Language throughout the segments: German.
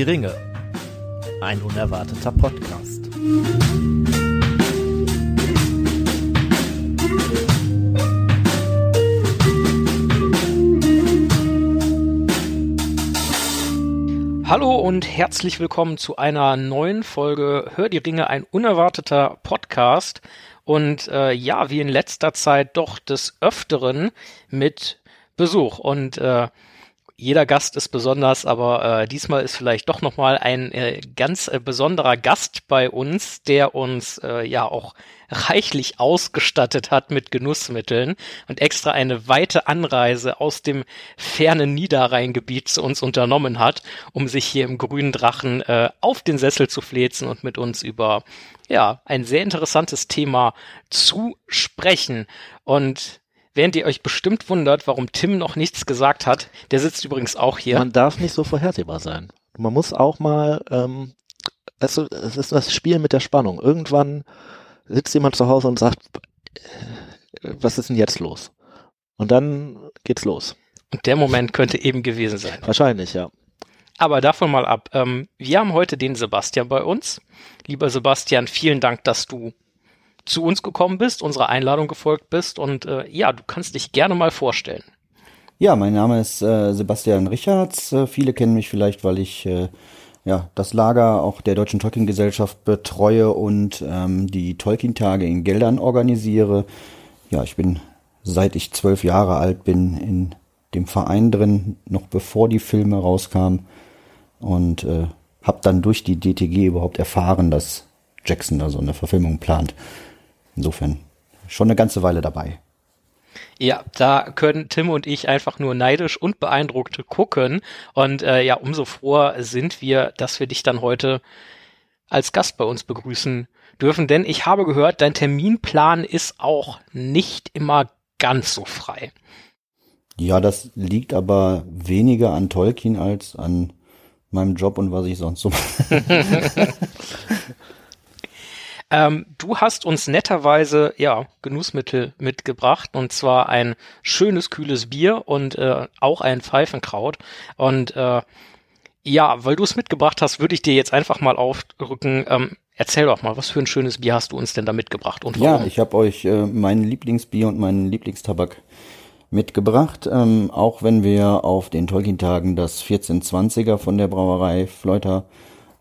Die Ringe. Ein unerwarteter Podcast. Hallo und herzlich willkommen zu einer neuen Folge Hör die Ringe, ein unerwarteter Podcast. Und äh, ja, wie in letzter Zeit doch des Öfteren mit Besuch. Und äh, jeder Gast ist besonders, aber äh, diesmal ist vielleicht doch nochmal ein äh, ganz äh, besonderer Gast bei uns, der uns äh, ja auch reichlich ausgestattet hat mit Genussmitteln und extra eine weite Anreise aus dem fernen Niederrheingebiet zu uns unternommen hat, um sich hier im grünen Drachen äh, auf den Sessel zu flezen und mit uns über ja ein sehr interessantes Thema zu sprechen. Und Während ihr euch bestimmt wundert, warum Tim noch nichts gesagt hat, der sitzt übrigens auch hier. Man darf nicht so vorhersehbar sein. Man muss auch mal, ähm, es, es ist das Spiel mit der Spannung. Irgendwann sitzt jemand zu Hause und sagt, äh, was ist denn jetzt los? Und dann geht's los. Und der Moment könnte eben gewesen sein. Wahrscheinlich, ja. Aber davon mal ab. Ähm, wir haben heute den Sebastian bei uns. Lieber Sebastian, vielen Dank, dass du zu uns gekommen bist, unserer Einladung gefolgt bist und äh, ja, du kannst dich gerne mal vorstellen. Ja, mein Name ist äh, Sebastian Richards. Äh, viele kennen mich vielleicht, weil ich äh, ja das Lager auch der Deutschen Tolkien Gesellschaft betreue und ähm, die Tolkien Tage in Geldern organisiere. Ja, ich bin seit ich zwölf Jahre alt bin in dem Verein drin, noch bevor die Filme rauskamen und äh, habe dann durch die DTG überhaupt erfahren, dass Jackson da so eine Verfilmung plant. Insofern schon eine ganze Weile dabei. Ja, da können Tim und ich einfach nur neidisch und beeindruckt gucken. Und äh, ja, umso froher sind wir, dass wir dich dann heute als Gast bei uns begrüßen dürfen. Denn ich habe gehört, dein Terminplan ist auch nicht immer ganz so frei. Ja, das liegt aber weniger an Tolkien als an meinem Job und was ich sonst so mache. Ähm, du hast uns netterweise ja Genussmittel mitgebracht und zwar ein schönes kühles Bier und äh, auch ein Pfeifenkraut und äh, ja, weil du es mitgebracht hast, würde ich dir jetzt einfach mal aufrücken. Ähm, erzähl doch mal, was für ein schönes Bier hast du uns denn da mitgebracht und warum? Ja, ich habe euch äh, mein Lieblingsbier und meinen Lieblingstabak mitgebracht. Ähm, auch wenn wir auf den Tolkien-Tagen das 1420er von der Brauerei Fleuter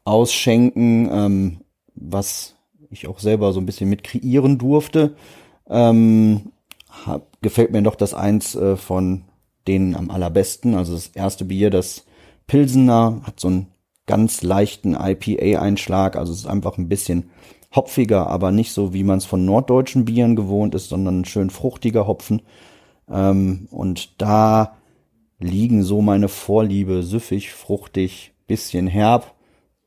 ausschenken, ähm, was ich auch selber so ein bisschen mit kreieren durfte, ähm, hab, gefällt mir doch das eins äh, von denen am allerbesten. Also das erste Bier, das Pilsener, hat so einen ganz leichten IPA-Einschlag. Also es ist einfach ein bisschen hopfiger, aber nicht so, wie man es von norddeutschen Bieren gewohnt ist, sondern schön fruchtiger Hopfen. Ähm, und da liegen so meine Vorliebe, süffig, fruchtig, bisschen herb.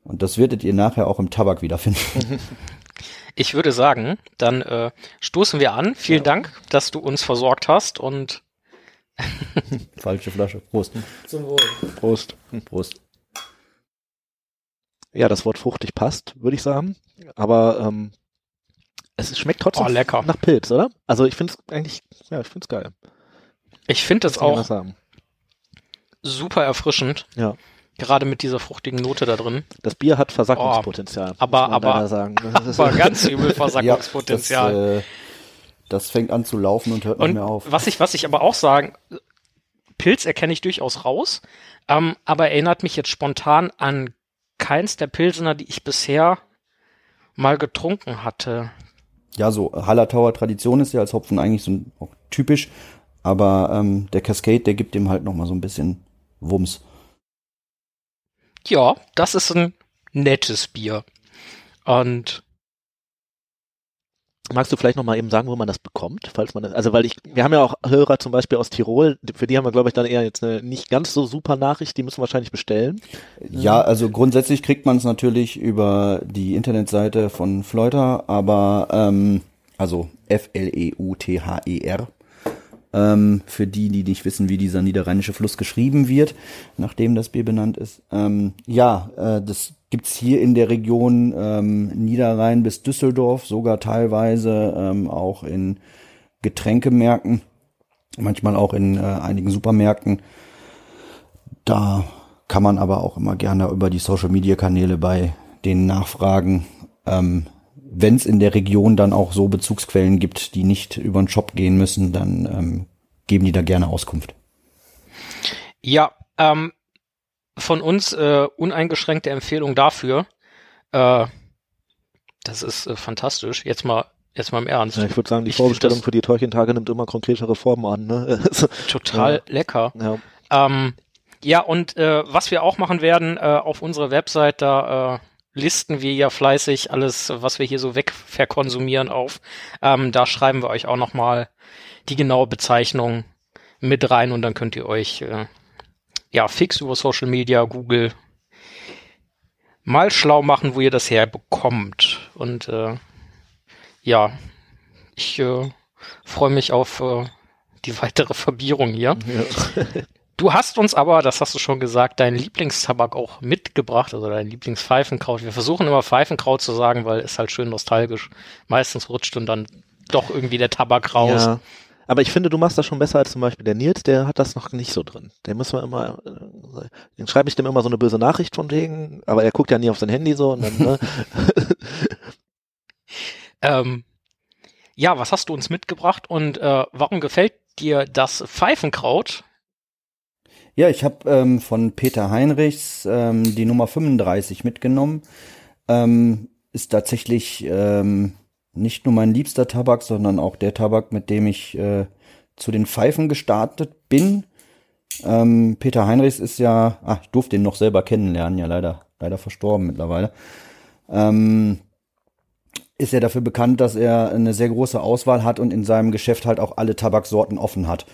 Und das werdet ihr nachher auch im Tabak wiederfinden. Ich würde sagen, dann äh, stoßen wir an. Vielen ja. Dank, dass du uns versorgt hast und falsche Flasche. Prost. Zum Wohl. Prost. Prost. Ja, das Wort fruchtig passt, würde ich sagen. Aber ähm, es schmeckt trotzdem oh, lecker. nach Pilz, oder? Also ich finde es eigentlich, ja, ich finde es geil. Ich finde es auch super erfrischend. Ja. Gerade mit dieser fruchtigen Note da drin. Das Bier hat Versackungspotenzial. Oh, aber, aber, sagen. aber ganz übel Versackungspotenzial. ja, das, äh, das, fängt an zu laufen und hört und nicht mehr auf. Was ich, was ich aber auch sagen, Pilz erkenne ich durchaus raus, ähm, aber erinnert mich jetzt spontan an keins der Pilsener, die ich bisher mal getrunken hatte. Ja, so Hallertauer Tradition ist ja als Hopfen eigentlich so auch typisch, aber ähm, der Cascade, der gibt dem halt noch mal so ein bisschen Wumms. Ja, das ist ein nettes Bier. Und Magst du vielleicht noch mal eben sagen, wo man das bekommt, falls man das, also weil ich, wir haben ja auch Hörer zum Beispiel aus Tirol, für die haben wir glaube ich dann eher jetzt eine nicht ganz so super Nachricht, die müssen wahrscheinlich bestellen. Ja, also grundsätzlich kriegt man es natürlich über die Internetseite von Fleuter, aber ähm, also F L E U T H E R ähm, für die, die nicht wissen, wie dieser niederrheinische Fluss geschrieben wird, nachdem das Bier benannt ist. Ähm, ja, äh, das gibt's hier in der Region ähm, Niederrhein bis Düsseldorf, sogar teilweise ähm, auch in Getränkemärkten, manchmal auch in äh, einigen Supermärkten. Da kann man aber auch immer gerne über die Social-Media-Kanäle bei denen nachfragen. Ähm, Wenn es in der Region dann auch so Bezugsquellen gibt, die nicht über den Shop gehen müssen, dann ähm, geben die da gerne Auskunft. Ja, ähm, von uns äh, uneingeschränkte Empfehlung dafür. Äh, das ist äh, fantastisch. Jetzt mal, jetzt mal im Ernst. Ja, ich würde sagen, die Ich Vorbestellung für die Tolkien-Tage nimmt immer konkretere Formen an. Ne? Also, Total Ja. lecker. ja. Ähm, ja, und äh, was wir auch machen werden, äh, auf unserer Website, da äh, listen wir ja fleißig alles, was wir hier so wegverkonsumieren auf. Ähm, da schreiben wir euch auch nochmal die genaue Bezeichnung mit rein und dann könnt ihr euch äh, ja fix über Social Media, Google mal schlau machen, wo ihr das herbekommt. Und äh, ja, ich äh, freue mich auf äh, die weitere Verbierung hier. Ja. Du hast uns aber, das hast du schon gesagt, deinen Lieblingstabak auch mitgebracht, also dein Lieblingspfeifenkraut. Wir versuchen immer Pfeifenkraut zu sagen, weil es halt schön nostalgisch. Meistens rutscht und dann doch irgendwie der Tabak raus. Ja. Aber ich finde, du machst das schon besser als zum Beispiel der Nils, der hat das noch nicht so drin. Der muss man immer, äh, den schreibe ich dem immer so eine böse Nachricht von wegen, aber er guckt ja nie auf sein Handy so und dann, ne? Ähm, ja, was hast du uns mitgebracht und äh, warum gefällt dir das Pfeifenkraut? Ja, ich habe ähm, von Peter Heinrichs ähm, die Nummer 35 mitgenommen. Ähm, ist tatsächlich ähm, nicht nur mein liebster Tabak, sondern auch der Tabak, mit dem ich äh, zu den Pfeifen gestartet bin. Ähm, Peter Heinrichs ist ja, ach, ich durfte ihn noch selber kennenlernen, ja leider, leider verstorben mittlerweile. Ähm, ist er dafür bekannt, dass er eine sehr große Auswahl hat und in seinem Geschäft halt auch alle Tabaksorten offen hat.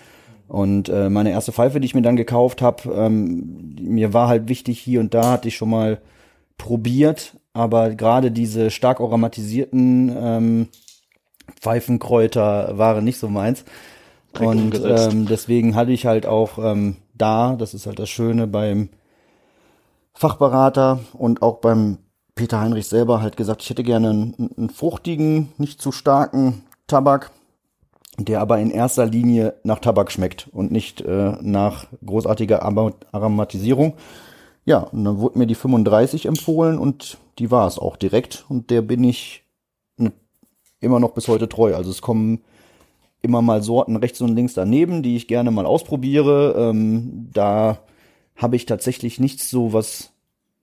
Und äh, meine erste Pfeife, die ich mir dann gekauft habe, ähm, mir war halt wichtig, hier und da hatte ich schon mal probiert, aber gerade diese stark aromatisierten ähm, Pfeifenkräuter waren nicht so meins. Direkt und umgesetzt. ähm, deswegen hatte ich halt auch ähm, da, das ist halt das Schöne beim Fachberater und auch beim Peter Heinrich selber halt gesagt, ich hätte gerne einen, einen fruchtigen, nicht zu starken Tabak, der aber in erster Linie nach Tabak schmeckt und nicht äh, nach großartiger Aro- Aromatisierung. Ja, und dann wurde mir die 35 empfohlen und die war es auch direkt und der bin ich ne, immer noch bis heute treu. Also es kommen immer mal Sorten rechts und links daneben, die ich gerne mal ausprobiere. Ähm, da habe ich tatsächlich nichts so, was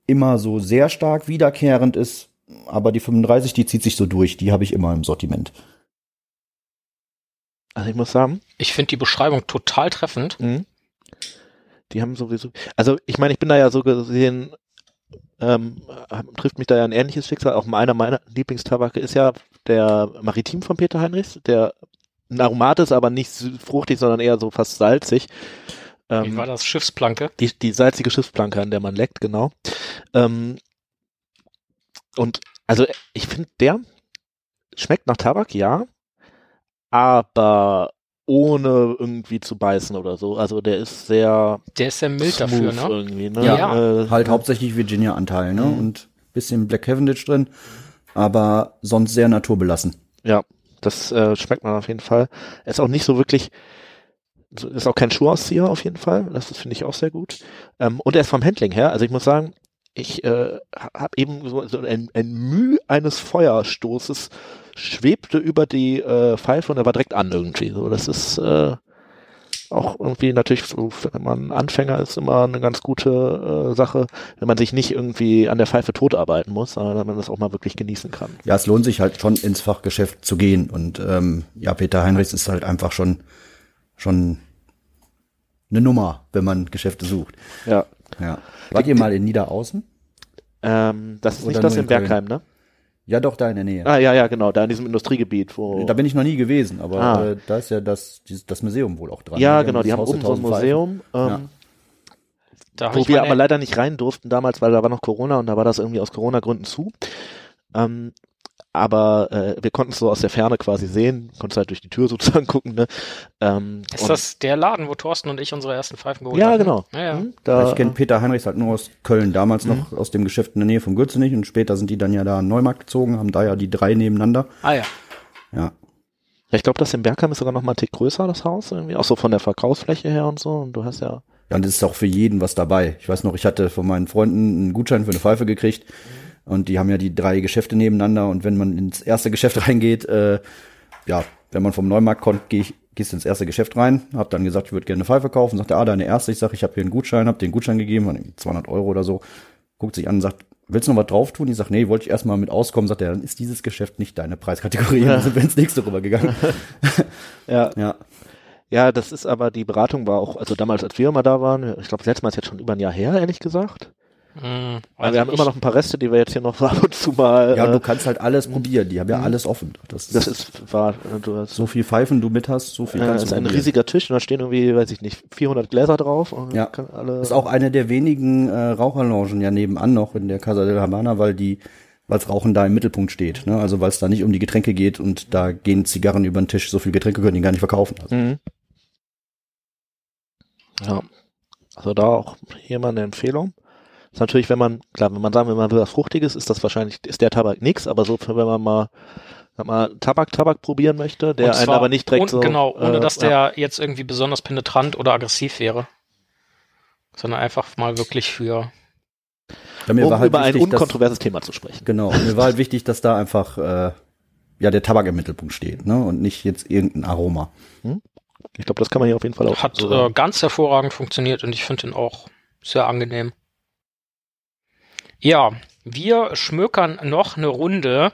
immer so sehr stark wiederkehrend ist. Aber die 35, die zieht sich so durch, die habe ich immer im Sortiment. Also ich muss sagen, Ich finde die Beschreibung total treffend. Mhm. Die haben sowieso, also ich meine, ich bin da ja so gesehen, ähm, trifft mich da ja ein ähnliches Schicksal. Auch einer meiner Lieblingstabake ist ja der Maritim von Peter Heinrichs, der ein Aromat ist, aber nicht fruchtig, sondern eher so fast salzig. Wie Ähm, war das? Schiffsplanke? die, die salzige Schiffsplanke, an der man leckt, genau. Ähm, und also ich finde, der schmeckt nach Tabak, ja, aber ohne irgendwie zu beißen oder so. Also der ist sehr Der ist sehr mild dafür, ne? irgendwie, ne? Ja. Äh, Halt hauptsächlich Virginia-Anteil, ne? Mhm. Und bisschen Black Cavendish drin, aber sonst sehr naturbelassen. Ja, das äh, schmeckt man auf jeden Fall. Er ist auch nicht so wirklich, ist auch kein Schuhauszieher auf jeden Fall. Das finde ich auch sehr gut. Ähm, und er ist vom Handling her. Also ich muss sagen, ich äh, habe eben so, so ein, ein Mühe eines Feuerstoßes schwebte über die äh, Pfeife und er war direkt an irgendwie. So, das ist äh, auch irgendwie natürlich, wenn man Anfänger ist, immer eine ganz gute äh, Sache, wenn man sich nicht irgendwie an der Pfeife totarbeiten muss, sondern wenn man das auch mal wirklich genießen kann. Ja, es lohnt sich halt schon ins Fachgeschäft zu gehen. Und ähm, ja, Peter Heinrichs ist halt einfach schon, schon eine Nummer, wenn man Geschäfte sucht. Ja. Ja. Wart ihr mal in Niederaußen? Ähm, das ist Oder nicht das in? Bergheim, ne? Ja, doch, da in der Nähe. Ah, ja, ja, genau, da in diesem Industriegebiet, wo. Da bin ich noch nie gewesen, aber Ah. äh, da ist ja das, dieses, das Museum wohl auch dran. ja, ne? genau, die dieses haben Haus oben so ein. Museum, ähm, Ja. Da wo ich wir aber leider nicht rein durften damals, weil da war noch Corona und da war das irgendwie aus Corona-Gründen zu. Ähm, aber äh, wir konnten es so aus der Ferne quasi sehen, konntest halt durch die Tür sozusagen gucken, ne? Ähm, Ist das der Laden, wo Thorsten und ich unsere ersten Pfeifen geholt Ja, haben? genau. Ja, ja. Hm, Ja, Da, ich kenne Peter Heinrichs halt nur aus Köln, damals noch aus dem Geschäft in der Nähe von Gürzenich und später sind die dann ja da in Neumarkt gezogen, haben da ja die drei nebeneinander. Ah ja. Ja, ja, ich glaube, das in Bergheim ist sogar noch mal ein Tick größer, das Haus, irgendwie, auch so von der Verkaufsfläche her und so. Und du hast ja Ja, und es ist auch für jeden was dabei. Ich weiß noch, ich hatte von meinen Freunden einen Gutschein für eine Pfeife gekriegt. Und die haben ja die drei Geschäfte nebeneinander. Und wenn man ins erste Geschäft reingeht, äh, ja, wenn man vom Neumarkt kommt, gehe ich gehst ins erste Geschäft rein, hab dann gesagt, ich würde gerne eine Pfeife kaufen, sagt er, ah, deine erste, ich sage, ich habe hier einen Gutschein, hab den Gutschein gegeben, 200 Euro oder so, guckt sich an und sagt, willst du noch was drauf tun? Ich sage, nee, wollte ich erstmal mit auskommen, sagt er, dann ist dieses Geschäft nicht deine Preiskategorie, ja. dann sind wir ins nächste rübergegangen. ja. ja. Ja, das ist aber, die Beratung war auch, also damals, als wir immer da waren, ich glaube, das letzte Mal ist jetzt schon über ein Jahr her, ehrlich gesagt. Mhm, also wir haben immer noch ein paar Reste, die wir jetzt hier noch ab und zu mal. Ja, du äh, kannst halt alles probieren. Die haben ja alles offen. Das, das ist wahr. Du hast, so viel Pfeifen du mit hast, so viel kannst du. Das ist ein riesiger Tisch und da stehen irgendwie, weiß ich nicht, 400 Gläser drauf. ja. Alle ist auch eine der wenigen äh, Raucherloungen ja nebenan noch in der Casa del Habana, weil die weil Rauchen da im Mittelpunkt steht. Ne? Also weil es da nicht um die Getränke geht und da gehen Zigarren über den Tisch. So viel Getränke können die gar nicht verkaufen. Also. Mhm. Ja. Also da auch hier mal eine Empfehlung. Ist natürlich, wenn man, klar, wenn man sagen will, man will was Fruchtiges, ist das wahrscheinlich, ist der Tabak nix, aber so, wenn man mal mal Tabak, Tabak probieren möchte, der zwar, einen aber nicht direkt und, so. Genau, ohne äh, dass der ja. jetzt irgendwie besonders penetrant oder aggressiv wäre. Sondern einfach mal wirklich für. Ja, um halt über wichtig, ein unkontroverses dass, Thema zu sprechen. Genau, mir war halt wichtig, dass da einfach äh, ja der Tabak im Mittelpunkt steht, ne? Und nicht jetzt irgendein Aroma. Hm? Ich glaube, das kann man hier auf jeden Fall auch. Hat äh, ganz hervorragend funktioniert und ich finde ihn auch sehr angenehm. Ja, wir schmökern noch eine Runde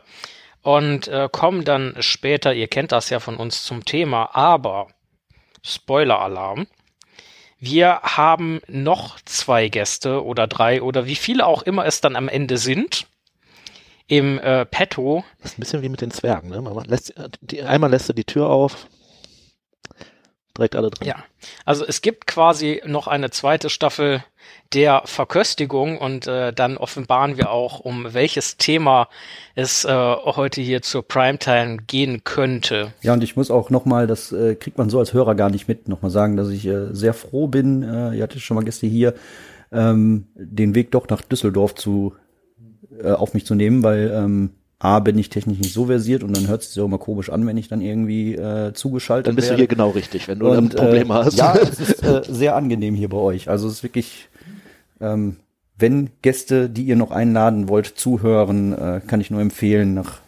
und äh, kommen dann später, ihr kennt das ja von uns zum Thema, aber Spoiler-Alarm. Wir haben noch zwei Gäste oder drei oder wie viele auch immer es dann am Ende sind im äh, Petto. Das ist ein bisschen wie mit den Zwergen, ne? Lässt, die, einmal lässt er die Tür auf, direkt alle drin. Ja, also es gibt quasi noch eine zweite Staffel der Verköstigung und äh, dann offenbaren wir auch, um welches Thema es äh, heute hier zur Primetime gehen könnte. Ja, und ich muss auch nochmal, das äh, kriegt man so als Hörer gar nicht mit, nochmal sagen, dass ich äh, sehr froh bin, äh, ihr hattet schon mal Gäste hier, ähm, den Weg doch nach Düsseldorf zu äh, auf mich zu nehmen, weil ähm, A, bin ich technisch nicht so versiert und dann hört es sich auch immer komisch an, wenn ich dann irgendwie äh, zugeschaltet Dann bist werde. du hier genau richtig, wenn du und, ein Problem äh, hast. Ja, es ist äh, sehr angenehm hier bei euch. Also es ist wirklich, ähm, wenn Gäste, die ihr noch einladen wollt, zuhören, äh, kann ich nur empfehlen, nach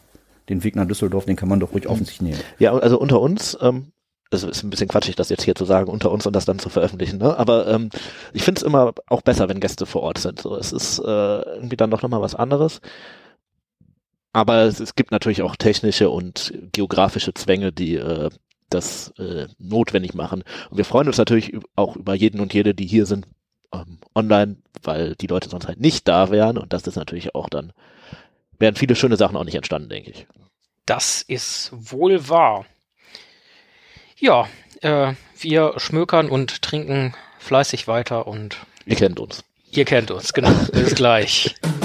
den Weg nach Düsseldorf, den kann man doch ruhig auf sich nehmen. Ja, also unter uns, ähm, also ist ein bisschen quatschig, das jetzt hier zu sagen, unter uns und das dann zu veröffentlichen, ne? Aber ähm, ich finde es immer auch besser, wenn Gäste vor Ort sind. So, es ist äh, irgendwie dann doch nochmal was anderes. Aber es, es, gibt natürlich auch technische und geografische Zwänge, die äh, das äh, notwendig machen. Und wir freuen uns natürlich auch über jeden und jede, die hier sind ähm, online, weil die Leute sonst halt nicht da wären. Und das ist natürlich auch dann, wären viele schöne Sachen auch nicht entstanden, denke ich. Das ist wohl wahr. Ja, äh, wir schmökern und trinken fleißig weiter und. Ihr kennt uns. Ihr kennt uns, genau. Bis gleich.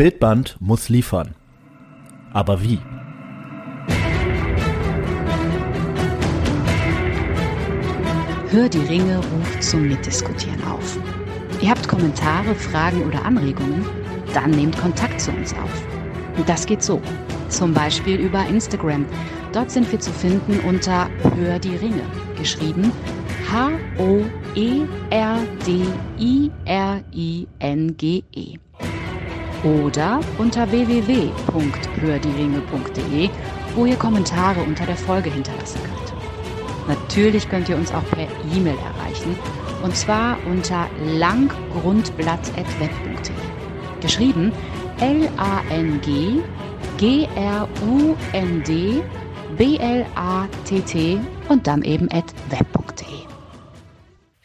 Bildband muss liefern. Aber wie? Hör die Ringe ruft zum Mitdiskutieren auf. Ihr habt Kommentare, Fragen oder Anregungen? Dann nehmt Kontakt zu uns auf. Das geht so. Zum Beispiel über Instagram. Dort sind wir zu finden unter Hör die Ringe. Geschrieben H-O-E-R-D-I-R-I-N-G-E. -E oder unter www.hördieringe.de, wo ihr Kommentare unter der Folge hinterlassen könnt. Natürlich könnt ihr uns auch per E-Mail erreichen und zwar unter langgrundblatt.web.de. Geschrieben L-A-N-G G-R-U-N-D B-L-A-T-T und dann eben at web.de.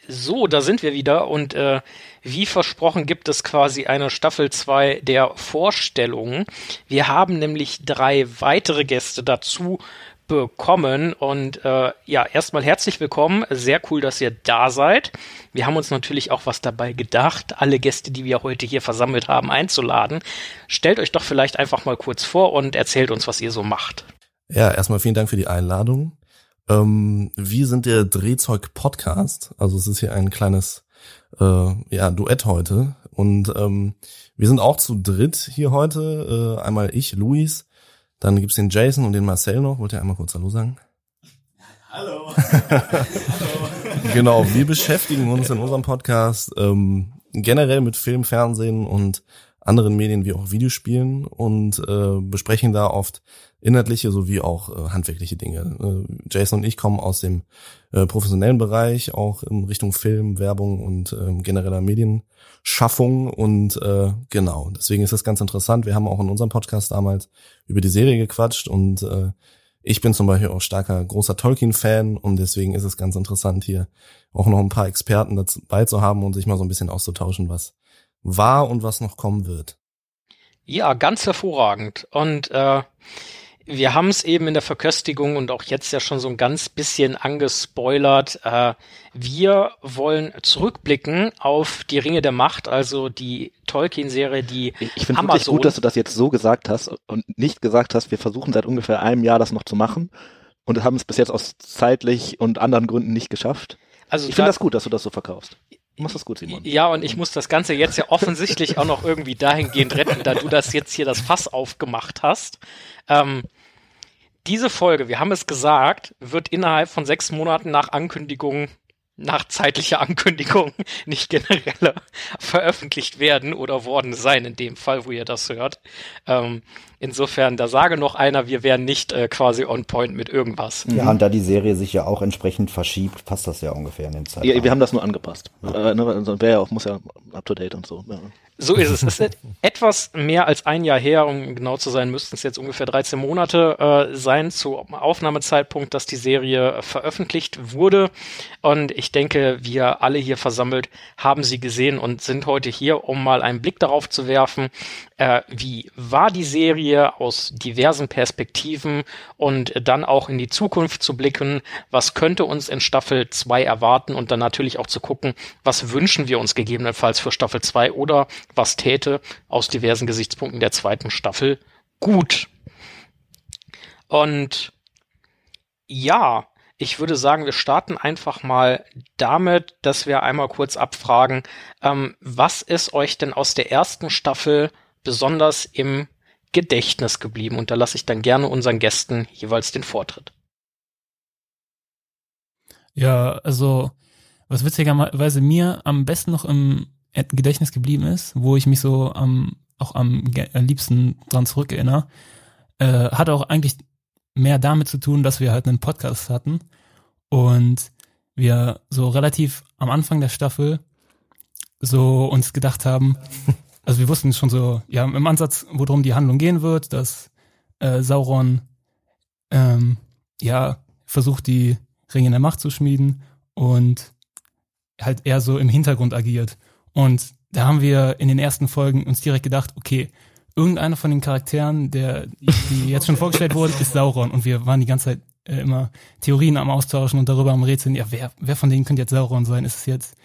So, da sind wir wieder und äh, wie versprochen gibt es quasi eine Staffel 2 der Vorstellungen. Wir haben nämlich drei weitere Gäste dazu bekommen. Und äh, ja, erstmal herzlich willkommen. Sehr cool, dass ihr da seid. Wir haben uns natürlich auch was dabei gedacht, alle Gäste, die wir heute hier versammelt haben, einzuladen. Stellt euch doch vielleicht einfach mal kurz vor und erzählt uns, was ihr so macht. Ja, erstmal vielen Dank für die Einladung. Ähm, wir sind der Drehzeug Podcast. Also es ist hier ein kleines äh, ja, Duett heute. Und ähm, wir sind auch zu dritt hier heute. Äh, einmal ich, Luis, dann gibt's den Jason und den Marcel noch. Wollt ihr einmal kurz Hallo sagen? Hallo. genau, wir beschäftigen uns in unserem Podcast ähm, generell mit Film, Fernsehen und anderen Medien wie auch Videospielen und äh, besprechen da oft inhaltliche sowie auch äh, handwerkliche Dinge. Äh, Jason und ich kommen aus dem äh, professionellen Bereich, auch in Richtung Film, Werbung und äh, genereller Medienschaffung und äh, genau, deswegen ist das ganz interessant. Wir haben auch in unserem Podcast damals über die Serie gequatscht und äh, ich bin zum Beispiel auch starker großer Tolkien-Fan und deswegen ist es ganz interessant hier auch noch ein paar Experten dabei zu haben und sich mal so ein bisschen auszutauschen, was war und was noch kommen wird. Ja, ganz hervorragend. Und äh, wir haben es eben in der Verköstigung und auch jetzt ja schon so ein ganz bisschen angespoilert. Äh, wir wollen zurückblicken auf die Ringe der Macht, also die Tolkien-Serie, die Ich finde wirklich gut, dass du das jetzt so gesagt hast und nicht gesagt hast, wir versuchen seit ungefähr einem Jahr das noch zu machen und haben es bis jetzt aus zeitlich und anderen Gründen nicht geschafft. Also Ich finde das gut, dass du das so verkaufst. Du machst das gut, Simon. Ja, und ich muss das Ganze jetzt ja offensichtlich auch noch irgendwie dahingehend retten, da du das jetzt hier das Fass aufgemacht hast. Ähm, diese Folge, wir haben es gesagt, wird innerhalb von sechs Monaten nach Ankündigung, nach zeitlicher Ankündigung, nicht genereller, veröffentlicht werden oder worden sein, in dem Fall, wo ihr das hört. Ähm, insofern, da sage noch einer, wir wären nicht äh, quasi on point mit irgendwas. Ja, und da die Serie sich ja auch entsprechend verschiebt, passt das ja ungefähr in den Zeitraum. Ja, wir haben das nur angepasst. Äh, ne, wäre ja auch, muss ja up to date und so. Ja. So ist es. Es ist etwas mehr als ein Jahr her, um genau zu sein, müssten es jetzt ungefähr 13 Monate äh, sein zu Aufnahmezeitpunkt, dass die Serie veröffentlicht wurde. Und ich denke, wir alle hier versammelt haben sie gesehen und sind heute hier, um mal einen Blick darauf zu werfen, äh, wie war die Serie aus diversen Perspektiven und dann auch in die Zukunft zu blicken, was könnte uns in Staffel 2 erwarten und dann natürlich auch zu gucken, was wünschen wir uns gegebenenfalls für Staffel 2 oder was täte aus diversen Gesichtspunkten der zweiten Staffel gut. Und ja, ich würde sagen, wir starten einfach mal damit, dass wir einmal kurz abfragen, ähm, was ist euch denn aus der ersten Staffel besonders im Gedächtnis geblieben? Und da lasse ich dann gerne unseren Gästen jeweils den Vortritt. Ja, also was witzigerweise mir am besten noch im Gedächtnis geblieben ist, wo ich mich so am auch am liebsten dran zurückerinnere, äh, hat auch eigentlich mehr damit zu tun, dass wir halt einen Podcast hatten und wir so relativ am Anfang der Staffel so uns gedacht haben, also wir wussten schon so, ja, im Ansatz, worum die Handlung gehen wird, dass äh, Sauron ähm, ja versucht, die Ringe der Macht zu schmieden und halt eher so im Hintergrund agiert. Und da haben wir in den ersten Folgen uns direkt gedacht, okay, irgendeiner von den Charakteren, der die jetzt schon vorgestellt wurden, ist Sauron. Und wir waren die ganze Zeit äh, immer Theorien am Austauschen und darüber am Rätseln, ja, wer, wer von denen könnte jetzt Sauron sein? Ist es jetzt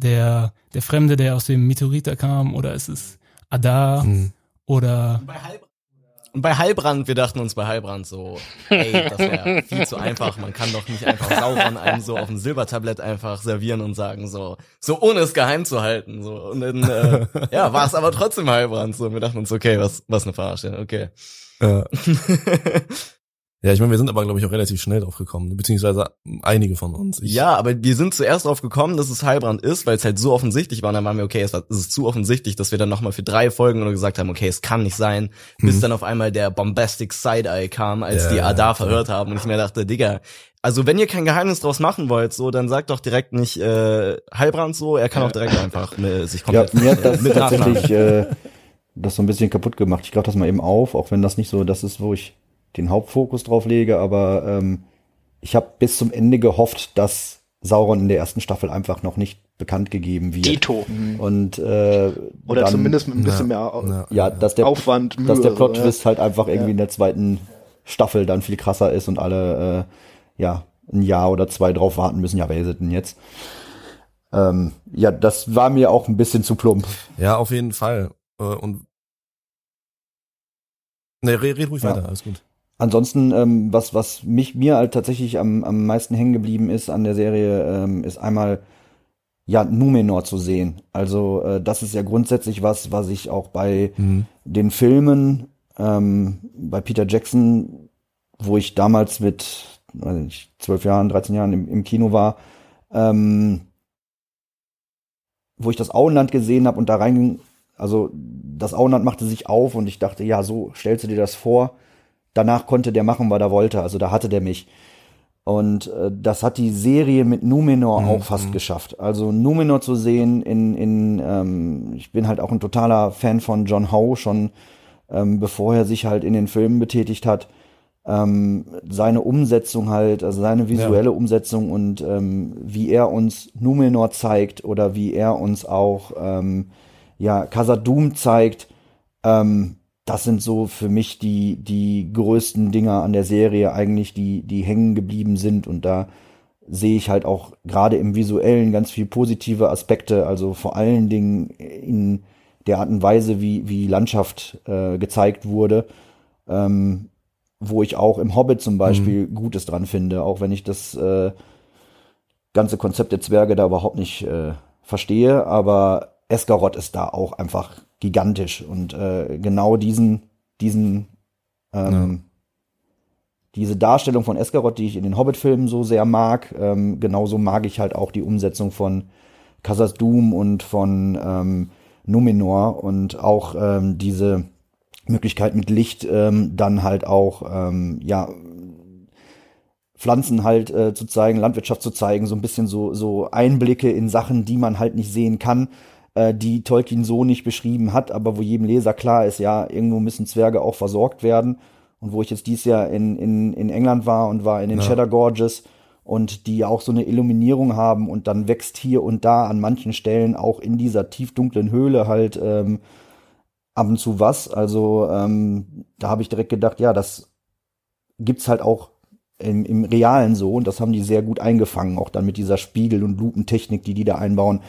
der, der Fremde, der aus dem Meteoriter kam, oder ist es Adar? Hm. Oder Und bei Heilbrand, wir dachten uns bei Heilbrand so, ey, das wäre viel zu einfach. Man kann doch nicht einfach Sauron einem so auf dem Silbertablett einfach servieren und sagen so, so ohne es geheim zu halten. So und dann äh, ja, war es aber trotzdem Heilbrand. So, und wir dachten uns, okay, was was eine Verarsche, okay. Ja. ja, ich meine, wir sind aber, glaube ich, auch relativ schnell drauf gekommen, beziehungsweise einige von uns. Ich, Ja, aber wir sind zuerst drauf gekommen, dass es Heilbrand ist, weil es halt so offensichtlich war. Und dann waren wir, okay, es, war, es ist zu offensichtlich, dass wir dann nochmal für drei Folgen nur gesagt haben, okay, es kann nicht sein, bis Mhm. dann auf einmal der Bombastic Side-Eye kam, als Ja, die Adar ja. verhört haben. Und ich mir dachte, Digga, also wenn ihr kein Geheimnis draus machen wollt, so, dann sagt doch direkt nicht äh, Heilbrand so, er kann auch direkt einfach äh, sich Ja, komplett mir hat das mit tatsächlich äh, das so ein bisschen kaputt gemacht. Ich greife das mal eben auf, auch wenn das nicht so das ist, wo ich den Hauptfokus drauf lege, aber ähm, ich habe bis zum Ende gehofft, dass Sauron in der ersten Staffel einfach noch nicht bekannt gegeben wird. Dito. Und äh, Oder dann, zumindest mit ein bisschen Ja, mehr ja. ja, dass der Aufwand, Mühe. dass der so, Plot-Twist halt einfach irgendwie in der zweiten Staffel dann viel krasser ist und alle äh, ja ein Jahr oder zwei drauf warten müssen. Ja, wer ist es denn jetzt? Ähm, ja, das war mir auch ein bisschen zu plump. Ja, auf jeden Fall. Äh, und ne, red, red ruhig Ja. weiter, alles gut. Ansonsten, ähm, was, was mich mir halt tatsächlich am, am meisten hängen geblieben ist an der Serie, ähm, ist einmal ja Numenor zu sehen. Also äh, das ist ja grundsätzlich was, was ich auch bei Mhm. den Filmen ähm, bei Peter Jackson, wo ich damals mit zwölf Jahren, 13 Jahren im, im Kino war, ähm, wo ich das Auenland gesehen habe und da rein, also das Auenland machte sich auf und ich dachte, ja, so stellst du dir das vor. Danach konnte der machen, was er wollte. Also da hatte der mich. Und äh, das hat die Serie mit Numenor Mhm, auch fast mhm. geschafft. Also Numenor zu sehen in, in ähm, ich bin halt auch ein totaler Fan von John Howe, schon ähm, bevor er sich halt in den Filmen betätigt hat. Ähm, seine Umsetzung halt, also seine visuelle Umsetzung und ähm, wie er uns Numenor zeigt oder wie er uns auch ähm, ja Khazad-dûm zeigt, ähm, das sind so für mich die, die größten Dinger an der Serie eigentlich, die, die hängen geblieben sind. Und da sehe ich halt auch gerade im Visuellen ganz viel positive Aspekte, also vor allen Dingen in der Art und Weise, wie, wie Landschaft äh, gezeigt wurde, ähm, wo ich auch im Hobbit zum Beispiel Gutes dran finde, auch wenn ich das äh, ganze Konzept der Zwerge da überhaupt nicht äh, verstehe, aber Esgaroth ist da auch einfach gigantisch. Und äh, genau diesen, diesen, ähm, diese Darstellung von Esgaroth, die ich in den Hobbit-Filmen so sehr mag, ähm, genauso mag ich halt auch die Umsetzung von Khazad-dûm und von ähm, Numenor und auch ähm, diese Möglichkeit mit Licht ähm, dann halt auch ähm, ja Pflanzen halt äh, zu zeigen, Landwirtschaft zu zeigen, so ein bisschen so so Einblicke in Sachen, die man halt nicht sehen kann, äh, die Tolkien so nicht beschrieben hat, aber wo jedem Leser klar ist, ja, irgendwo müssen Zwerge auch versorgt werden. Und wo ich jetzt dieses Jahr in, in, in England war und war in den Ja. Cheddar Gorges und die auch so eine Illuminierung haben und dann wächst hier und da an manchen Stellen auch in dieser tiefdunklen Höhle halt ähm, ab und zu was. Also ähm, da habe ich direkt gedacht, ja, das gibt's halt auch im, im Realen so und das haben die sehr gut eingefangen, auch dann mit dieser Spiegel- und Lupentechnik, die die da einbauen.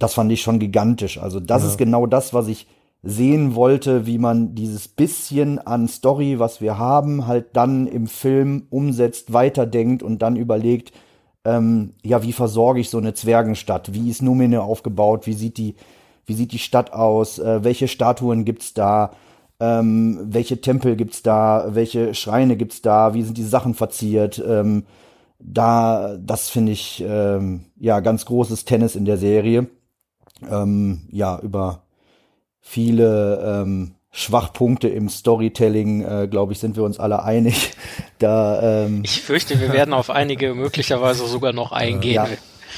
Das fand ich schon gigantisch. Also das Ja. ist genau das, was ich sehen wollte, wie man dieses bisschen an Story, was wir haben, halt dann im Film umsetzt, weiterdenkt und dann überlegt, ähm, ja, wie versorge ich so eine Zwergenstadt? Wie ist Numenor aufgebaut? Wie sieht die, wie sieht die Stadt aus? Äh, welche Statuen gibt's da? Ähm, welche Tempel gibt's da? Welche Schreine gibt's da? Wie sind die Sachen verziert? Ähm, da, das finde ich, ähm, ja, ganz großes Tennis in der Serie. Ähm, ja, über viele ähm, Schwachpunkte im Storytelling, äh, glaube ich, sind wir uns alle einig. Da, ähm, Ich fürchte, wir werden auf einige möglicherweise sogar noch eingehen. ja,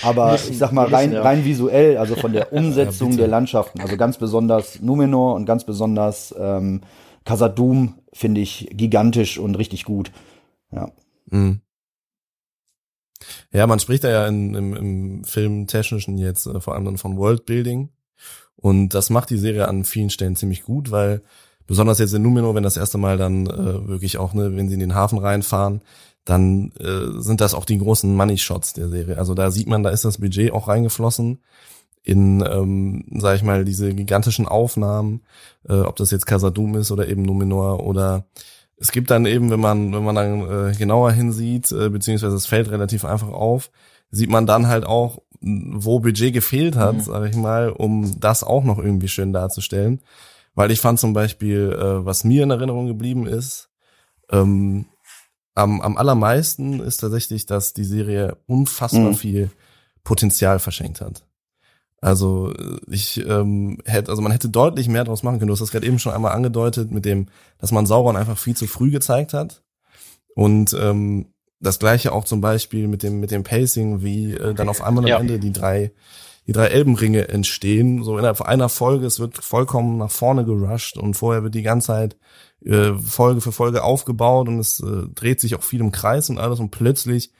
aber Müssen- ich sag mal rein, ja. rein visuell, also von der Umsetzung bitte. der Landschaften, also ganz besonders Numenor und ganz besonders ähm, Khazad-dûm finde ich gigantisch und richtig gut. Ja. Mhm. Ja, man spricht da ja in, im, im Filmtechnischen jetzt äh, vor allem dann von Worldbuilding. Und das macht die Serie an vielen Stellen ziemlich gut, weil besonders jetzt in Numenor, wenn das erste Mal dann äh, wirklich auch, ne, wenn sie in den Hafen reinfahren, dann äh, sind das auch die großen Money Shots der Serie. Also da sieht man, da ist das Budget auch reingeflossen in, ähm, sag ich mal, diese gigantischen Aufnahmen, äh, ob das jetzt Casadum ist oder eben Numenor oder es gibt dann eben, wenn man, wenn man dann äh, genauer hinsieht, äh, beziehungsweise es fällt relativ einfach auf, sieht man dann halt auch, wo Budget gefehlt hat, Mhm. sag ich mal, um das auch noch irgendwie schön darzustellen. Weil ich fand zum Beispiel, äh, was mir in Erinnerung geblieben ist, ähm, am, am allermeisten ist tatsächlich, dass die Serie unfassbar Mhm. viel Potenzial verschenkt hat. Also äh, ich ähm, hätte, also man hätte deutlich mehr draus machen können. Du hast das gerade eben schon einmal angedeutet mit dem, dass man Sauron einfach viel zu früh gezeigt hat. Und ähm, das gleiche auch zum Beispiel mit dem mit dem Pacing, wie äh, dann auf einmal am Ja. Ende die drei die drei Elbenringe entstehen. So innerhalb einer Folge, es wird vollkommen nach vorne gerusht und vorher wird die ganze Zeit äh, Folge für Folge aufgebaut und es äh, dreht sich auch viel im Kreis und alles und plötzlich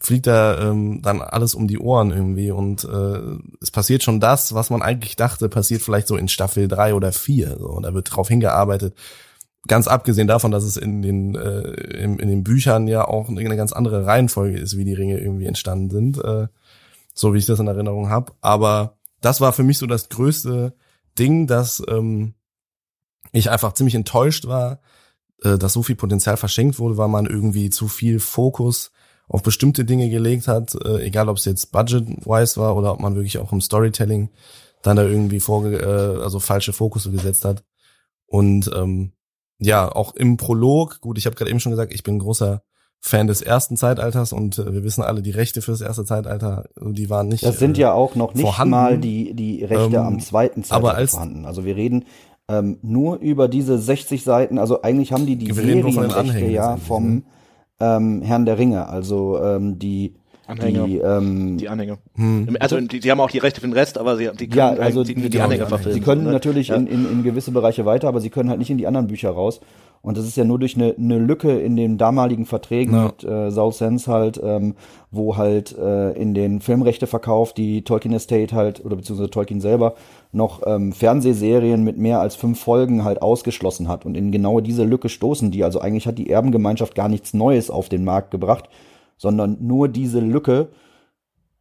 fliegt da ähm, dann alles um die Ohren irgendwie und äh, es passiert schon das, was man eigentlich dachte, passiert vielleicht so in Staffel drei oder vier. So, da wird drauf hingearbeitet. ganz abgesehen davon, dass es in den, äh, in, in den Büchern ja auch eine ganz andere Reihenfolge ist, wie die Ringe irgendwie entstanden sind, äh, so wie ich das in Erinnerung habe. Aber das war für mich so das größte Ding, dass ähm, ich einfach ziemlich enttäuscht war, äh, dass so viel Potenzial verschenkt wurde, weil man irgendwie zu viel Fokus auf bestimmte Dinge gelegt hat, äh, egal ob es jetzt budget-wise war oder ob man wirklich auch im Storytelling dann da irgendwie vorge äh, also falsche Fokus gesetzt hat. Und ähm, ja, auch im Prolog, gut, ich habe gerade eben schon gesagt, ich bin großer Fan des ersten Zeitalters und äh, wir wissen alle, die Rechte für das erste Zeitalter, die waren nicht. Das sind äh, ja auch noch nicht vorhanden. mal die, die Rechte Ähm, am zweiten Zeitalter aber als- vorhanden. Also wir reden ähm, nur über diese 60 Seiten, also eigentlich haben die die Serienrechte ja vom ne? Ähm, Herrn der Ringe, also ähm, die Anhänger. die ähm, Die Anhänger. Hm. Also die, die haben auch die Rechte für den Rest, aber sie die können Ja, halt also die, die, genau, Anhänger die verfilmen. Sie können so, ne? natürlich ja. in, in, in gewisse Bereiche weiter, aber sie können halt nicht in die anderen Bücher raus. Und das ist ja nur durch eine, eine Lücke in den damaligen Verträgen Ja. mit äh, Saul Sense halt, ähm, wo halt äh, in den Filmrechteverkauf die Tolkien Estate halt, oder beziehungsweise Tolkien selber, noch ähm, Fernsehserien mit mehr als fünf Folgen halt ausgeschlossen hat. Und in genau diese Lücke stoßen die. Also eigentlich hat die Erbengemeinschaft gar nichts Neues auf den Markt gebracht, sondern nur diese Lücke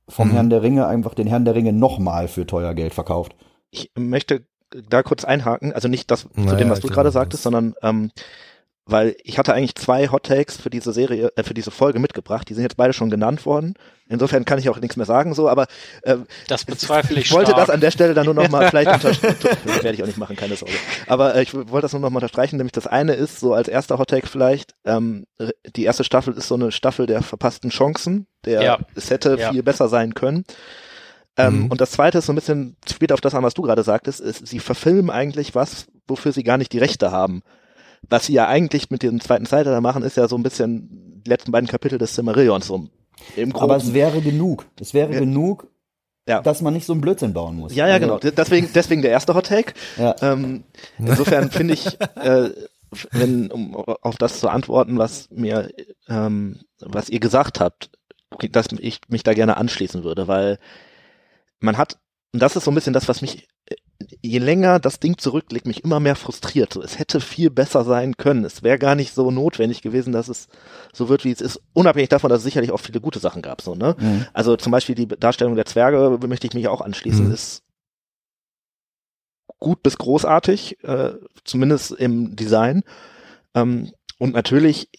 vom Mhm. Herrn der Ringe, einfach den Herrn der Ringe nochmal für teuer Geld verkauft. ich möchte da kurz einhaken, also nicht das zu Naja, dem, was du gerade das- sagtest, sondern ähm, weil ich hatte eigentlich zwei Hot Takes für diese Serie, äh, für diese Folge mitgebracht. Die sind jetzt beide schon genannt worden. Insofern kann ich auch nichts mehr sagen, so. Aber äh, Das bezweifle ich ich wollte stark. das an der Stelle dann nur noch mal vielleicht unterstreichen. Werde ich auch nicht machen, keine Sorge. Aber äh, ich wollte das nur noch mal unterstreichen, nämlich das eine ist so als erster Hot Take vielleicht. Ähm, die erste Staffel ist so eine Staffel der verpassten Chancen. Der Ja. es hätte Ja. viel besser sein können. Ähm, Mhm. Und das zweite ist so ein bisschen, spielt auf das an, was du gerade sagtest, ist, sie verfilmen eigentlich was, wofür sie gar nicht die Rechte haben. Was sie ja eigentlich mit dem zweiten Zeitalter machen, ist ja so ein bisschen die letzten beiden Kapitel des Silmarillions so im Groben. Aber es wäre genug. Es wäre Ja. genug, Ja. dass man nicht so einen Blödsinn bauen muss. ja, ja, Also, genau. Deswegen, deswegen der erste Hot Take. Ja. Ähm, insofern finde ich, äh, wenn, um auf das zu antworten, was mir, ähm, was ihr gesagt habt, dass ich mich da gerne anschließen würde, weil man hat, und das ist so ein bisschen das, was mich, äh, je länger das Ding zurücklegt, mich immer mehr frustriert. So, es hätte viel besser sein können. Es wäre gar nicht so notwendig gewesen, dass es so wird, wie es ist, unabhängig davon, dass es sicherlich auch viele gute Sachen gab. So, ne? Mhm. Also zum Beispiel die Darstellung der Zwerge möchte ich mich auch anschließen. Mhm. Ist gut bis großartig, äh, zumindest im Design. Ähm, und natürlich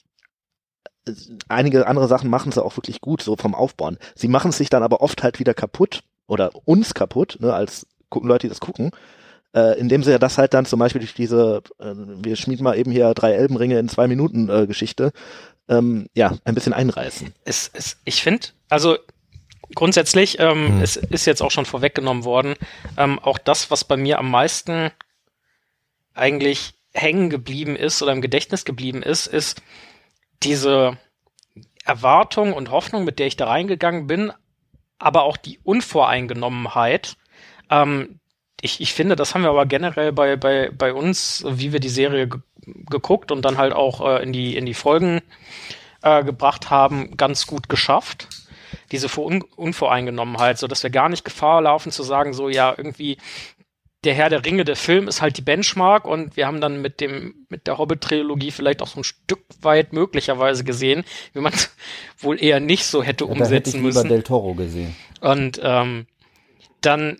äh, einige andere Sachen machen sie auch wirklich gut, so vom Aufbauen. Sie machen es sich dann aber oft halt wieder kaputt oder uns kaputt, ne, als gucken Leute, die das gucken. Äh, indem sie ja das halt dann zum Beispiel durch diese, äh, wir schmieden mal eben hier drei Elbenringe in zwei Minuten äh, Geschichte, ähm, ja, ein bisschen einreißen. es, es, ich finde, also grundsätzlich, ähm, Hm. es ist jetzt auch schon vorweggenommen worden, ähm, auch das, was bei mir am meisten eigentlich hängen geblieben ist oder im Gedächtnis geblieben ist, ist diese Erwartung und Hoffnung, mit der ich da reingegangen bin, aber auch die Unvoreingenommenheit. Ähm, ich, ich finde, das haben wir aber generell bei, bei, bei uns, wie wir die Serie ge geguckt und dann halt auch äh, in die, in die Folgen äh, gebracht haben, ganz gut geschafft. Diese Vor Un Unvoreingenommenheit, so dass wir gar nicht Gefahr laufen zu sagen, so ja, irgendwie der Herr der Ringe, der Film ist halt die Benchmark und wir haben dann mit dem, mit der Hobbit-Trilogie vielleicht auch so ein Stück weit möglicherweise gesehen, wie man wohl eher nicht so hätte Ja, da hätte ich umsetzen lieber müssen. Del Toro gesehen. Und ähm, dann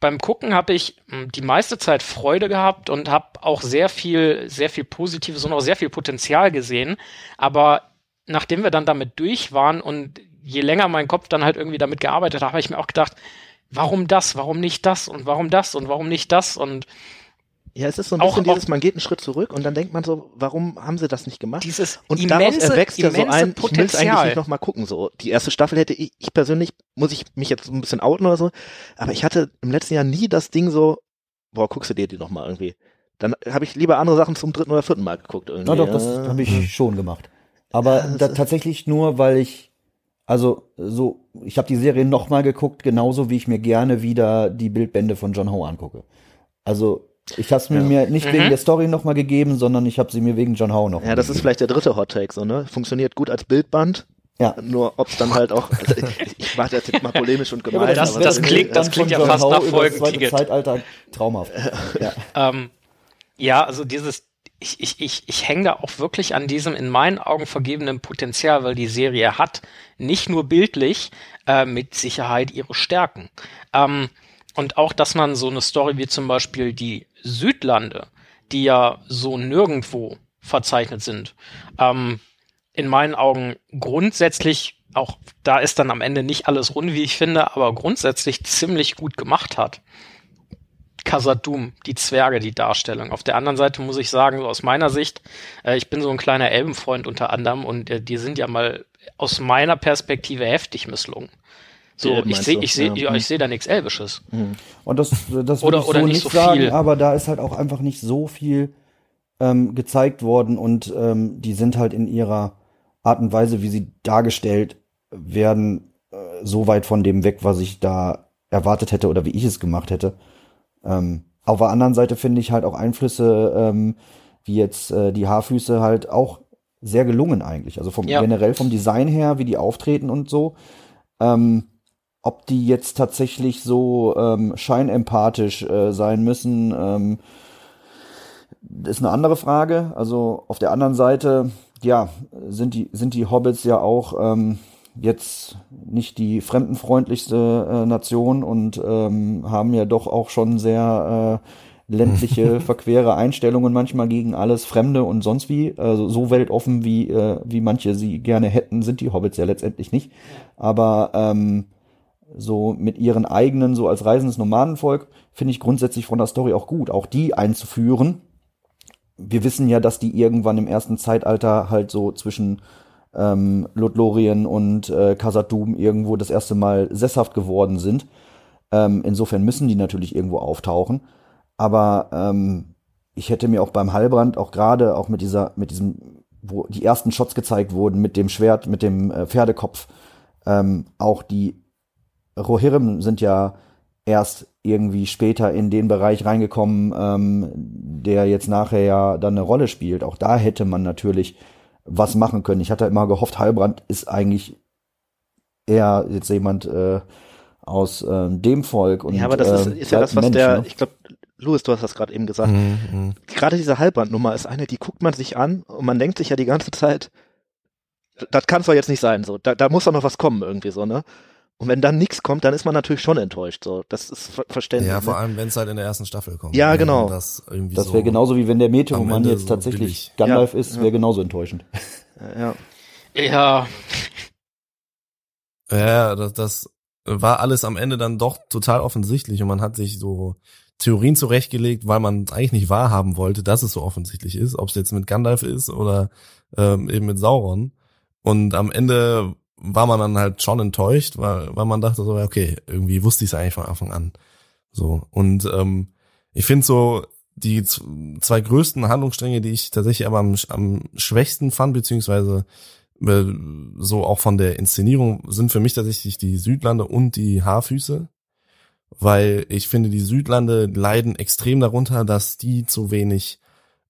beim Gucken habe ich mh, die meiste Zeit Freude gehabt und habe auch sehr viel, sehr viel Positives und auch sehr viel Potenzial gesehen. Aber nachdem wir dann damit durch waren und je länger mein Kopf dann halt irgendwie damit gearbeitet hat, habe ich mir auch gedacht, warum das, warum nicht das und warum das und warum nicht das und Ja, es ist so ein Auch- bisschen auch- dieses, man geht einen Schritt zurück und dann denkt man so, warum haben sie das nicht gemacht? dieses Und daraus immense, erwächst ja so ein, ich will es eigentlich Potenzial. nicht nochmal gucken, so. Die erste Staffel hätte ich, ich persönlich, muss ich mich jetzt so ein bisschen outen oder so, aber ich hatte im letzten Jahr nie das Ding so, boah, guckst du dir die nochmal irgendwie. Dann habe ich lieber andere Sachen zum dritten oder vierten Mal geguckt irgendwie. Na doch, das habe ich schon gemacht. Aber Ja, tatsächlich nur, weil ich, also so, ich habe die Serie nochmal geguckt, genauso wie ich mir gerne wieder die Bildbände von John Ho angucke. Also ich habe es mir, Ja. mir nicht Mhm. wegen der Story nochmal gegeben, sondern ich habe sie mir wegen John Ho noch. Ja, das ist vielleicht der dritte Hot Take, so, ne? Funktioniert gut als Bildband, Ja. nur ob es dann halt auch, also ich, ich mache das jetzt mal polemisch und Ja, gemein. aber das- aber das irgendwie- klingt- das klingt ja John fast Ho nach das Folgenticket. Zeitalter traumhaft. Ja. Ähm, ja, also dieses, ich, ich, ich, ich hänge da auch wirklich an diesem in meinen Augen vergebenen Potenzial, weil die Serie hat nicht nur bildlich äh, mit Sicherheit ihre Stärken. Ähm, und auch, dass man so eine Story wie zum Beispiel die Südlande, die ja so nirgendwo verzeichnet sind, ähm, in meinen Augen grundsätzlich auch da ist dann am Ende nicht alles rund, wie ich finde, aber grundsätzlich ziemlich gut gemacht hat. Khazad-dûm, die Zwerge, die Darstellung. Auf der anderen Seite muss ich sagen, so aus meiner Sicht, äh, ich bin so ein kleiner Elbenfreund unter anderem und äh, die sind ja mal aus meiner Perspektive heftig misslungen. So, ich sehe, ich sehe, Ja. ich sehe da nichts Elbisches. Und das, das Oder- würde ich oder so nicht nicht so sagen, viel. aber da ist halt auch einfach nicht so viel ähm, gezeigt worden und ähm, die sind halt in ihrer Art und Weise, wie sie dargestellt werden, äh, so weit von dem weg, was ich da erwartet hätte oder wie ich es gemacht hätte. Ähm, auf der anderen Seite finde ich halt auch Einflüsse, ähm, wie jetzt äh, die Haarfüße halt auch sehr gelungen eigentlich. Also vom Ja. generell vom Design her, wie die auftreten und so. Ähm, ob die jetzt tatsächlich so ähm, scheinempathisch äh, sein müssen, ähm, ist eine andere Frage. Also auf der anderen Seite, ja, sind die, sind die Hobbits ja auch ähm, jetzt nicht die fremdenfreundlichste äh, Nation und ähm, haben ja doch auch schon sehr äh, ländliche, verquere Einstellungen manchmal gegen alles Fremde und sonst wie. Also so weltoffen, wie, äh, wie manche sie gerne hätten, sind die Hobbits ja letztendlich nicht. Aber ähm, so mit ihren eigenen, so als reisendes Nomadenvolk, finde ich grundsätzlich von der Story auch gut, auch die einzuführen. Wir wissen ja, dass die irgendwann im ersten Zeitalter halt so zwischen ähm, Lothlorien und äh, Khazad-dûm irgendwo das erste Mal sesshaft geworden sind. Ähm, insofern müssen die natürlich irgendwo auftauchen. Aber ähm, ich hätte mir auch beim Heilbrand auch gerade auch mit dieser, mit diesem, wo die ersten Shots gezeigt wurden, mit dem Schwert, mit dem äh, Pferdekopf, ähm, auch die Rohirrim sind ja erst irgendwie später in den Bereich reingekommen, ähm, der jetzt nachher ja dann eine Rolle spielt. Auch da hätte man natürlich was machen können. Ich hatte immer gehofft, Heilbrand ist eigentlich eher jetzt jemand äh, aus ähm, dem Volk. Und, ja, aber das ist, äh, ist ja das, was Mensch, der, ne? ich glaube, Louis, du hast das gerade eben gesagt. Mhm, mhm. Gerade diese Halbbandnummer ist eine, die guckt man sich an und man denkt sich ja die ganze Zeit, das kann es doch jetzt nicht sein, so. Da, da muss doch noch was kommen irgendwie so, ne? Und wenn dann nichts kommt, dann ist man natürlich schon enttäuscht, so. Das ist ver verständlich. Ja, vor ne? allem, wenn es halt in der ersten Staffel kommt. Ja, Wenn genau. Das, irgendwie Das so, wäre genauso wie wenn der Meteormann jetzt so tatsächlich billig. Gandalf Ja, ist, ja. wäre genauso enttäuschend. Ja. Ja, Ja, das, das war alles am Ende dann doch total offensichtlich und man hat sich so Theorien zurechtgelegt, weil man es eigentlich nicht wahrhaben wollte, dass es so offensichtlich ist, ob es jetzt mit Gandalf ist oder ähm, eben mit Sauron. Und am Ende war man dann halt schon enttäuscht, weil, weil man dachte so, okay, irgendwie wusste ich es eigentlich von Anfang an. So. Und ähm, ich finde so, die zwei größten Handlungsstränge, die ich tatsächlich aber am, am schwächsten fand, beziehungsweise äh, so auch von der Inszenierung, sind für mich tatsächlich die Südlande und die Haarfüße. Weil ich finde, die Südlande leiden extrem darunter, dass die zu wenig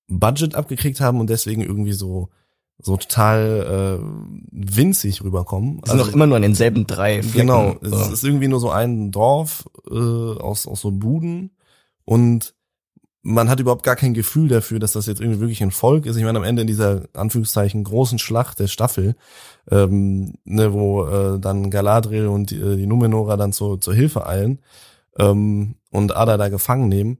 Budget abgekriegt haben und deswegen irgendwie so so total äh, winzig rüberkommen. Die sind Also- doch immer nur an denselben drei Flecken. Genau, es So. ist irgendwie nur so ein Dorf äh, aus, aus so Buden und man hat überhaupt gar kein Gefühl dafür, dass das jetzt irgendwie wirklich ein Volk ist. Ich meine, am Ende in dieser Anführungszeichen großen Schlacht der Staffel, ähm, ne, wo äh, dann Galadriel und die, äh, die Numenora dann zur, zur Hilfe eilen ähm, und Ada da gefangen nehmen,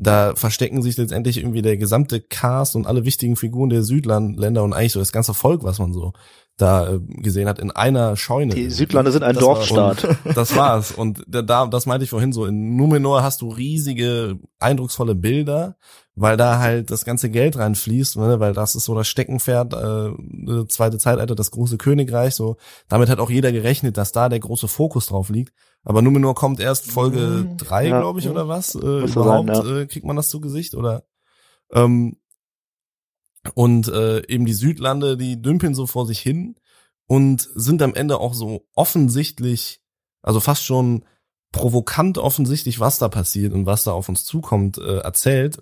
da verstecken sich letztendlich irgendwie der gesamte Cast und alle wichtigen Figuren der Südländer und eigentlich so das ganze Volk, was man so da äh, gesehen hat, in einer Scheune. Die Südlande sind ein Das war- Dorfstaat. Und das war's. Und da, da, das meinte ich vorhin so, in Numenor hast du riesige, eindrucksvolle Bilder, weil da halt das ganze Geld reinfließt, ne? weil das ist so das Steckenpferd, äh, das zweite Zeitalter, das große Königreich, so. Damit hat auch jeder gerechnet, dass da der große Fokus drauf liegt. Aber Numenor kommt erst Folge Mhm. drei, Ja. glaube ich, oder was? Äh, überhaupt sein, äh, kriegt man das zu Gesicht, oder? Ähm, und äh, eben die Südlande, die dümpeln so vor sich hin und sind am Ende auch so offensichtlich, also fast schon provokant offensichtlich, was da passiert und was da auf uns zukommt, äh, erzählt.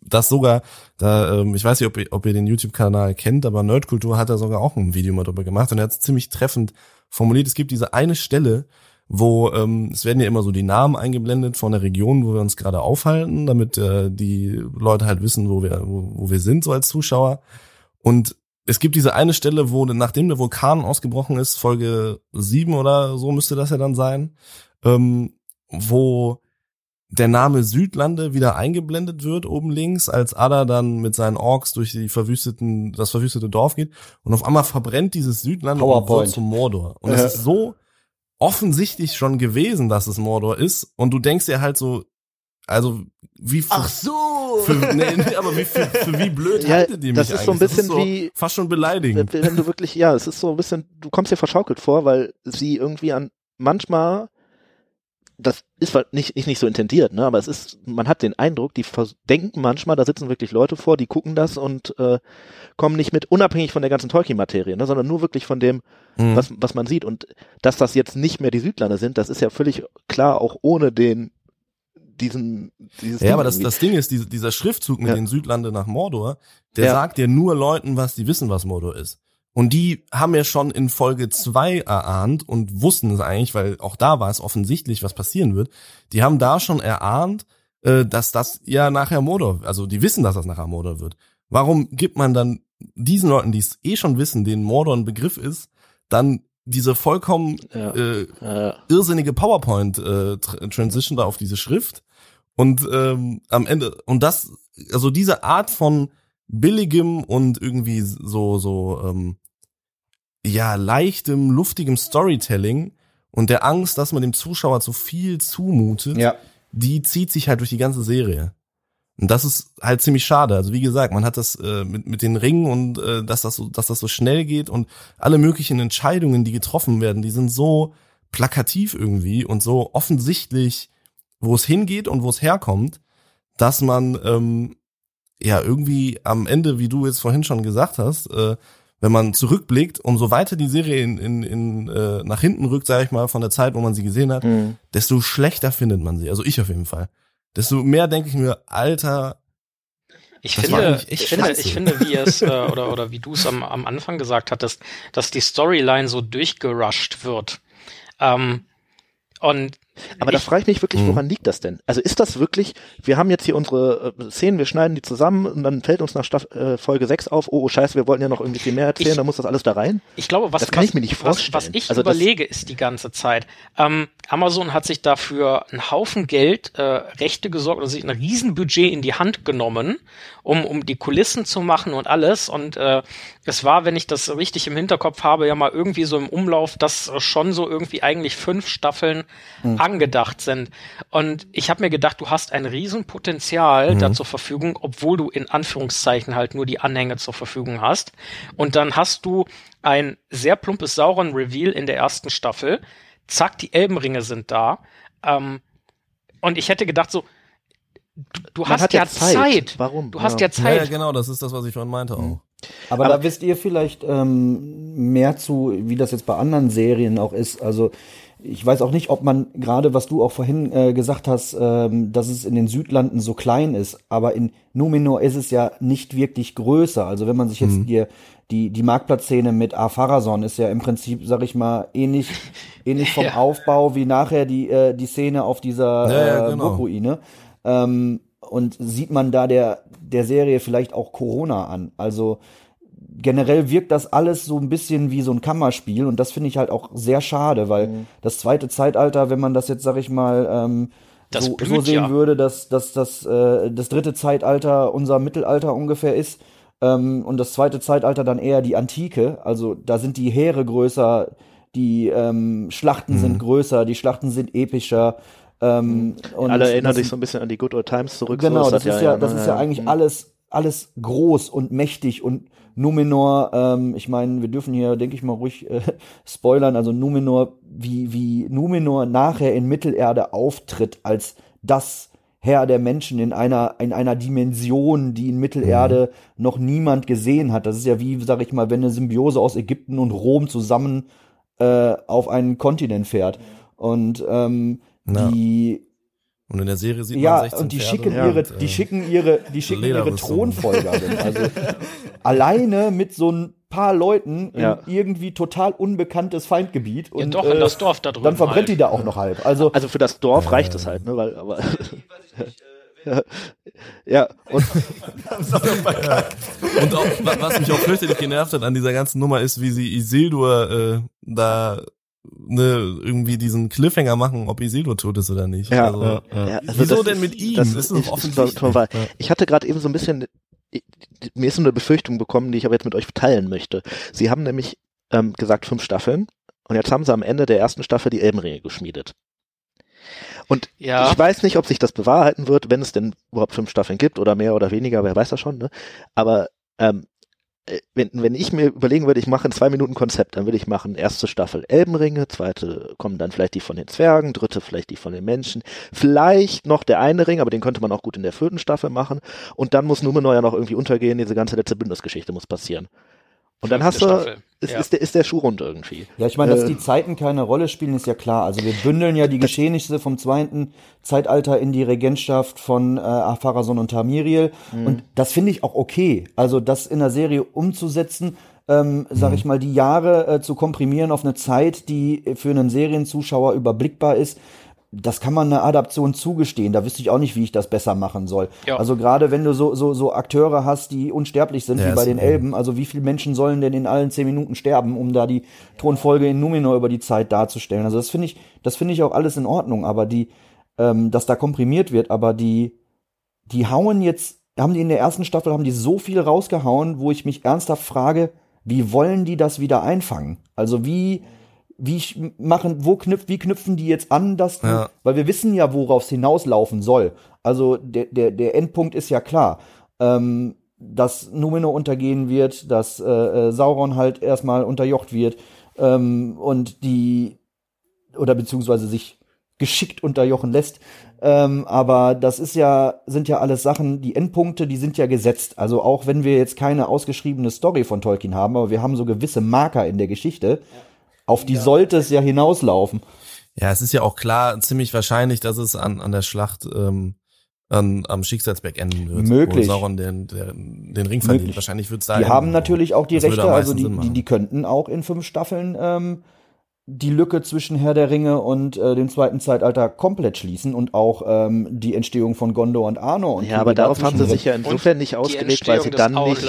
Das sogar, da, ähm, ich weiß nicht, ob ihr, ob ihr den YouTube-Kanal kennt, aber Nerdkultur hat da sogar auch ein Video mal drüber gemacht und er hat es ziemlich treffend formuliert. Es gibt diese eine Stelle, wo ähm, es werden ja immer so die Namen eingeblendet von der Region, wo wir uns gerade aufhalten, damit äh, die Leute halt wissen, wo wir wo, wo wir sind so als Zuschauer. Und es gibt diese eine Stelle, wo nachdem der Vulkan ausgebrochen ist, Folge sieben oder so müsste das ja dann sein, ähm, wo der Name Südlande wieder eingeblendet wird oben links, als Ada dann mit seinen Orks durch die verwüsteten, das verwüstete Dorf geht und auf einmal verbrennt dieses Südlande und PowerPoint. wird zum Mordor. Und es ist so offensichtlich schon gewesen, dass es Mordor ist und du denkst dir halt so, also wie für, so! für nee, nee, aber wie für, für wie blöd Ja, haltet ihr mich das ist so ein eigentlich? bisschen so wie- fast schon beleidigend. wenn wenn du wirklich, ja, es ist so ein bisschen, du kommst dir verschaukelt vor, weil sie irgendwie an manchmal, das ist nicht, nicht, nicht so intendiert, ne, aber es ist, man hat den Eindruck, die denken manchmal, da sitzen wirklich Leute vor, die gucken das und äh, kommen nicht mit, unabhängig von der ganzen Tolkien-Materie, ne, sondern nur wirklich von dem, Mhm. was, was man sieht. Und dass das jetzt nicht mehr die Südlande sind, das ist ja völlig klar, auch ohne den, diesen, dieses Ja, Ding aber das, irgendwie. das Ding ist, diese, dieser Schriftzug mit Ja. den Südlande nach Mordor, der Ja. sagt ja nur Leuten, was die wissen, was Mordor ist. Und die haben ja schon in Folge zwei erahnt und wussten es eigentlich, weil auch da war es offensichtlich, was passieren wird. Die haben da schon erahnt, äh, dass das ja nachher Mordor, also die wissen, dass das nachher Mordor wird. Warum gibt man dann diesen Leuten, die es eh schon wissen, denen Mordor ein Begriff ist, dann diese vollkommen Ja. äh, äh, irrsinnige PowerPoint-Transition da auf diese Schrift und ähm, am Ende und das also diese Art von billigem und irgendwie so so ähm, ja leichtem luftigem Storytelling und der Angst, dass man dem Zuschauer zu viel zumutet, Ja. die zieht sich halt durch die ganze Serie. Und das ist halt ziemlich schade. Also wie gesagt, man hat das äh, mit, mit den Ringen und äh, dass das so, dass das so schnell geht und alle möglichen Entscheidungen, die getroffen werden, die sind so plakativ irgendwie und so offensichtlich, wo es hingeht und wo es herkommt, dass man ähm, ja irgendwie am Ende, wie du jetzt vorhin schon gesagt hast, äh, wenn man zurückblickt, umso weiter die Serie in, in, in, äh, nach hinten rückt, sage ich mal, von der Zeit, wo man sie gesehen hat, mh. desto schlechter findet man sie. Also ich auf jeden Fall. Desto mehr denke ich mir, Alter, Ich finde, ich finde, ich finde, wie es äh, oder oder wie du es am, am Anfang gesagt hattest, dass die Storyline so durchgerusht wird. Ähm, und Aber da ich, frage ich mich wirklich, woran liegt das denn? Also ist das wirklich, wir haben jetzt hier unsere äh, Szenen, wir schneiden die zusammen und dann fällt uns nach Staff, äh, Folge 6 auf, oh, oh scheiße, wir wollten ja noch irgendwie viel mehr erzählen, Ich- dann muss das alles da rein. ich glaube, was, Das kann was, ich mir nicht was, was vorstellen. ich Also überlege, ist die ganze Zeit. Ähm, Amazon hat sich dafür einen Haufen Geld, äh, Rechte gesorgt und sich ein Riesenbudget in die Hand genommen, um, um die Kulissen zu machen und alles. Und äh, es war, wenn ich das richtig im Hinterkopf habe, ja mal irgendwie so im Umlauf, dass schon so irgendwie eigentlich fünf Staffeln Hm. angedacht sind. Und ich habe mir gedacht, du hast ein Riesenpotenzial Mhm. da zur Verfügung, obwohl du in Anführungszeichen halt nur die Anhänge zur Verfügung hast. Und dann hast du ein sehr plumpes Sauron-Reveal in der ersten Staffel. Zack, die Elbenringe sind da. Ähm, und ich hätte gedacht so, du, du hast hat ja ja Zeit. Zeit. Warum? Du hast Ja. ja ja, ja Zeit. genau, das ist das, was ich vorhin meinte auch. Aber, Aber- da wisst ihr vielleicht ähm, mehr zu, wie das jetzt bei anderen Serien auch ist. Also ich weiß auch nicht, ob man gerade, was du auch vorhin äh, gesagt hast, ähm, dass es in den Südlanden so klein ist, aber in Numenor ist es ja nicht wirklich größer. Also wenn man sich jetzt die, die, die Marktplatzszene mit Ar-Pharazôn ist ja im Prinzip, sag ich mal, ähnlich, ähnlich vom Ja. Aufbau wie nachher die, äh, die Szene auf dieser Ja, ja, äh, genau. Burgruine. Ähm, und sieht man da der, der Serie vielleicht auch Corona an. Also generell wirkt das alles so ein bisschen wie so ein Kammerspiel und das finde ich halt auch sehr schade, weil Mhm. das zweite Zeitalter, wenn man das jetzt, sag ich mal, ähm, Das so, blüht so sehen ja. würde, dass, dass, dass äh, das dritte Zeitalter unser Mittelalter ungefähr ist ähm, und das zweite Zeitalter dann eher die Antike. Also da sind die Heere größer, die ähm, Schlachten Mhm. sind größer, die Schlachten sind epischer. Ähm, und Alle erinnern das- sich so ein bisschen an die Good Old Times zurück. Genau, so das ist ja, ne? das ist ja eigentlich alles, alles groß und mächtig und Numenor, ähm, ich meine, wir dürfen hier, denke ich mal, ruhig äh, spoilern, also Numenor, wie, wie Numenor nachher in Mittelerde auftritt als das Herr der Menschen in einer, in einer Dimension, die in Mittelerde noch niemand gesehen hat. Das ist ja wie, sag ich mal, wenn eine Symbiose aus Ägypten und Rom zusammen äh, auf einen Kontinent fährt. Und ähm, Ja. die Und in der Serie sieht ja, man 16 und die Pferde schicken ihre, und, äh, die schicken ihre, die schicken ihre. Thronfolgerin. Also alleine mit so ein paar Leuten Ja. in irgendwie total unbekanntes Feindgebiet. Ja, Und, doch, in das Dorf da drüben Dann verbrennt halt. die da auch noch halb. Also, Also für das Dorf reicht es halt, ne? Weil, aber ja, ja, und Und auch, wa- was mich auch fürchterlich genervt hat an dieser ganzen Nummer ist, wie sie Isildur äh, da ne, irgendwie diesen Cliffhanger machen, ob Isildur tot ist oder nicht. Ja, also, ja, ja. Ja, also Wieso denn mit ihm? Das Das ist, ist offensichtlich. Ich hatte gerade eben so ein bisschen, mir ist eine Befürchtung bekommen, die ich aber jetzt mit euch teilen möchte. Sie haben nämlich ähm, gesagt fünf Staffeln und jetzt haben sie am Ende der ersten Staffel die Elbenringe geschmiedet. Und Ja. ich weiß nicht, ob sich das bewahrheiten wird, wenn es denn überhaupt fünf Staffeln gibt oder mehr oder weniger, wer weiß das schon, ne? Aber ähm, äh, wenn, wenn ich mir überlegen würde, ich mache ein zwei Minuten Konzept, dann würde ich machen, erste Staffel Elbenringe, zweite kommen dann vielleicht die von den Zwergen, dritte vielleicht die von den Menschen, vielleicht noch der eine Ring, aber den könnte man auch gut in der vierten Staffel machen. Und dann muss Numenor ja noch irgendwie untergehen, diese ganze letzte Bündnisgeschichte muss passieren. Und dann hast du, Staffel, ist, ja. ist, der, ist der Schuh rund irgendwie. Ja, ich meine, dass Äh, die Zeiten keine Rolle spielen, ist ja klar. Also wir bündeln ja die Geschehnisse vom zweiten Zeitalter in die Regentschaft von äh, Pharason und Tamiriel. Mhm. Und das finde ich auch okay. Also das in der Serie umzusetzen, ähm, sag Mhm. ich mal, die Jahre äh, zu komprimieren auf eine Zeit, die für einen Serienzuschauer überblickbar ist. Das kann man einer Adaption zugestehen. Da wüsste ich auch nicht, wie ich das besser machen soll. Ja. Also gerade wenn du so, so, so Akteure hast, die unsterblich sind, Ja, wie bei den Elben, also wie viele Menschen sollen denn in allen zehn Minuten sterben, um da die Thronfolge in Numenor über die Zeit darzustellen? Also das finde ich, das finde ich auch alles in Ordnung, aber die, ähm, dass da komprimiert wird, aber die, die hauen jetzt, haben die in der ersten Staffel, haben die so viel rausgehauen, wo ich mich ernsthaft frage, wie wollen die das wieder einfangen? Also wie, wie machen, wo knüpft, wie knüpfen die jetzt an, dass, du- Ja. weil wir wissen ja, worauf es hinauslaufen soll. Also der, der, der Endpunkt ist ja klar. Ähm, dass Numenor untergehen wird, dass äh, äh, Sauron halt erstmal unterjocht wird ähm, und die oder beziehungsweise sich geschickt unterjochen lässt. Ähm, aber das ist ja, sind ja alles Sachen, die Endpunkte, die sind ja gesetzt. Also auch wenn wir jetzt keine ausgeschriebene Story von Tolkien haben, aber wir haben so gewisse Marker in der Geschichte, auf die sollte es ja hinauslaufen. Ja, es ist ja auch klar, ziemlich wahrscheinlich, dass es an, an der Schlacht ähm, an, am Schicksalsberg enden wird. Möglich. Wo Sauron den, den, den Ring. Möglich. Wahrscheinlich wird es da Die haben natürlich auch die Das Rechte, also die, die, die könnten auch in fünf Staffeln ähm, die Lücke zwischen Herr der Ringe und äh, dem zweiten Zeitalter komplett schließen und auch ähm, die Entstehung von Gondor und Arnor. Und Ja, aber darauf haben sie sich ja insofern nicht die ausgelegt, weil sie dann nicht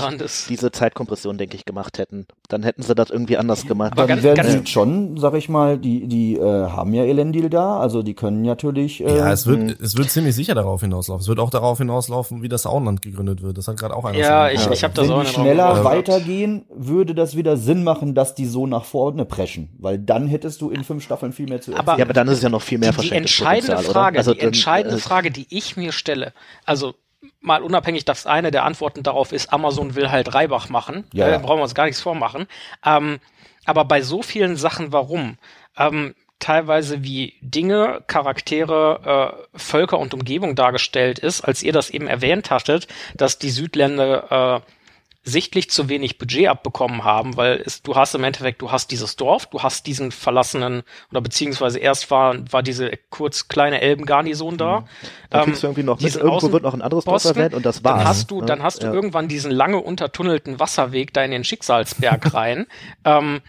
diese Zeitkompression, denke ich, gemacht hätten. Dann hätten sie das irgendwie anders gemacht. Aber die werden ganz- sie schon, sag ich mal, die, die äh, haben ja Elendil da, also die können natürlich. Äh, Ja, es wird, es wird ziemlich sicher darauf hinauslaufen. Es wird auch darauf hinauslaufen, wie das Auenland gegründet wird. Das hat gerade auch einer Ja, ich- gesagt. ich hab das Wenn auch die in der schneller weitergehen, würde das wieder Sinn machen, dass die so nach vorne preschen. Weil dann hättest du in fünf Staffeln viel mehr zu Aber- ja, aber dann ist es ja noch viel mehr die, entscheidende Potenzial, Frage? Also die dann, entscheidende äh, Frage, die ich mir stelle, also mal unabhängig, dass eine der Antworten darauf ist, Amazon will halt Reibach machen, Ja, äh, ja. brauchen wir uns gar nichts vormachen. Ähm, aber bei so vielen Sachen, warum? Ähm, teilweise wie Dinge, Charaktere, äh, Völker und Umgebung dargestellt ist, als ihr das eben erwähnt hattet, dass die Südländer äh, sichtlich zu wenig Budget abbekommen haben, weil es, du hast im Endeffekt, du hast dieses Dorf, du hast diesen verlassenen, oder beziehungsweise erst war, war diese kurz kleine Elbengarnison da. Mhm. Da kriegst du irgendwie noch mit, irgendwo wird noch ein anderes Dorf erwähnt und das Dann war's. hast du, ne? dann hast du Ja. irgendwann diesen lange untertunnelten Wasserweg da in den Schicksalsberg rein. ähm,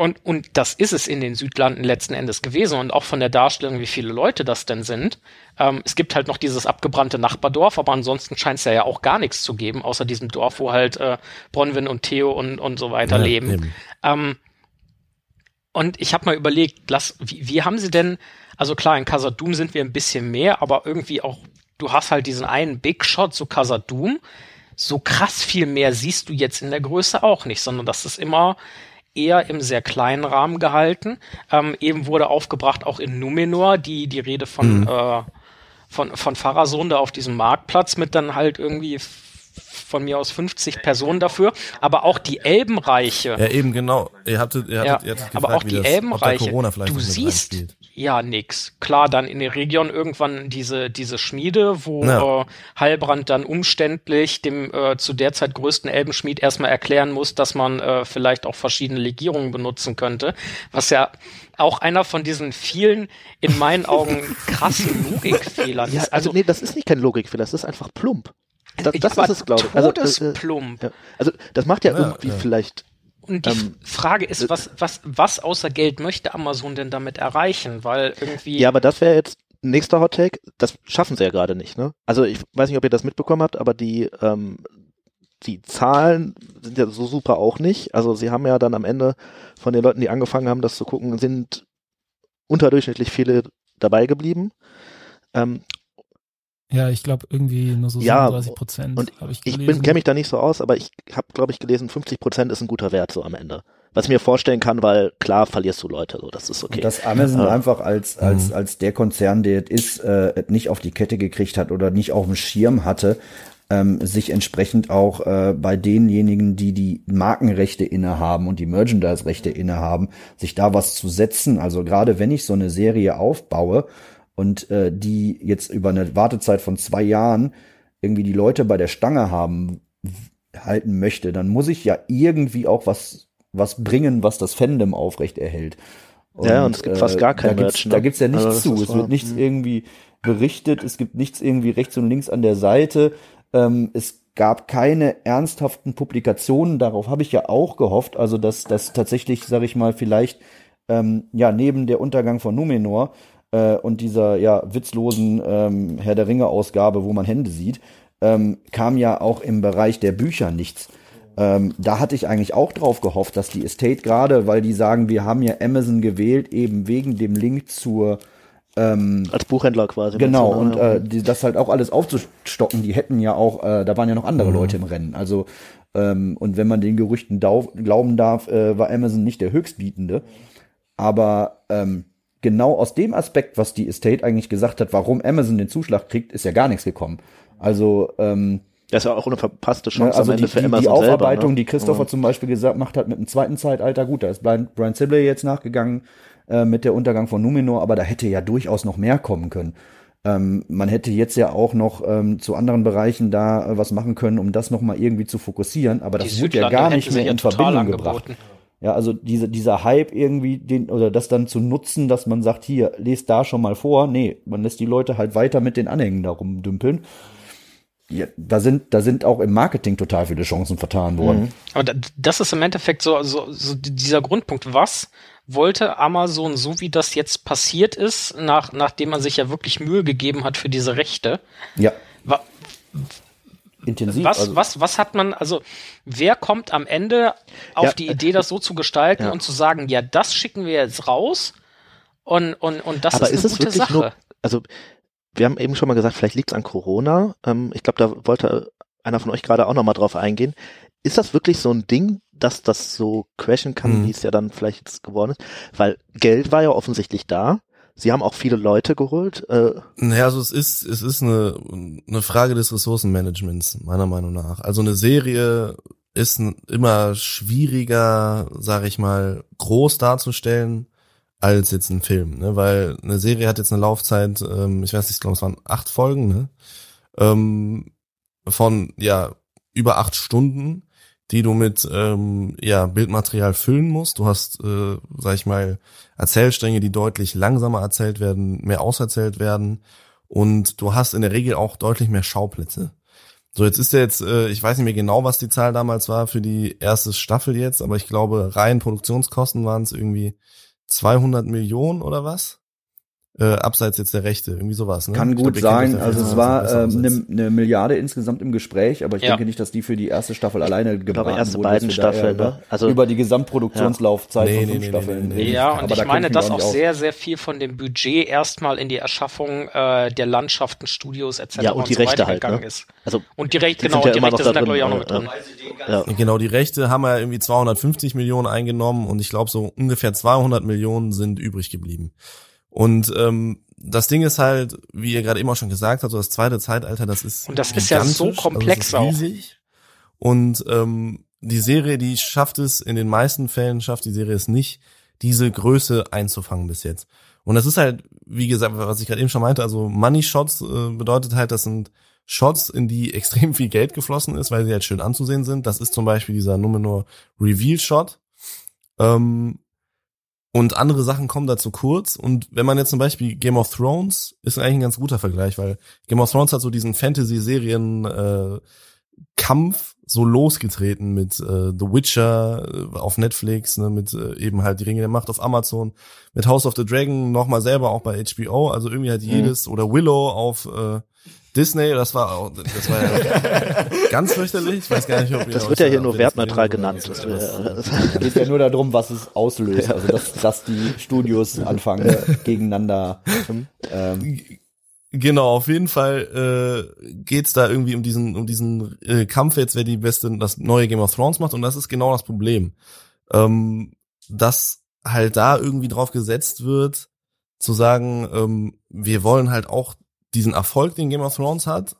und, und das ist es in den Südlanden letzten Endes gewesen. Und auch von der Darstellung, wie viele Leute das denn sind. Ähm, es gibt halt noch dieses abgebrannte Nachbardorf, aber ansonsten scheint es ja, ja auch gar nichts zu geben, außer diesem Dorf, wo halt äh, Bronwyn und Theo und, und so weiter Ja, leben. eben. Ähm, und ich habe mal überlegt, lass, wie, wie haben sie denn, also klar, in Casadum sind wir ein bisschen mehr, aber irgendwie auch, du hast halt diesen einen Big Shot zu Casadum. So krass viel mehr siehst du jetzt in der Größe auch nicht, sondern das ist immer eher im sehr kleinen Rahmen gehalten. Ähm, eben wurde aufgebracht auch in Numenor die, die Rede von, äh, von, von Pharason da auf diesem Marktplatz mit dann halt irgendwie von mir aus 50 Personen dafür, aber auch die Elbenreiche. Ja, eben genau. Ihr hattet, ihr Ja, hattet, ihr hattet gefragt, aber auch wie die das, Elbenreiche, Corona vielleicht du siehst ja nix. Klar, dann in der Region irgendwann diese diese Schmiede, wo Ja. äh, Heilbrand dann umständlich dem äh, zu der Zeit größten Elbenschmied erstmal erklären muss, dass man äh, vielleicht auch verschiedene Legierungen benutzen könnte, was ja auch einer von diesen vielen in meinen Augen krassen Logikfehlern Ja, ist. also nee, das ist nicht kein Logikfehler, das ist einfach plump. Das, das ist es, glaube ich. Also, äh, Todesplump. ja. also das macht ja, Ja, irgendwie ja. vielleicht Und die Ähm, Frage ist, was, was, was außer Geld möchte Amazon denn damit erreichen? Weil irgendwie. Ja, aber das wäre jetzt nächster Hot Take. Das schaffen sie ja gerade nicht, ne? Also ich weiß nicht, ob ihr das mitbekommen habt, aber die, ähm, die Zahlen sind ja so super auch nicht. Also sie haben ja dann am Ende von den Leuten, die angefangen haben, das zu gucken, sind unterdurchschnittlich viele dabei geblieben. Ähm, Ja, ich glaube irgendwie nur so Ja, 37 Prozent und ich ich kenne mich da nicht so aus, aber ich habe, glaube ich, gelesen, 50 Prozent ist ein guter Wert so am Ende. Was ich mir vorstellen kann, weil klar verlierst du Leute, so das ist okay. Und dass Amazon Ja. einfach als, als, Mhm. als der Konzern, der es ist, äh, es nicht auf die Kette gekriegt hat oder nicht auf dem Schirm hatte, ähm, sich entsprechend auch äh, bei denjenigen, die die Markenrechte innehaben und die Merchandise-Rechte innehaben, sich da was zu setzen. Also gerade wenn ich so eine Serie aufbaue und äh, die jetzt über eine Wartezeit von zwei Jahren irgendwie die Leute bei der Stange haben halten möchte, dann muss ich ja irgendwie auch was was bringen, was das Fandom aufrecht erhält. Ja, und es gibt fast gar kein da gibt's, ne? Da gibt's ja nichts Also zu. Es wird nichts Mhm. irgendwie berichtet, es gibt nichts irgendwie rechts und links an der Seite. Ähm, es gab keine ernsthaften Publikationen, darauf habe ich ja auch gehofft, also dass das tatsächlich, sage ich mal, vielleicht ähm, ja neben der Untergang von Numenor äh, und dieser ja witzlosen ähm, Herr der Ringe Ausgabe, wo man Hände sieht, ähm, kam ja auch im Bereich der Bücher nichts. Ähm, da hatte ich eigentlich auch drauf gehofft, dass die Estate gerade, weil die sagen, wir haben ja Amazon gewählt, eben wegen dem Link zur ähm, Als Buchhändler quasi. Genau, meinst und ne? äh, die, das halt auch alles aufzustocken, die hätten ja auch, äh, da waren ja noch andere Leute im Rennen. Also, ähm, und wenn man den Gerüchten glauben darf, äh, war Amazon nicht der Höchstbietende. Aber ähm, genau aus dem Aspekt, was die Estate eigentlich gesagt hat, warum Amazon den Zuschlag kriegt, ist ja gar nichts gekommen. Also, ähm, Das ist ja auch eine verpasste Ne, Chance also am die, Ende für die, Amazon die Aufarbeitung, selber, ne? die Christopher zum Beispiel gesagt macht hat mit dem zweiten Zeitalter, gut, da ist Brian, Brian Sibley jetzt nachgegangen äh, mit der Untergang von Numenor, aber da hätte ja durchaus noch mehr kommen können. Ähm, man hätte jetzt ja auch noch ähm, zu anderen Bereichen da äh, was machen können, um das noch mal irgendwie zu fokussieren, aber die das wurde ja gar nicht mehr ja in Verbindung gebracht. Ja, also diese, dieser Hype irgendwie, den, oder das dann zu nutzen, dass man sagt, hier, lest da schon mal vor. Nee, man lässt die Leute halt weiter mit den Anhängen darum dümpeln. Ja, da sind, da sind auch im Marketing total viele Chancen vertan worden. Aber da- das ist im Endeffekt so, so, so dieser Grundpunkt. Was wollte Amazon, so wie das jetzt passiert ist, nach, nachdem man sich ja wirklich Mühe gegeben hat für diese Rechte? Ja, Wa intensiv. was, also, was, was hat man, also wer kommt am Ende auf Ja, die Idee, das so zu gestalten ja. und zu sagen, ja, das schicken wir jetzt raus und, und, und das Aber ist ist eine es gute wirklich Sache. nur, also wir haben eben schon mal gesagt, vielleicht liegt es an Corona. Ähm, ich glaube, da wollte einer von euch gerade auch noch mal drauf eingehen. Ist das wirklich so ein Ding, dass das so crashen kann, Mhm. wie es ja dann vielleicht jetzt geworden ist? Weil Geld war ja offensichtlich da. Sie haben auch viele Leute geholt. Äh, Naja, also es ist, es ist eine, eine Frage des Ressourcenmanagements, meiner Meinung nach. Also eine Serie ist immer schwieriger, sage ich mal, groß darzustellen als jetzt ein Film, ne? Weil eine Serie hat jetzt eine Laufzeit, ähm, ich weiß nicht, ich glaube, es waren acht Folgen, ne? Ähm, von ja über acht Stunden, die du mit ähm, ja Bildmaterial füllen musst. Du hast, äh, sag ich mal, Erzählstränge, die deutlich langsamer erzählt werden, mehr auserzählt werden und du hast in der Regel auch deutlich mehr Schauplätze. So, jetzt ist der jetzt, äh, ich weiß nicht mehr genau, was die Zahl damals war für die erste Staffel jetzt, aber ich glaube, rein Produktionskosten waren es irgendwie 200 Millionen oder was? Äh, abseits jetzt der Rechte, irgendwie sowas. Ne? kann Ich gut glaub, sein. Also es war ähm, eine als- eine Milliarde insgesamt im Gespräch, aber ich Ja. denke nicht, dass die für die erste Staffel alleine ich glaube, gebraten erste wurde, beiden Staffeln, über, ne? Also über die Gesamtproduktionslaufzeit Nee, von nee, fünf nee, Staffeln. nee, nee. Ja, Aber und ich da meine, dass auch sehr, sehr viel von dem Budget erstmal in die Erschaffung äh, der Landschaften, Studios etc. Ja, und die so Rechte weiter halt, gegangen ne? ist. also Und die Rechte, genau, ja und die Rechte sind da, glaube ich, auch noch mit äh, drin. ja. Genau, die Rechte haben ja irgendwie 250 Millionen eingenommen und ich glaube so ungefähr 200 Millionen sind übrig geblieben. Und ähm, das Ding ist halt, wie ihr gerade eben auch schon gesagt habt, so das zweite Zeitalter, das ist Und das ist ja so komplex also ist riesig. Und ähm, die Serie, die schafft es, in den meisten Fällen schafft die Serie es nicht, diese Größe einzufangen bis jetzt. Und das ist halt, wie gesagt, was ich gerade eben schon meinte, also Money Shots äh, bedeutet halt, das sind Shots, in die extrem viel Geld geflossen ist, weil sie halt schön anzusehen sind. Das ist zum Beispiel dieser Numenor Reveal Shot. Ähm, und andere Sachen kommen dazu kurz. Und wenn man jetzt zum Beispiel Game of Thrones, ist eigentlich ein ganz guter Vergleich, weil Game of Thrones hat so diesen Fantasy-Serien, äh, Kampf so losgetreten mit äh, The Witcher äh, auf Netflix, ne, mit äh, eben halt die Ringe der Macht auf Amazon, mit House of the Dragon nochmal selber auch bei HBO, also irgendwie halt jedes mhm. oder Willow auf äh, Disney, das war auch, das war ja ganz fürchterlich. Ich weiß gar nicht, ob Das wird ja hier nur wertneutral genannt. Das, das geht ja nur darum, was es auslöst. Also dass, dass die Studios anfangen gegeneinander. Ähm, Genau, auf jeden Fall äh, geht's da irgendwie um diesen um diesen äh, Kampf jetzt, wer die beste das neue Game of Thrones macht und das ist genau das Problem, ähm, dass halt da irgendwie drauf gesetzt wird, zu sagen, ähm, wir wollen halt auch diesen Erfolg, den Game of Thrones hat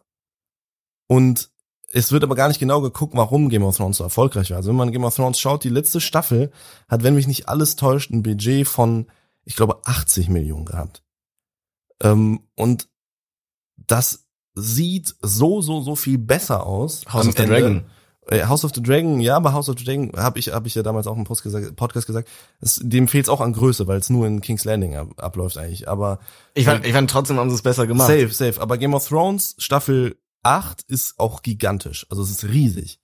und es wird aber gar nicht genau geguckt, warum Game of Thrones so erfolgreich war. Also wenn man Game of Thrones schaut, die letzte Staffel hat, wenn mich nicht alles täuscht, ein Budget von, ich glaube, 80 Millionen gehabt. Ähm, und das sieht so, so, so viel besser aus. House of the Ende. Dragon. Äh, House of the Dragon, ja, aber House of the Dragon habe ich, hab ich ja damals auch im Podcast gesagt, es, dem fehlt es auch an Größe, weil es nur in King's Landing ab, abläuft eigentlich. Aber ich fand, ich fand trotzdem haben sie es besser gemacht. Safe, safe. Aber Game of Thrones Staffel 8 ist auch gigantisch. Also es ist riesig.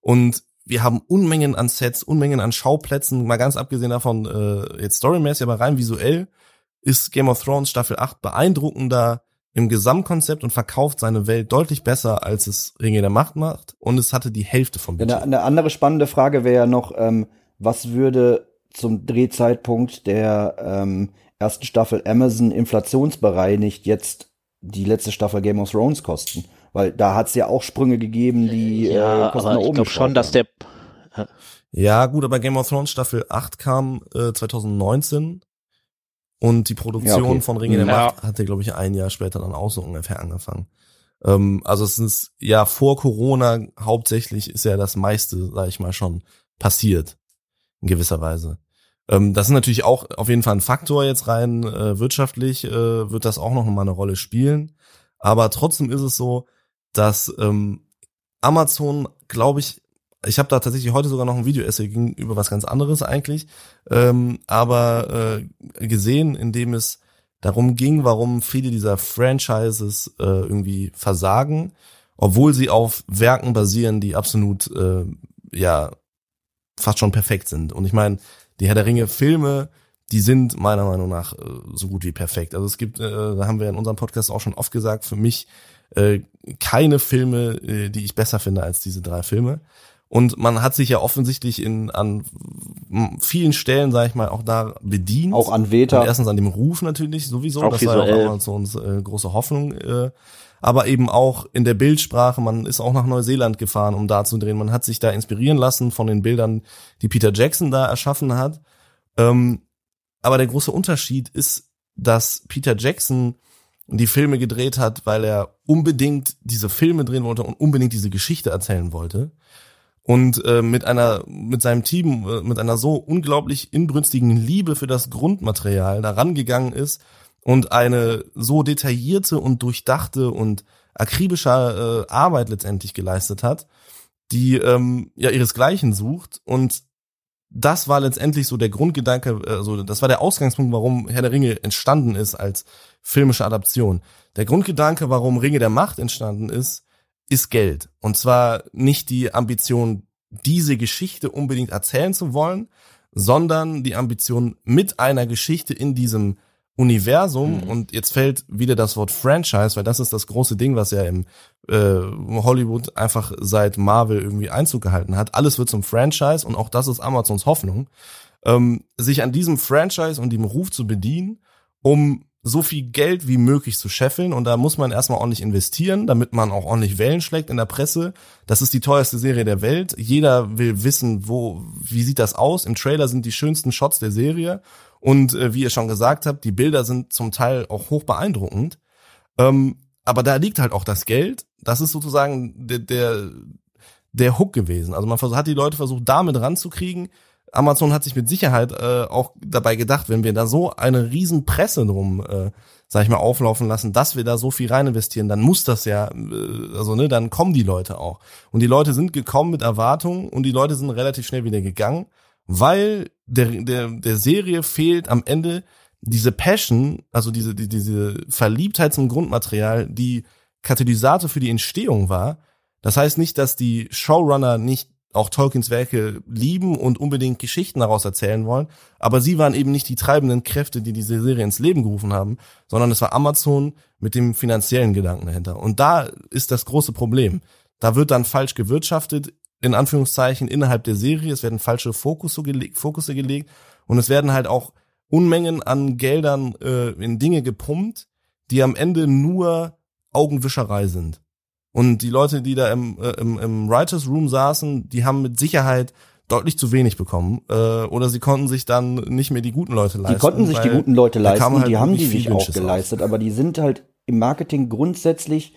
Und wir haben Unmengen an Sets, Unmengen an Schauplätzen, mal ganz abgesehen davon, äh, jetzt storymäßig, aber rein visuell ist Game of Thrones Staffel 8 beeindruckender, im Gesamtkonzept und verkauft seine Welt deutlich besser, als es Ringe der Macht macht. Und es hatte die Hälfte vom Budget. Eine, eine andere spannende Frage wäre ja noch, ähm, was würde zum Drehzeitpunkt der ähm, ersten Staffel Amazon inflationsbereinigt jetzt die letzte Staffel Game of Thrones kosten? Weil da hat es ja auch Sprünge gegeben, die ja, äh, Kosten aber ich glaube schon, dass der ja, gut, aber Game of Thrones Staffel 8 kam äh, 2019 und die Produktion ja, okay. von Ringe der ja. Macht hatte, glaube ich, ein Jahr später dann auch so ungefähr angefangen. Ähm, also es ist ja vor Corona hauptsächlich ist ja das meiste, sag ich mal, schon passiert. In gewisser Weise. Ähm, das ist natürlich auch auf jeden Fall ein Faktor jetzt rein äh, wirtschaftlich, äh, wird das auch noch mal eine Rolle spielen. Aber trotzdem ist es so, dass ähm, Amazon, glaube ich, ich habe da tatsächlich heute sogar noch ein Video-Essay über was ganz anderes eigentlich, ähm, aber äh, gesehen, in dem es darum ging, warum viele dieser Franchises äh, irgendwie versagen, obwohl sie auf Werken basieren, die absolut äh, ja fast schon perfekt sind. Und ich meine, die Herr der Ringe Filme, die sind meiner Meinung nach äh, so gut wie perfekt. Also es gibt, äh, da haben wir in unserem Podcast auch schon oft gesagt, für mich äh, keine Filme, äh, die ich besser finde als diese drei Filme. Und man hat sich ja offensichtlich in an vielen Stellen, sage ich mal, auch da bedient. Auch an Veta. Und erstens an dem Ruf natürlich sowieso. Auch das visuell. war ja auch so uns äh, große Hoffnung. Äh, aber eben auch in der Bildsprache. Man ist auch nach Neuseeland gefahren, um da zu drehen. Man hat sich da inspirieren lassen von den Bildern, die Peter Jackson da erschaffen hat. Ähm, aber der große Unterschied ist, dass Peter Jackson die Filme gedreht hat, weil er unbedingt diese Filme drehen wollte und unbedingt diese Geschichte erzählen wollte und äh, mit einer mit seinem Team äh, mit einer so unglaublich inbrünstigen Liebe für das Grundmaterial daran gegangen ist und eine so detaillierte und durchdachte und akribische äh, Arbeit letztendlich geleistet hat, die ähm, ja ihresgleichen sucht und das war letztendlich so der Grundgedanke, also das war der Ausgangspunkt, warum Herr der Ringe entstanden ist als filmische Adaption. Der Grundgedanke, warum Ringe der Macht entstanden ist, ist Geld. Und zwar nicht die Ambition, diese Geschichte unbedingt erzählen zu wollen, sondern die Ambition mit einer Geschichte in diesem Universum mhm. und jetzt fällt wieder das Wort Franchise, weil das ist das große Ding, was ja im äh, Hollywood einfach seit Marvel irgendwie Einzug gehalten hat. Alles wird zum Franchise und auch das ist Amazons Hoffnung, ähm, sich an diesem Franchise und dem Ruf zu bedienen, um so viel Geld wie möglich zu scheffeln und da muss man erstmal ordentlich investieren, damit man auch ordentlich Wellen schlägt in der Presse. Das ist die teuerste Serie der Welt. Jeder will wissen, wo, wie sieht das aus? Im Trailer sind die schönsten Shots der Serie und äh, wie ihr schon gesagt habt, die Bilder sind zum Teil auch hoch beeindruckend. Ähm, aber da liegt halt auch das Geld. Das ist sozusagen der, der, der Hook gewesen. Also man hat die Leute versucht, damit ranzukriegen Amazon hat sich mit Sicherheit äh, auch dabei gedacht, wenn wir da so eine riesen Presse drum, äh, sag ich mal, auflaufen lassen, dass wir da so viel rein investieren, dann muss das ja, äh, also ne, dann kommen die Leute auch. Und die Leute sind gekommen mit Erwartungen und die Leute sind relativ schnell wieder gegangen, weil der, der, der Serie fehlt am Ende diese Passion, also diese, die, diese Verliebtheit zum Grundmaterial, die Katalysator für die Entstehung war, Das heißt nicht, dass die Showrunner nicht auch Tolkiens Werke lieben und unbedingt Geschichten daraus erzählen wollen, aber sie waren eben nicht die treibenden Kräfte, die diese Serie ins Leben gerufen haben, sondern es war Amazon mit dem finanziellen Gedanken dahinter. Und da ist das große Problem. Da wird dann falsch gewirtschaftet, in Anführungszeichen, innerhalb der Serie. Es werden falsche Fokusse gelegt, Fokusse gelegt und es werden halt auch Unmengen an Geldern äh, in Dinge gepumpt, die am Ende nur Augenwischerei sind. Und die Leute, die da im, äh, im, im Writers Room saßen, die haben mit Sicherheit deutlich zu wenig bekommen äh, oder sie konnten sich dann nicht mehr die guten Leute leisten. Die konnten sich die guten Leute leisten, halt die haben die sich auch geleistet, aber die sind halt im Marketing grundsätzlich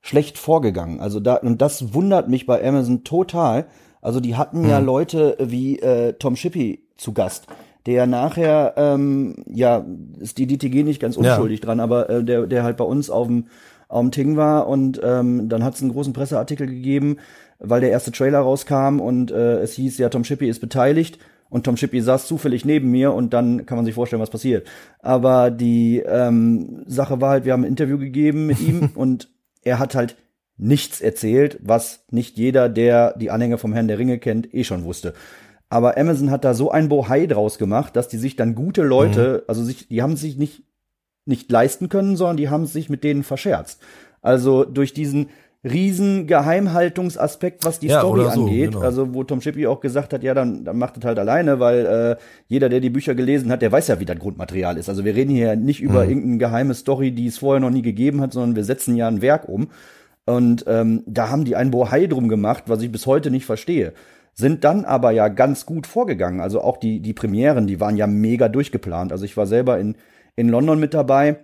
schlecht vorgegangen. Also da und das wundert mich bei Amazon total. Also die hatten ja Hm. Leute wie äh, Tom Shippey zu Gast, der nachher ähm, ja ist die DTG nicht ganz Ja. unschuldig dran, aber äh, der der halt bei uns auf dem dem Ting war und ähm, dann hat es einen großen Presseartikel gegeben, weil der erste Trailer rauskam und äh, es hieß ja Tom Shippey ist beteiligt und Tom Shippey saß zufällig neben mir und dann kann man sich vorstellen, was passiert. Aber die ähm, Sache war halt, wir haben ein Interview gegeben mit ihm und er hat halt nichts erzählt, was nicht jeder, der die Anhänge vom Herrn der Ringe kennt, eh schon wusste. Aber Amazon hat da so ein Bohai draus gemacht, dass die sich dann gute Leute, also sich, die haben sich nicht, nicht leisten können, sondern die haben sich mit denen verscherzt. Also durch diesen riesen Geheimhaltungsaspekt, was die Ja, Story so, angeht, genau. also wo Tom Shippey auch gesagt hat, ja, dann, dann macht es halt alleine, weil äh, jeder, der die Bücher gelesen hat, der weiß ja, wie das Grundmaterial ist. Also wir reden hier nicht über Mhm. irgendeine geheime Story, die es vorher noch nie gegeben hat, sondern wir setzen ja ein Werk um. Und ähm, da haben die ein Bohai drum gemacht, was ich bis heute nicht verstehe. Sind dann aber ja ganz gut vorgegangen. Also auch die, die Premieren, die waren ja mega durchgeplant. Also ich war selber in, in London mit dabei.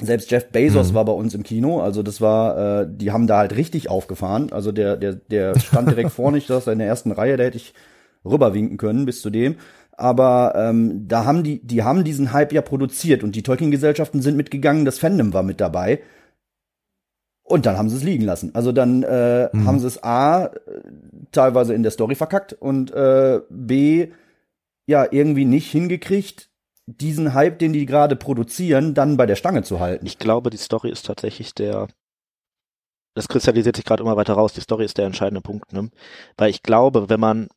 Selbst Jeff Bezos war bei uns im Kino. Also das war, äh, die haben da halt richtig aufgefahren. Also der, der, der stand direkt vorne, ich saß in der ersten Reihe, da hätte ich rüberwinken können bis zu dem. Aber ähm, da haben die, die haben diesen Hype ja produziert und die Tolkien-Gesellschaften sind mitgegangen, das Fandom war mit dabei. Und dann haben sie es liegen lassen. Also dann äh, Mhm. haben sie es A, teilweise in der Story verkackt und äh, B, ja, irgendwie nicht hingekriegt, diesen Hype, den die gerade produzieren, dann bei der Stange zu halten. Ich glaube, die Story ist tatsächlich der, das kristallisiert sich gerade immer weiter raus, die Story ist der entscheidende Punkt, ne? Weil ich glaube, wenn man,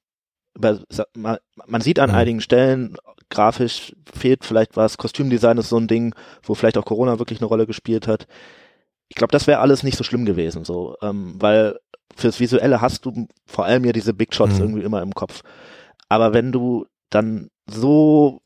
man sieht an Mhm. einigen Stellen, grafisch fehlt vielleicht was, Kostümdesign ist so ein Ding, wo vielleicht auch Corona wirklich eine Rolle gespielt hat. Ich glaube, das wäre alles nicht so schlimm gewesen, so, ähm, weil fürs Visuelle hast du vor allem ja diese Big Shots Mhm. irgendwie immer im Kopf. Aber wenn du dann so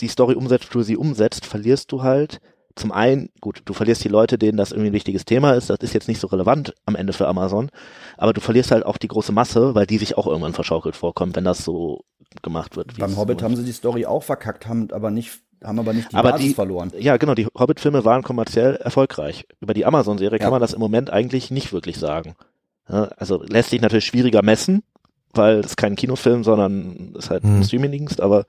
die Story umsetzt, wie du sie umsetzt, verlierst du halt zum einen, gut, du verlierst die Leute, denen das irgendwie ein wichtiges Thema ist, das ist jetzt nicht so relevant am Ende für Amazon, aber du verlierst halt auch die große Masse, weil die sich auch irgendwann verschaukelt vorkommt, wenn das so gemacht wird. wie Beim Hobbit haben sie die Story auch verkackt, haben aber nicht, haben aber nicht die Aber Basis die- verloren. Ja, genau, die Hobbit-Filme waren kommerziell erfolgreich. Über die Amazon-Serie Ja. kann man das im Moment eigentlich nicht wirklich sagen. Ja, also lässt sich natürlich schwieriger messen, weil es kein Kinofilm, sondern ist halt ein Hm. Streamingdienst, aber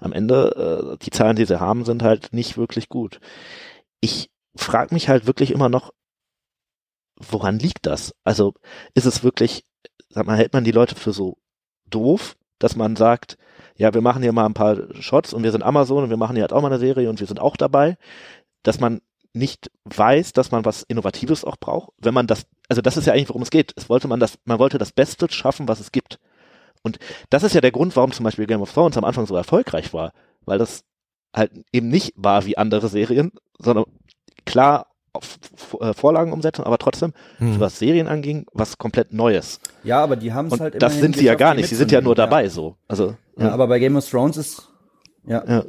am Ende, äh, die Zahlen, die sie haben, sind halt nicht wirklich gut. Ich frage mich halt wirklich immer noch, woran liegt das? Also ist es wirklich, sag mal, hält man die Leute für so doof, dass man sagt, ja, wir machen hier mal ein paar Shots und wir sind Amazon und wir machen hier halt auch mal eine Serie und wir sind auch dabei, dass man nicht weiß, dass man was Innovatives auch braucht, wenn man das, also das ist ja eigentlich, worum es geht. Es wollte man das, man wollte das Beste schaffen, was es gibt. Und das ist ja der Grund, warum zum Beispiel Game of Thrones am Anfang so erfolgreich war, weil das halt eben nicht war wie andere Serien, sondern klar äh, Vorlagenumsetzung, aber trotzdem, Hm. was Serien anging, was komplett Neues. Ja, aber die haben es halt das immerhin sind sie ja gar nicht, sie sind ja nur dabei so. Also, Ja, aber bei Game of Thrones ist, ja, ja.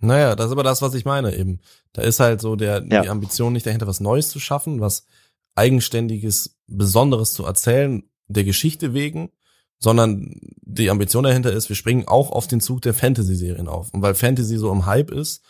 Naja, das ist aber das, was ich meine eben. Da ist halt so der, Ja. die Ambition nicht dahinter, was Neues zu schaffen, was Eigenständiges, Besonderes zu erzählen, der Geschichte wegen, sondern die Ambition dahinter ist, wir springen auch auf den Zug der Fantasy-Serien auf. Und weil Fantasy so im Hype ist,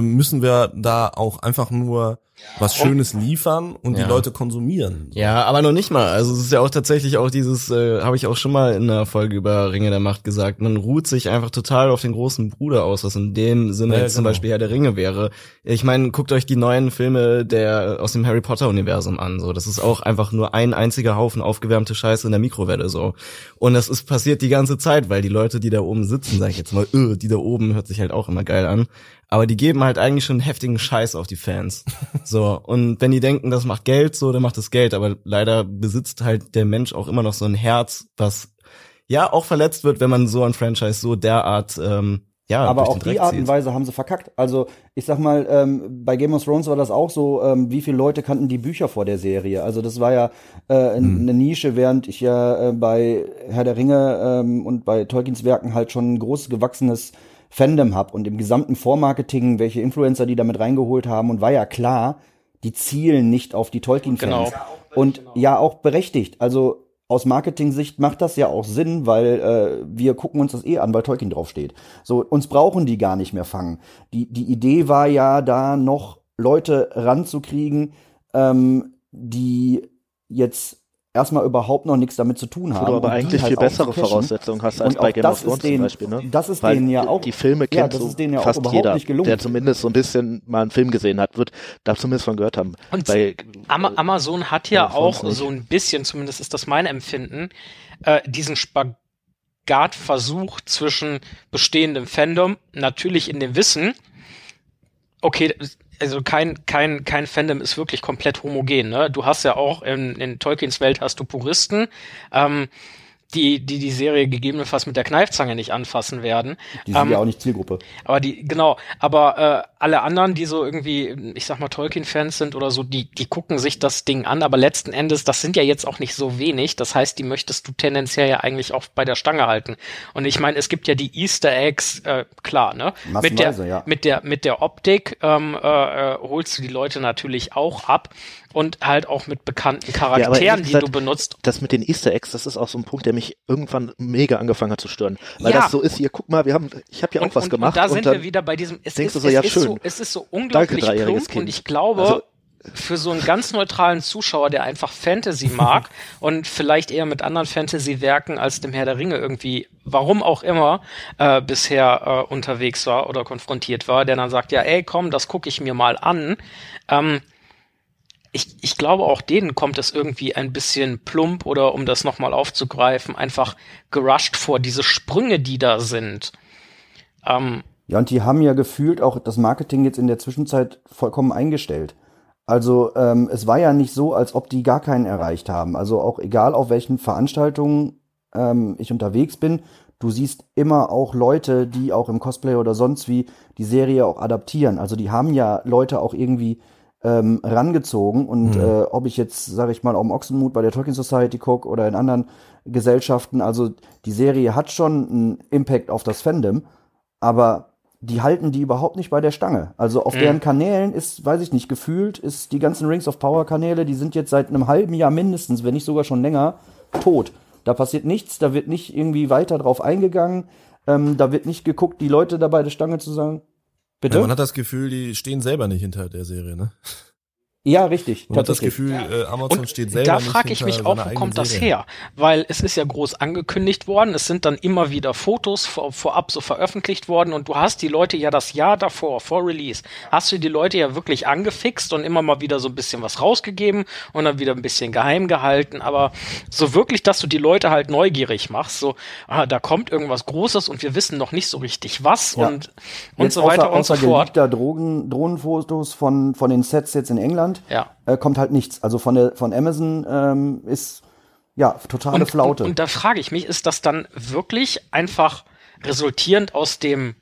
müssen wir da auch einfach nur was Schönes liefern und Ja. die Leute konsumieren. Ja, aber noch nicht mal. Also es ist ja auch tatsächlich auch dieses, äh, habe ich auch schon mal in einer Folge über Ringe der Macht gesagt, man ruht sich einfach total auf den großen Bruder aus, was in dem Sinne Ja, jetzt zum genau. Beispiel Herr der Ringe wäre. Ich meine, guckt euch die neuen Filme der aus dem Harry Potter Universum an. So, das ist auch einfach nur ein einziger Haufen aufgewärmte Scheiße in der Mikrowelle so. Und das ist passiert die ganze Zeit, weil die Leute, die da oben sitzen, sag ich jetzt mal, öh, die da oben hört sich halt auch immer geil an. Aber die geben halt eigentlich schon heftigen Scheiß auf die Fans. so, und wenn die denken, das macht Geld, so, dann macht es Geld, aber leider besitzt halt der Mensch auch immer noch so ein Herz, was ja auch verletzt wird, wenn man so ein Franchise so derart ähm, ja, aber auch die Art und Weise haben sie verkackt. Also ich sag mal, ähm, bei Game of Thrones war das auch so, ähm, wie viele Leute kannten die Bücher vor der Serie? Also das war ja äh, hm. eine Nische, während ich ja äh, bei Herr der Ringe ähm, und bei Tolkiens Werken halt schon ein großes gewachsenes Fandom hab und im gesamten Vormarketing, welche Influencer die damit reingeholt haben und war ja klar, die zielen nicht auf die Tolkien-Fans. Genau. Und ja, auch berechtigt. Also aus Marketing-Sicht macht das ja auch Sinn, weil äh, wir gucken uns das eh an, weil Tolkien draufsteht. So, uns brauchen die gar nicht mehr fangen. Die, die Idee war ja, da noch Leute ranzukriegen, ähm, die jetzt erstmal überhaupt noch nichts damit zu tun haben. Wo du aber eigentlich halt viel bessere Voraussetzungen hast als bei Game of Thrones zum Beispiel. Ne? Das ist Weil denen ja auch. Die Filme kennt ja, so ja fast jeder, der zumindest so ein bisschen mal einen Film gesehen hat, wird da zumindest von gehört haben. Und bei, Amazon hat ja auch so ein bisschen, zumindest ist das mein Empfinden, äh, diesen Spagatversuch zwischen bestehendem Fandom, natürlich in dem Wissen, okay, also kein, kein, kein Fandom ist wirklich komplett homogen. Ne? Du hast ja auch in, in Tolkiens Welt hast du Puristen. Ähm, die, die die Serie gegebenenfalls mit der Kneifzange nicht anfassen werden. Die sind ähm, ja auch nicht Zielgruppe. Aber die, genau, aber äh, alle anderen, die so irgendwie, ich sag mal, Tolkien-Fans sind oder so, die, die gucken sich das Ding an, aber letzten Endes, das sind ja jetzt auch nicht so wenig. Das heißt, die möchtest du tendenziell ja eigentlich auch bei der Stange halten. Und ich meine, es gibt ja die Easter Eggs, äh, klar, ne? Mit der, ja. mit der, mit der Optik ähm, äh, äh, holst du die Leute natürlich auch ab und halt auch mit bekannten Charakteren, ja, die gesagt, du benutzt. Das mit den Easter Eggs, das ist auch so ein Punkt, der mich irgendwann mega angefangen hat zu stören. Weil ja. das so ist, hier, guck mal, wir haben, ich habe ja auch und, was und, gemacht. Und da sind wir wieder bei diesem, es, ist, so, ja, es, ist so, es ist so unglaublich Danke, plump und ich glaube, also, für so einen ganz neutralen Zuschauer, der einfach Fantasy mag und vielleicht eher mit anderen Fantasy-Werken als dem Herr der Ringe irgendwie, warum auch immer, äh, bisher äh, unterwegs war oder konfrontiert war, der dann sagt, ja, ey, komm, das gucke ich mir mal an. Ähm, ich, ich glaube, auch denen kommt es irgendwie ein bisschen plump oder um das nochmal aufzugreifen, einfach gerusht vor, diese Sprünge, die da sind. Ähm, ja, und die haben ja gefühlt auch das Marketing jetzt in der Zwischenzeit vollkommen eingestellt. Also ähm, es war ja nicht so, als ob die gar keinen erreicht haben. Also auch egal auf welchen Veranstaltungen ähm, ich unterwegs bin, du siehst immer auch Leute, die auch im Cosplay oder sonst wie die Serie auch adaptieren. Also die haben ja Leute auch irgendwie ähm, rangezogen. Und mhm. äh, ob ich jetzt, sage ich mal, auch im Ochsenmut bei der Tolkien Society gucke oder in anderen Gesellschaften, also die Serie hat schon einen Impact auf das Fandom, aber die halten die überhaupt nicht bei der Stange. Also auf mhm. deren Kanälen ist, weiß ich nicht, gefühlt ist die ganzen Rings of Power Kanäle, die sind jetzt seit einem halben Jahr mindestens, wenn nicht sogar schon länger, tot. Da passiert nichts, da wird nicht irgendwie weiter drauf eingegangen, ähm, da wird nicht geguckt, die Leute dabei der Stange zu sagen, Bitte? Ja, man hat das Gefühl, die stehen selber nicht hinter der Serie, ne? Ja, richtig. Man hat das Gefühl, äh, Amazon und steht selber Da frage ich mich auch, wo kommt das Serie. her? Weil es ist ja groß angekündigt worden, es sind dann immer wieder Fotos vor, vorab so veröffentlicht worden und du hast die Leute ja das Jahr davor, vor Release, hast du die Leute ja wirklich angefixt und immer mal wieder so ein bisschen was rausgegeben und dann wieder ein bisschen geheim gehalten, aber so wirklich, dass du die Leute halt neugierig machst, so, ah, da kommt irgendwas Großes und wir wissen noch nicht so richtig was ja. und, und so weiter außer, und so fort. Drogen, Drohnenfotos von, von den Sets jetzt in England Deutschland ja. äh, kommt halt nichts. Also von der von Amazon ähm, ist ja totale und, Flaute. Und, und da frage ich mich, ist das dann wirklich einfach resultierend aus dem,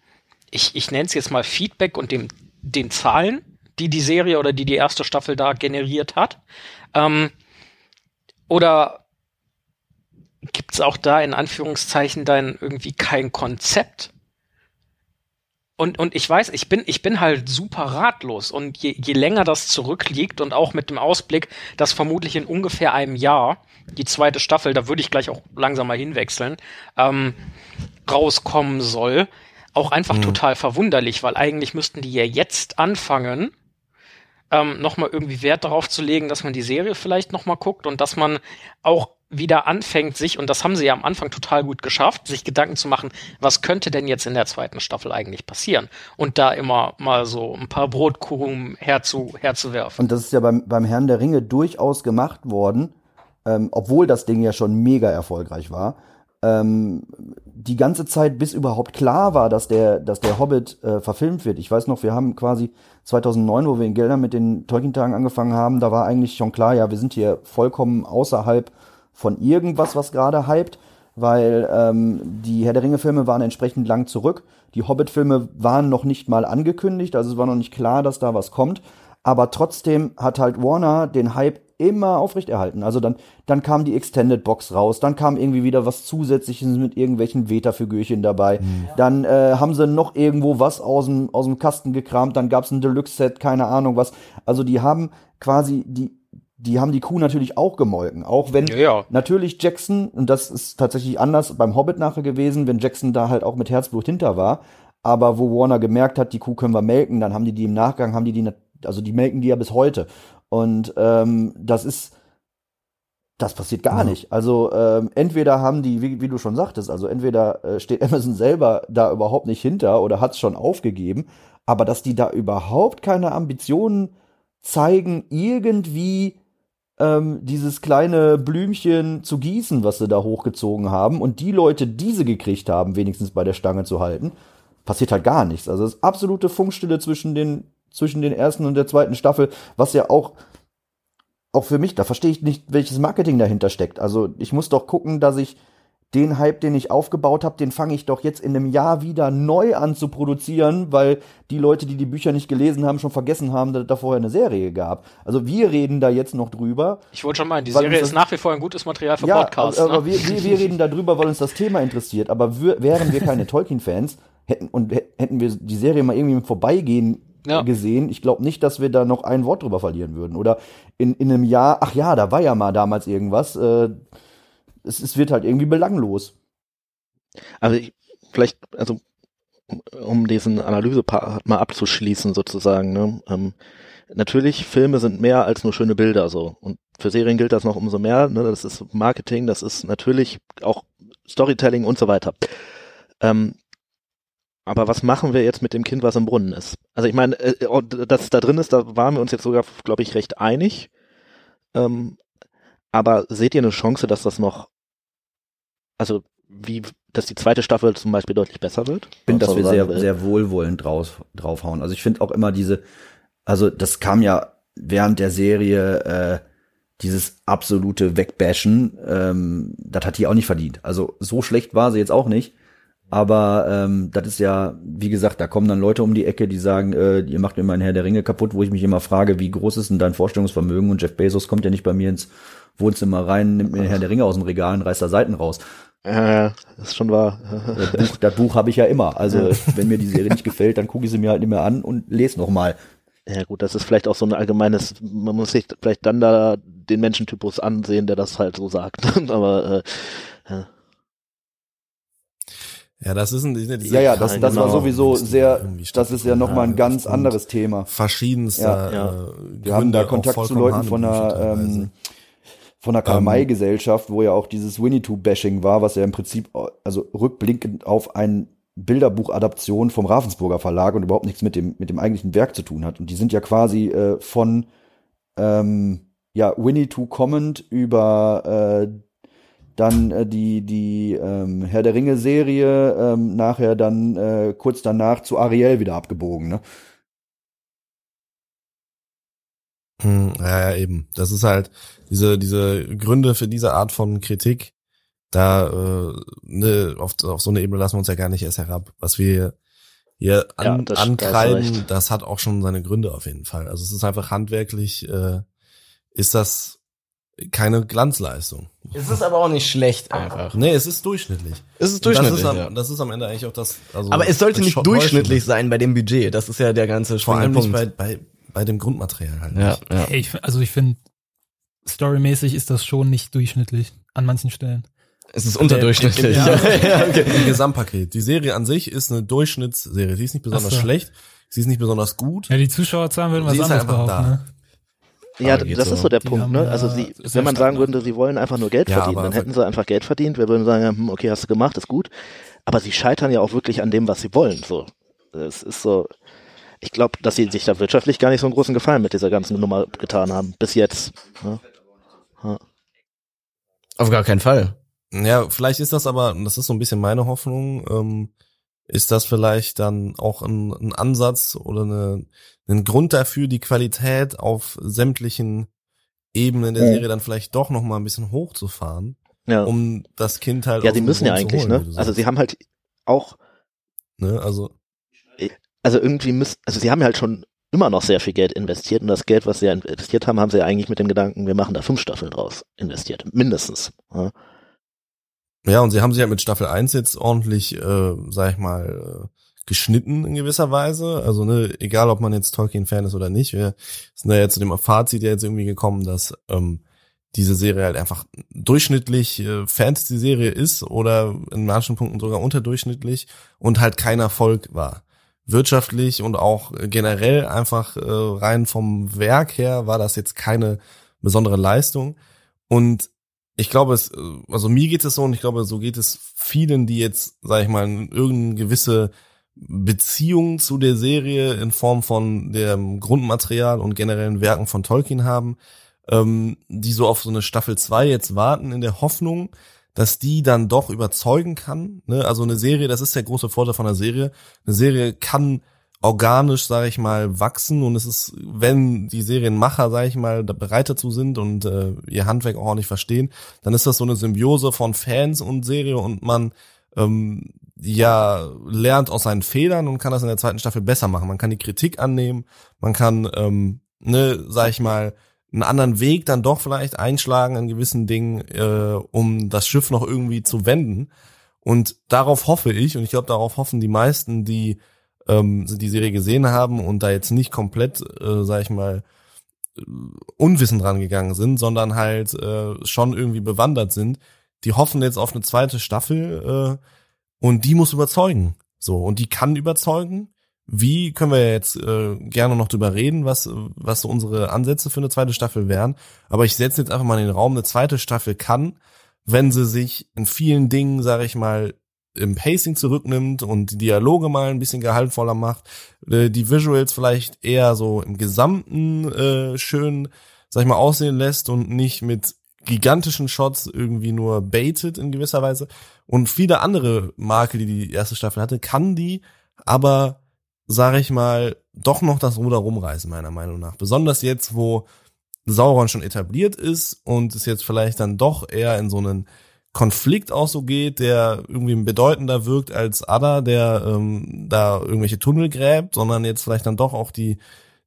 ich, ich nenne es jetzt mal Feedback und dem den Zahlen, die die Serie oder die die erste Staffel da generiert hat? Ähm, oder gibt es auch da in Anführungszeichen dann irgendwie kein Konzept? Und, und ich weiß, ich bin, ich bin halt super ratlos. Und je, je länger das zurückliegt und auch mit dem Ausblick, dass vermutlich in ungefähr einem Jahr die zweite Staffel, da würde ich gleich auch langsam mal hinwechseln, ähm, rauskommen soll, auch einfach mhm. total verwunderlich, weil eigentlich müssten die ja jetzt anfangen, ähm, nochmal irgendwie Wert darauf zu legen, dass man die Serie vielleicht nochmal guckt und dass man auch wieder anfängt, sich, und das haben sie ja am Anfang total gut geschafft, sich Gedanken zu machen, was könnte denn jetzt in der zweiten Staffel eigentlich passieren? Und da immer mal so ein paar Brotkrumen herzu, herzuwerfen. Und das ist ja beim, beim Herrn der Ringe durchaus gemacht worden, ähm, obwohl das Ding ja schon mega erfolgreich war. ähm, die ganze Zeit, bis überhaupt klar war, dass der, dass der Hobbit äh, verfilmt wird. Ich weiß noch, wir haben quasi 2009, wo wir in Geldern mit den Tolkien-Tagen angefangen haben, da war eigentlich schon klar, ja, wir sind hier vollkommen außerhalb von irgendwas, was gerade hypt, weil ähm, die Herr der Ringe-Filme waren entsprechend lang zurück. Die Hobbit-Filme waren noch nicht mal angekündigt, also es war noch nicht klar, dass da was kommt. Aber trotzdem hat halt Warner den Hype immer aufrechterhalten. Also dann, dann kam die Extended Box raus, dann kam irgendwie wieder was Zusätzliches mit irgendwelchen Veta-Figürchen dabei. Mhm. Dann äh, haben sie noch irgendwo was aus dem, aus dem Kasten gekramt, dann gab's ein Deluxe-Set, keine Ahnung was. Also die haben quasi die, die haben die Kuh natürlich auch gemolken. Auch wenn Ja, ja. natürlich Jackson, und das ist tatsächlich anders beim Hobbit nachher gewesen, wenn Jackson da halt auch mit Herzblut hinter war. Aber wo Warner gemerkt hat, die Kuh können wir melken, dann haben die die im Nachgang, haben die die, also die melken die ja bis heute. Und ähm, das ist, das passiert gar Ja. nicht. Also ähm, entweder haben die, wie, wie du schon sagtest, also entweder äh, steht Amazon selber da überhaupt nicht hinter oder hat es schon aufgegeben, aber dass die da überhaupt keine Ambitionen zeigen, irgendwie ähm, dieses kleine Blümchen zu gießen, was sie da hochgezogen haben und die Leute, die sie gekriegt haben, wenigstens bei der Stange zu halten, passiert halt gar nichts. Also es ist absolute Funkstille zwischen den zwischen den ersten und der zweiten Staffel, was ja auch auch für mich, da verstehe ich nicht, welches Marketing dahinter steckt. Also ich muss doch gucken, dass ich den Hype, den ich aufgebaut habe, den fange ich doch jetzt in einem Jahr wieder neu an zu produzieren, weil die Leute, die die Bücher nicht gelesen haben, schon vergessen haben, dass es da vorher eine Serie gab. Also wir reden da jetzt noch drüber. Ich wollte schon meinen, die Serie ist nach wie vor ein gutes Material für ja, Podcasts. aber, aber ne? wir, wir, wir reden darüber, weil uns das Thema interessiert. Aber wir, wären wir keine Tolkien-Fans hätten und hä- hätten wir die Serie mal irgendwie im Vorbeigehen Ja. gesehen, ich glaube nicht, dass wir da noch ein Wort drüber verlieren würden. Oder in, in einem Jahr, ach ja, da war ja mal damals irgendwas. Äh, es, es wird halt irgendwie belanglos. Also ich, vielleicht, also um diesen Analysepart mal abzuschließen sozusagen, ne? ähm, natürlich, Filme sind mehr als nur schöne Bilder so. Und für Serien gilt das noch umso mehr, ne? Das ist Marketing, das ist natürlich auch Storytelling und so weiter. Ähm, aber was machen wir jetzt mit dem Kind, was im Brunnen ist? Also ich meine, äh, dass es da drin ist, da waren wir uns jetzt sogar, glaube ich, recht einig. Ähm, aber seht ihr eine Chance, dass das noch, also wie, dass die zweite Staffel zum Beispiel deutlich besser wird? Ich finde, dass wir sehr, will. sehr wohlwollend drauf, draufhauen. Also ich finde auch immer diese, also das kam ja während der Serie, äh, dieses absolute Wegbashen, ähm, das hat die auch nicht verdient. Also so schlecht war sie jetzt auch nicht. Aber ähm, das ist ja, wie gesagt, da kommen dann Leute um die Ecke, die sagen, äh, ihr macht mir mein Herr der Ringe kaputt, wo ich mich immer frage, wie groß ist denn dein Vorstellungsvermögen? Und Jeff Bezos kommt ja nicht bei mir ins Wohnzimmer rein, nimmt mir den Herr der Ringe aus dem Regal und reißt da Seiten raus. Ja, das ist schon wahr. Das Buch, das Buch habe ich ja immer. Also wenn mir die Serie nicht gefällt, dann gucke ich sie mir halt nicht mehr an und lese noch mal. Ja gut, das ist vielleicht auch so ein allgemeines, man muss sich vielleicht dann da den Menschentypus ansehen, der das halt so sagt. Aber äh, Ja, das ist ein, diese, Ja, ja, das, das war genau. sowieso sehr, das ist ja noch mal ein ganz anderes Thema. Verschiedenster Ja, äh, Wir haben da Kontakt zu Leuten von teilweise. ähm, von der Karl-May-Gesellschaft, wo ja auch dieses Winnetou-Bashing war, was ja im Prinzip, also rückblickend auf ein Bilderbuch-Adaption vom Ravensburger Verlag und überhaupt nichts mit dem, mit dem eigentlichen Werk zu tun hat. Und die sind ja quasi äh, von ähm, ja, Winnetou kommend über äh, dann äh, die, die ähm, Herr der Ringe-Serie, ähm, nachher dann äh, kurz danach zu Ariel wieder abgebogen. Ne? Hm, Ja, ja, eben. Das ist halt diese, diese Gründe für diese Art von Kritik, da äh, ne, auf, auf so eine Ebene lassen wir uns ja gar nicht erst herab. Was wir hier Ja, an, das- da hast du ankreiden, recht. das hat auch schon seine Gründe auf jeden Fall. Also es ist einfach handwerklich, äh, ist das keine Glanzleistung. Es ist aber auch nicht schlecht einfach. Nee, es ist durchschnittlich. Es ist durchschnittlich. Das ist, ja. am, das ist am Ende eigentlich auch das. Also Aber es sollte das nicht durchschnittlich sein bei dem Budget. Das ist ja der ganze Vor allem nicht bei, bei, bei dem Grundmaterial halt. Ja, nicht. ja. Hey, ich, also ich finde, storymäßig ist das schon nicht durchschnittlich an manchen Stellen. Es ist unterdurchschnittlich. Ja. ja, okay. Im Gesamtpaket. Die Serie an sich ist eine Durchschnittsserie. Sie ist nicht besonders so. schlecht. Sie ist nicht besonders gut. Ja, die Zuschauerzahlen würden was Sie anderes behaupten, da. ne? ja, das so. ist so der Die Punkt, ne? Also sie, wenn man sagen würde, sie wollen einfach nur Geld Ja, verdienen, dann hätten sie einfach Geld verdient. Wir würden sagen, hm, okay, hast du gemacht, ist gut. Aber sie scheitern ja auch wirklich an dem, was sie wollen. So, es ist so. Ich glaube, dass sie sich da wirtschaftlich gar nicht so einen großen Gefallen mit dieser ganzen Nummer getan haben bis jetzt. Ne? Auf gar keinen Fall. Ja, vielleicht ist das aber, das ist so ein bisschen meine Hoffnung, ähm, ist das vielleicht dann auch ein, ein Ansatz oder eine, ein Grund dafür, die Qualität auf sämtlichen Ebenen der Serie dann vielleicht doch noch mal ein bisschen hochzufahren, Ja, um das Kind halt ja sie müssen ja Grund eigentlich, holen, ne? Also sie haben halt auch, ne, also also irgendwie müssen, also sie haben ja halt schon immer noch sehr viel Geld investiert und das Geld, was sie ja investiert haben, haben sie ja eigentlich mit dem Gedanken, wir machen da fünf Staffeln draus investiert, mindestens. Ja. Ja, und sie haben sich ja mit Staffel 1 jetzt ordentlich, äh, sag ich mal, äh, geschnitten in gewisser Weise. Also, ne, egal ob man jetzt Tolkien-Fan ist oder nicht, wir sind da ja zu dem Fazit jetzt irgendwie gekommen, dass ähm, diese Serie halt einfach durchschnittlich äh, Fantasy-Serie ist oder in manchen Punkten sogar unterdurchschnittlich und halt kein Erfolg war. Wirtschaftlich und auch generell einfach äh, rein vom Werk her war das jetzt keine besondere Leistung. Und ich glaube, es, äh, also mir geht es so und ich glaube, so geht es vielen, die jetzt, sag ich mal, irgendeine gewisse Beziehung zu der Serie in Form von dem Grundmaterial und generellen Werken von Tolkien haben, ähm, die so auf so eine Staffel 2 jetzt warten in der Hoffnung, dass die dann doch überzeugen kann. Ne? Also eine Serie, das ist der große Vorteil von einer Serie. Eine Serie kann organisch, sage ich mal, wachsen und es ist, wenn die Serienmacher, sage ich mal, bereit dazu sind und äh, ihr Handwerk auch ordentlich verstehen, dann ist das so eine Symbiose von Fans und Serie und man ähm, ja lernt aus seinen Fehlern und kann das in der zweiten Staffel besser machen. Man kann die Kritik annehmen, man kann, ähm, ne, sag ich mal, einen anderen Weg dann doch vielleicht einschlagen in gewissen Dingen, äh, um das Schiff noch irgendwie zu wenden. Und darauf hoffe ich, und ich glaube, darauf hoffen die meisten, die ähm, die Serie gesehen haben und da jetzt nicht komplett, äh, sag ich mal, äh, unwissend dran gegangen sind, sondern halt äh, schon irgendwie bewandert sind, die hoffen jetzt auf eine zweite Staffel äh, und die muss überzeugen. So, und die kann überzeugen. Wie können wir jetzt äh, gerne noch drüber reden, was, was so unsere Ansätze für eine zweite Staffel wären. Aber ich setze jetzt einfach mal in den Raum, eine zweite Staffel kann, wenn sie sich in vielen Dingen, sage ich mal, im Pacing zurücknimmt und die Dialoge mal ein bisschen gehaltvoller macht, äh, die Visuals vielleicht eher so im Gesamten äh, schön, sag ich mal, aussehen lässt und nicht mit gigantischen Shots irgendwie nur baitet in gewisser Weise. Und viele andere Marke, die die erste Staffel hatte, kann die aber, sag ich mal, doch noch das Ruder rumreißen, meiner Meinung nach. Besonders jetzt, wo Sauron schon etabliert ist und es jetzt vielleicht dann doch eher in so einen Konflikt auch so geht, der irgendwie bedeutender wirkt als Ada, der ähm, da irgendwelche Tunnel gräbt, sondern jetzt vielleicht dann doch auch die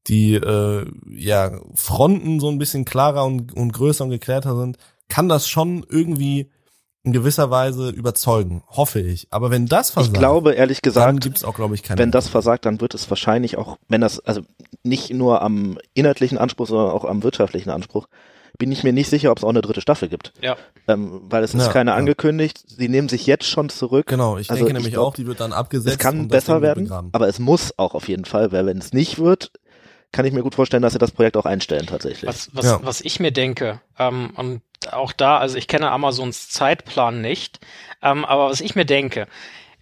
die äh, ja Fronten so ein bisschen klarer und, und größer und geklärter sind, kann das schon irgendwie in gewisser Weise überzeugen, hoffe ich. Aber wenn das versagt, Ich glaube, ehrlich dann gesagt, gibt's auch, glaube ich, keine. wenn das versagt, dann wird es wahrscheinlich auch, wenn das, also nicht nur am inhaltlichen Anspruch, sondern auch am wirtschaftlichen Anspruch, bin ich mir nicht sicher, ob es auch eine dritte Staffel gibt. Ja. Ähm, weil es ist Ja, keine ja. angekündigt. Sie nehmen sich jetzt schon zurück. genau, ich Also denke ich nämlich glaub, auch, die wird dann abgesetzt. Es kann besser werden, aber es muss auch auf jeden Fall, weil wenn es nicht wird, kann ich mir gut vorstellen, dass sie das Projekt auch einstellen tatsächlich. Was, was, Ja. was ich mir denke, ähm, und auch da, also ich kenne Amazons Zeitplan nicht, ähm, aber was ich mir denke,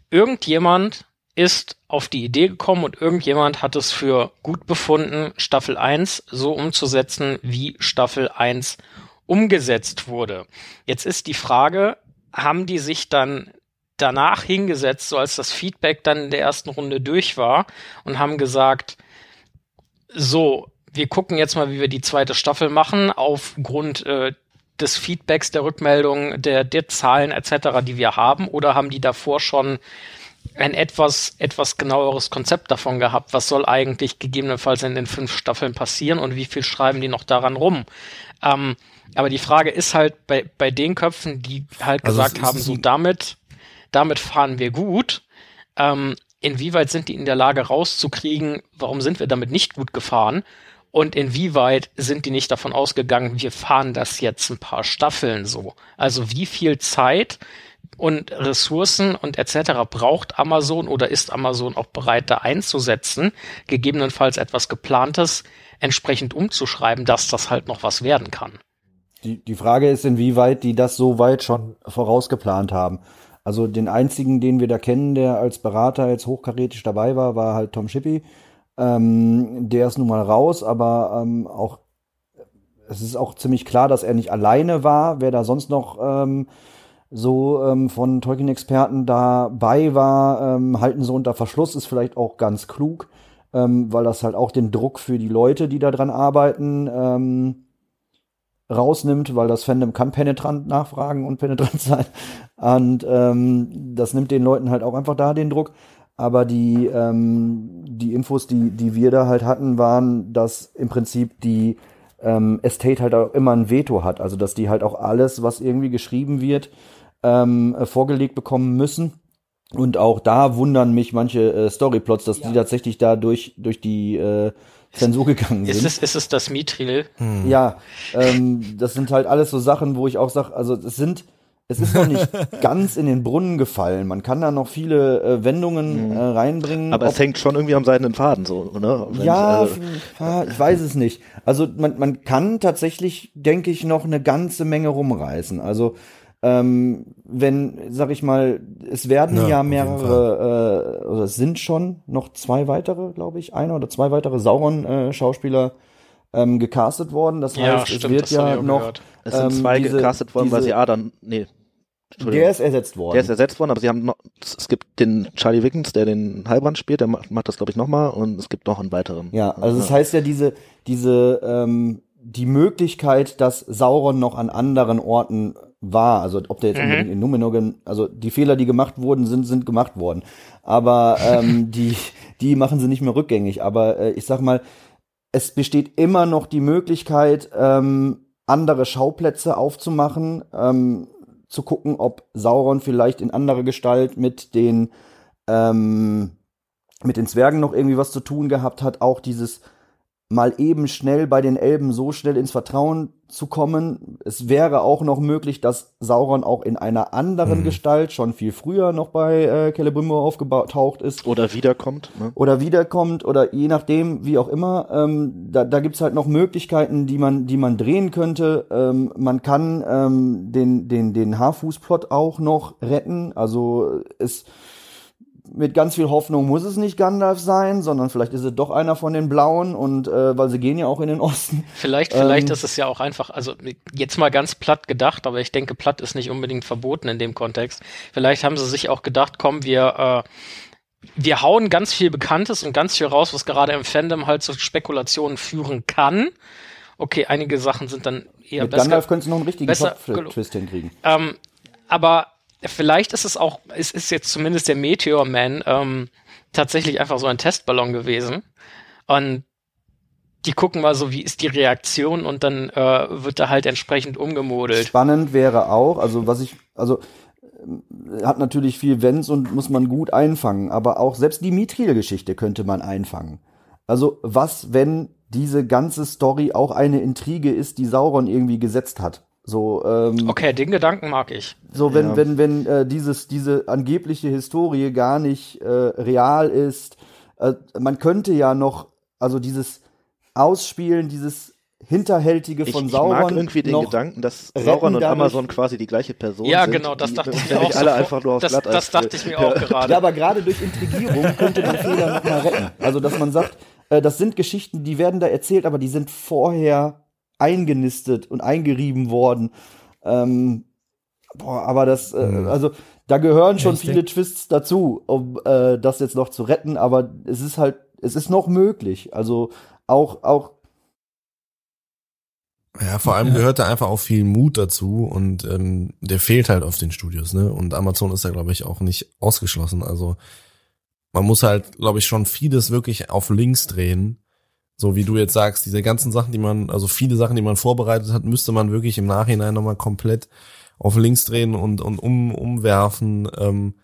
irgendjemand ist auf die Idee gekommen und irgendjemand hat es für gut befunden, Staffel 1 so umzusetzen, wie Staffel 1 umgesetzt wurde. Jetzt ist die Frage, haben die sich dann danach hingesetzt, so als das Feedback dann in der ersten Runde durch war und haben gesagt, so, wir gucken jetzt mal, wie wir die zweite Staffel machen, aufgrund äh, des Feedbacks, der Rückmeldung, der, der Zahlen etc., die wir haben, oder haben die davor schon ein etwas, etwas genaueres Konzept davon gehabt, was soll eigentlich gegebenenfalls in den fünf Staffeln passieren und wie viel schreiben die noch daran rum? Ähm, aber die Frage ist halt bei, bei den Köpfen, die halt Also gesagt haben, so damit, damit fahren wir gut, ähm, inwieweit sind die in der Lage rauszukriegen, warum sind wir damit nicht gut gefahren? Und inwieweit sind die nicht davon ausgegangen, wir fahren das jetzt ein paar Staffeln so? Also wie viel Zeit und Ressourcen und etc. braucht Amazon oder ist Amazon auch bereit, da einzusetzen, gegebenenfalls etwas geplantes entsprechend umzuschreiben, dass das halt noch was werden kann. Die, die Frage ist, inwieweit die das so weit schon vorausgeplant haben. Also den einzigen, den wir da kennen, der als Berater jetzt hochkarätig dabei war, war halt Tom Shippey. Ähm, der ist nun mal raus, aber ähm, auch es ist auch ziemlich klar, dass er nicht alleine war. Wer da sonst noch ähm, so ähm, von Tolkien-Experten dabei war, ähm, halten sie unter Verschluss, ist vielleicht auch ganz klug, ähm, weil das halt auch den Druck für die Leute, die da dran arbeiten, ähm, rausnimmt, weil das Fandom kann penetrant nachfragen und penetrant sein. Und ähm, das nimmt den Leuten halt auch einfach da den Druck. Aber die, ähm, die Infos, die, die wir da halt hatten, waren, dass im Prinzip die ähm, Estate halt auch immer ein Veto hat. Also dass die halt auch alles, was irgendwie geschrieben wird, ähm, äh, vorgelegt bekommen müssen. Und auch da wundern mich manche äh, Storyplots, dass ja. die tatsächlich da durch, durch die äh, Zensur gegangen sind. Ist es, ist es das Mithril? Hm. Ja, ähm, das sind halt alles so Sachen, wo ich auch sage, also es sind, es ist noch nicht ganz in den Brunnen gefallen. Man kann da noch viele äh, Wendungen mhm. äh, reinbringen. Aber es hängt schon irgendwie am seidenen Faden so, ne? Wenn ja, ich, also ich weiß es nicht. Also man, man kann tatsächlich, denke ich, noch eine ganze Menge rumreißen. Also ähm, wenn, sag ich mal, es werden ja, ja mehrere, äh, oder es sind schon noch zwei weitere, glaube ich, einer oder zwei weitere Sauron-Schauspieler äh, ähm, gecastet worden. Das ja, heißt, stimmt, es wird ja noch. Gehört. Es sind zwei ähm, diese, gecastet worden, diese, weil sie Adam, nee. Der ist ersetzt worden. Der ist ersetzt worden, aber sie haben noch, es gibt den Charlie Wickens, der den Heilbrand spielt, der macht, macht das, glaube ich, nochmal und es gibt noch einen weiteren. Ja, also das heißt ja, diese, diese, ähm, die Möglichkeit, dass Sauron noch an anderen Orten war. Also ob der jetzt mhm. unbedingt in Numenor, also die Fehler, die gemacht wurden, sind sind gemacht worden. Aber ähm, die die machen sie nicht mehr rückgängig. Aber äh, ich sag mal, es besteht immer noch die Möglichkeit, ähm, andere Schauplätze aufzumachen, ähm, zu gucken, ob Sauron vielleicht in anderer Gestalt mit den ähm, mit den Zwergen noch irgendwie was zu tun gehabt hat. Auch dieses mal eben schnell bei den Elben so schnell ins Vertrauen zu kommen. Es wäre auch noch möglich, dass Sauron auch in einer anderen mhm. Gestalt schon viel früher noch bei äh, Celebrimbor aufgetaucht ist. Oder wiederkommt. Ne? Oder wiederkommt oder je nachdem, wie auch immer. Ähm, da da gibt's halt noch Möglichkeiten, die man, die man drehen könnte. Ähm, man kann ähm, den, den, den Haarfußplot auch noch retten. Also es mit ganz viel Hoffnung muss es nicht Gandalf sein, sondern vielleicht ist es doch einer von den Blauen und äh, weil sie gehen ja auch in den Osten. Vielleicht, vielleicht ähm, ist es ja auch einfach, also jetzt mal ganz platt gedacht, aber ich denke, platt ist nicht unbedingt verboten in dem Kontext. Vielleicht haben sie sich auch gedacht, komm, wir äh, wir hauen ganz viel Bekanntes und ganz viel raus, was gerade im Fandom halt zu Spekulationen führen kann. Okay, einige Sachen sind dann eher mit besser. Gandalf könntest du noch einen richtigen Twist hinkriegen. Ähm, aber vielleicht ist es auch, es ist jetzt zumindest der Meteor Man ähm, tatsächlich einfach so ein Testballon gewesen. Und die gucken mal so, wie ist die Reaktion und dann äh, wird da halt entsprechend umgemodelt. Spannend wäre auch, also was ich, also äh, hat natürlich viel Wenns und muss man gut einfangen, aber auch selbst die Mithril-Geschichte könnte man einfangen. Also was, wenn diese ganze Story auch eine Intrige ist, die Sauron irgendwie gesetzt hat? So, ähm, okay, den Gedanken mag ich. So, wenn, ja. wenn, wenn äh, dieses, diese angebliche Historie gar nicht äh, real ist, äh, man könnte ja noch, also dieses Ausspielen, dieses Hinterhältige von ich, Sauron. Ich mag irgendwie den Gedanken, dass Sauron und Amazon quasi die gleiche Person ja, sind. Ja, genau, das dachte ich mir auch. alle einfach nur auf das, das dachte ich mir auch gerade. Ja, aber gerade durch Intrigierung könnte man Fehler nochmal retten. Also, dass man sagt, äh, das sind Geschichten, die werden da erzählt, aber die sind vorher eingenistet und eingerieben worden. Ähm, boah, aber das, äh, mhm. also da gehören schon viele Twists dazu, um äh, das jetzt noch zu retten, aber es ist halt, es ist noch möglich. Also auch, auch ja, vor allem gehört da einfach auch viel Mut dazu und ähm, der fehlt halt auf den Studios, ne? Und Amazon ist da, glaube ich, auch nicht ausgeschlossen. Also man muss halt, glaube ich, schon vieles wirklich auf links drehen, so wie du jetzt sagst, diese ganzen Sachen, die man, also viele Sachen, die man vorbereitet hat, müsste man wirklich im Nachhinein nochmal komplett auf links drehen und, und um, umwerfen. Ähm,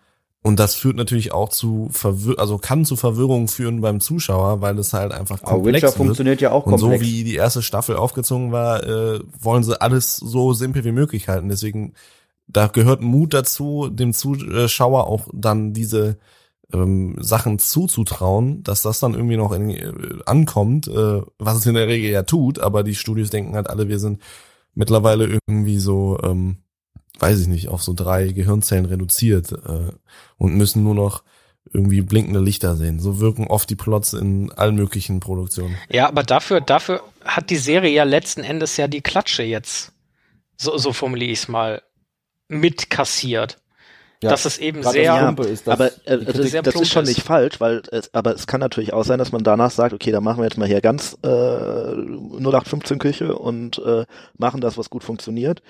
und das führt natürlich auch zu Verwir also kann zu Verwirrung führen beim Zuschauer, weil es halt einfach komplex Aber Witcher wird. funktioniert ja auch komplex. Und so wie die erste Staffel aufgezogen war, äh, wollen sie alles so simpel wie möglich halten. Deswegen, da gehört Mut dazu, dem Zuschauer auch dann diese ähm, Sachen zuzutrauen, dass das dann irgendwie noch in, äh, ankommt, äh, was es in der Regel ja tut, aber die Studios denken halt alle, wir sind mittlerweile irgendwie so, ähm, weiß ich nicht, auf so drei Gehirnzellen reduziert äh, und müssen nur noch irgendwie blinkende Lichter sehen. So wirken oft die Plots in allen möglichen Produktionen. Ja, aber dafür, dafür hat die Serie ja letzten Endes ja die Klatsche jetzt. So, so formuliere ich es mal mitkassiert. Ja, dass es eben sehr- das ist, dass aber äh, das, sehr das ist schon ist. nicht falsch, weil es, aber es kann natürlich auch sein, dass man danach sagt, okay, dann machen wir jetzt mal hier ganz äh, 0815 Küche und äh, machen das, was gut funktioniert.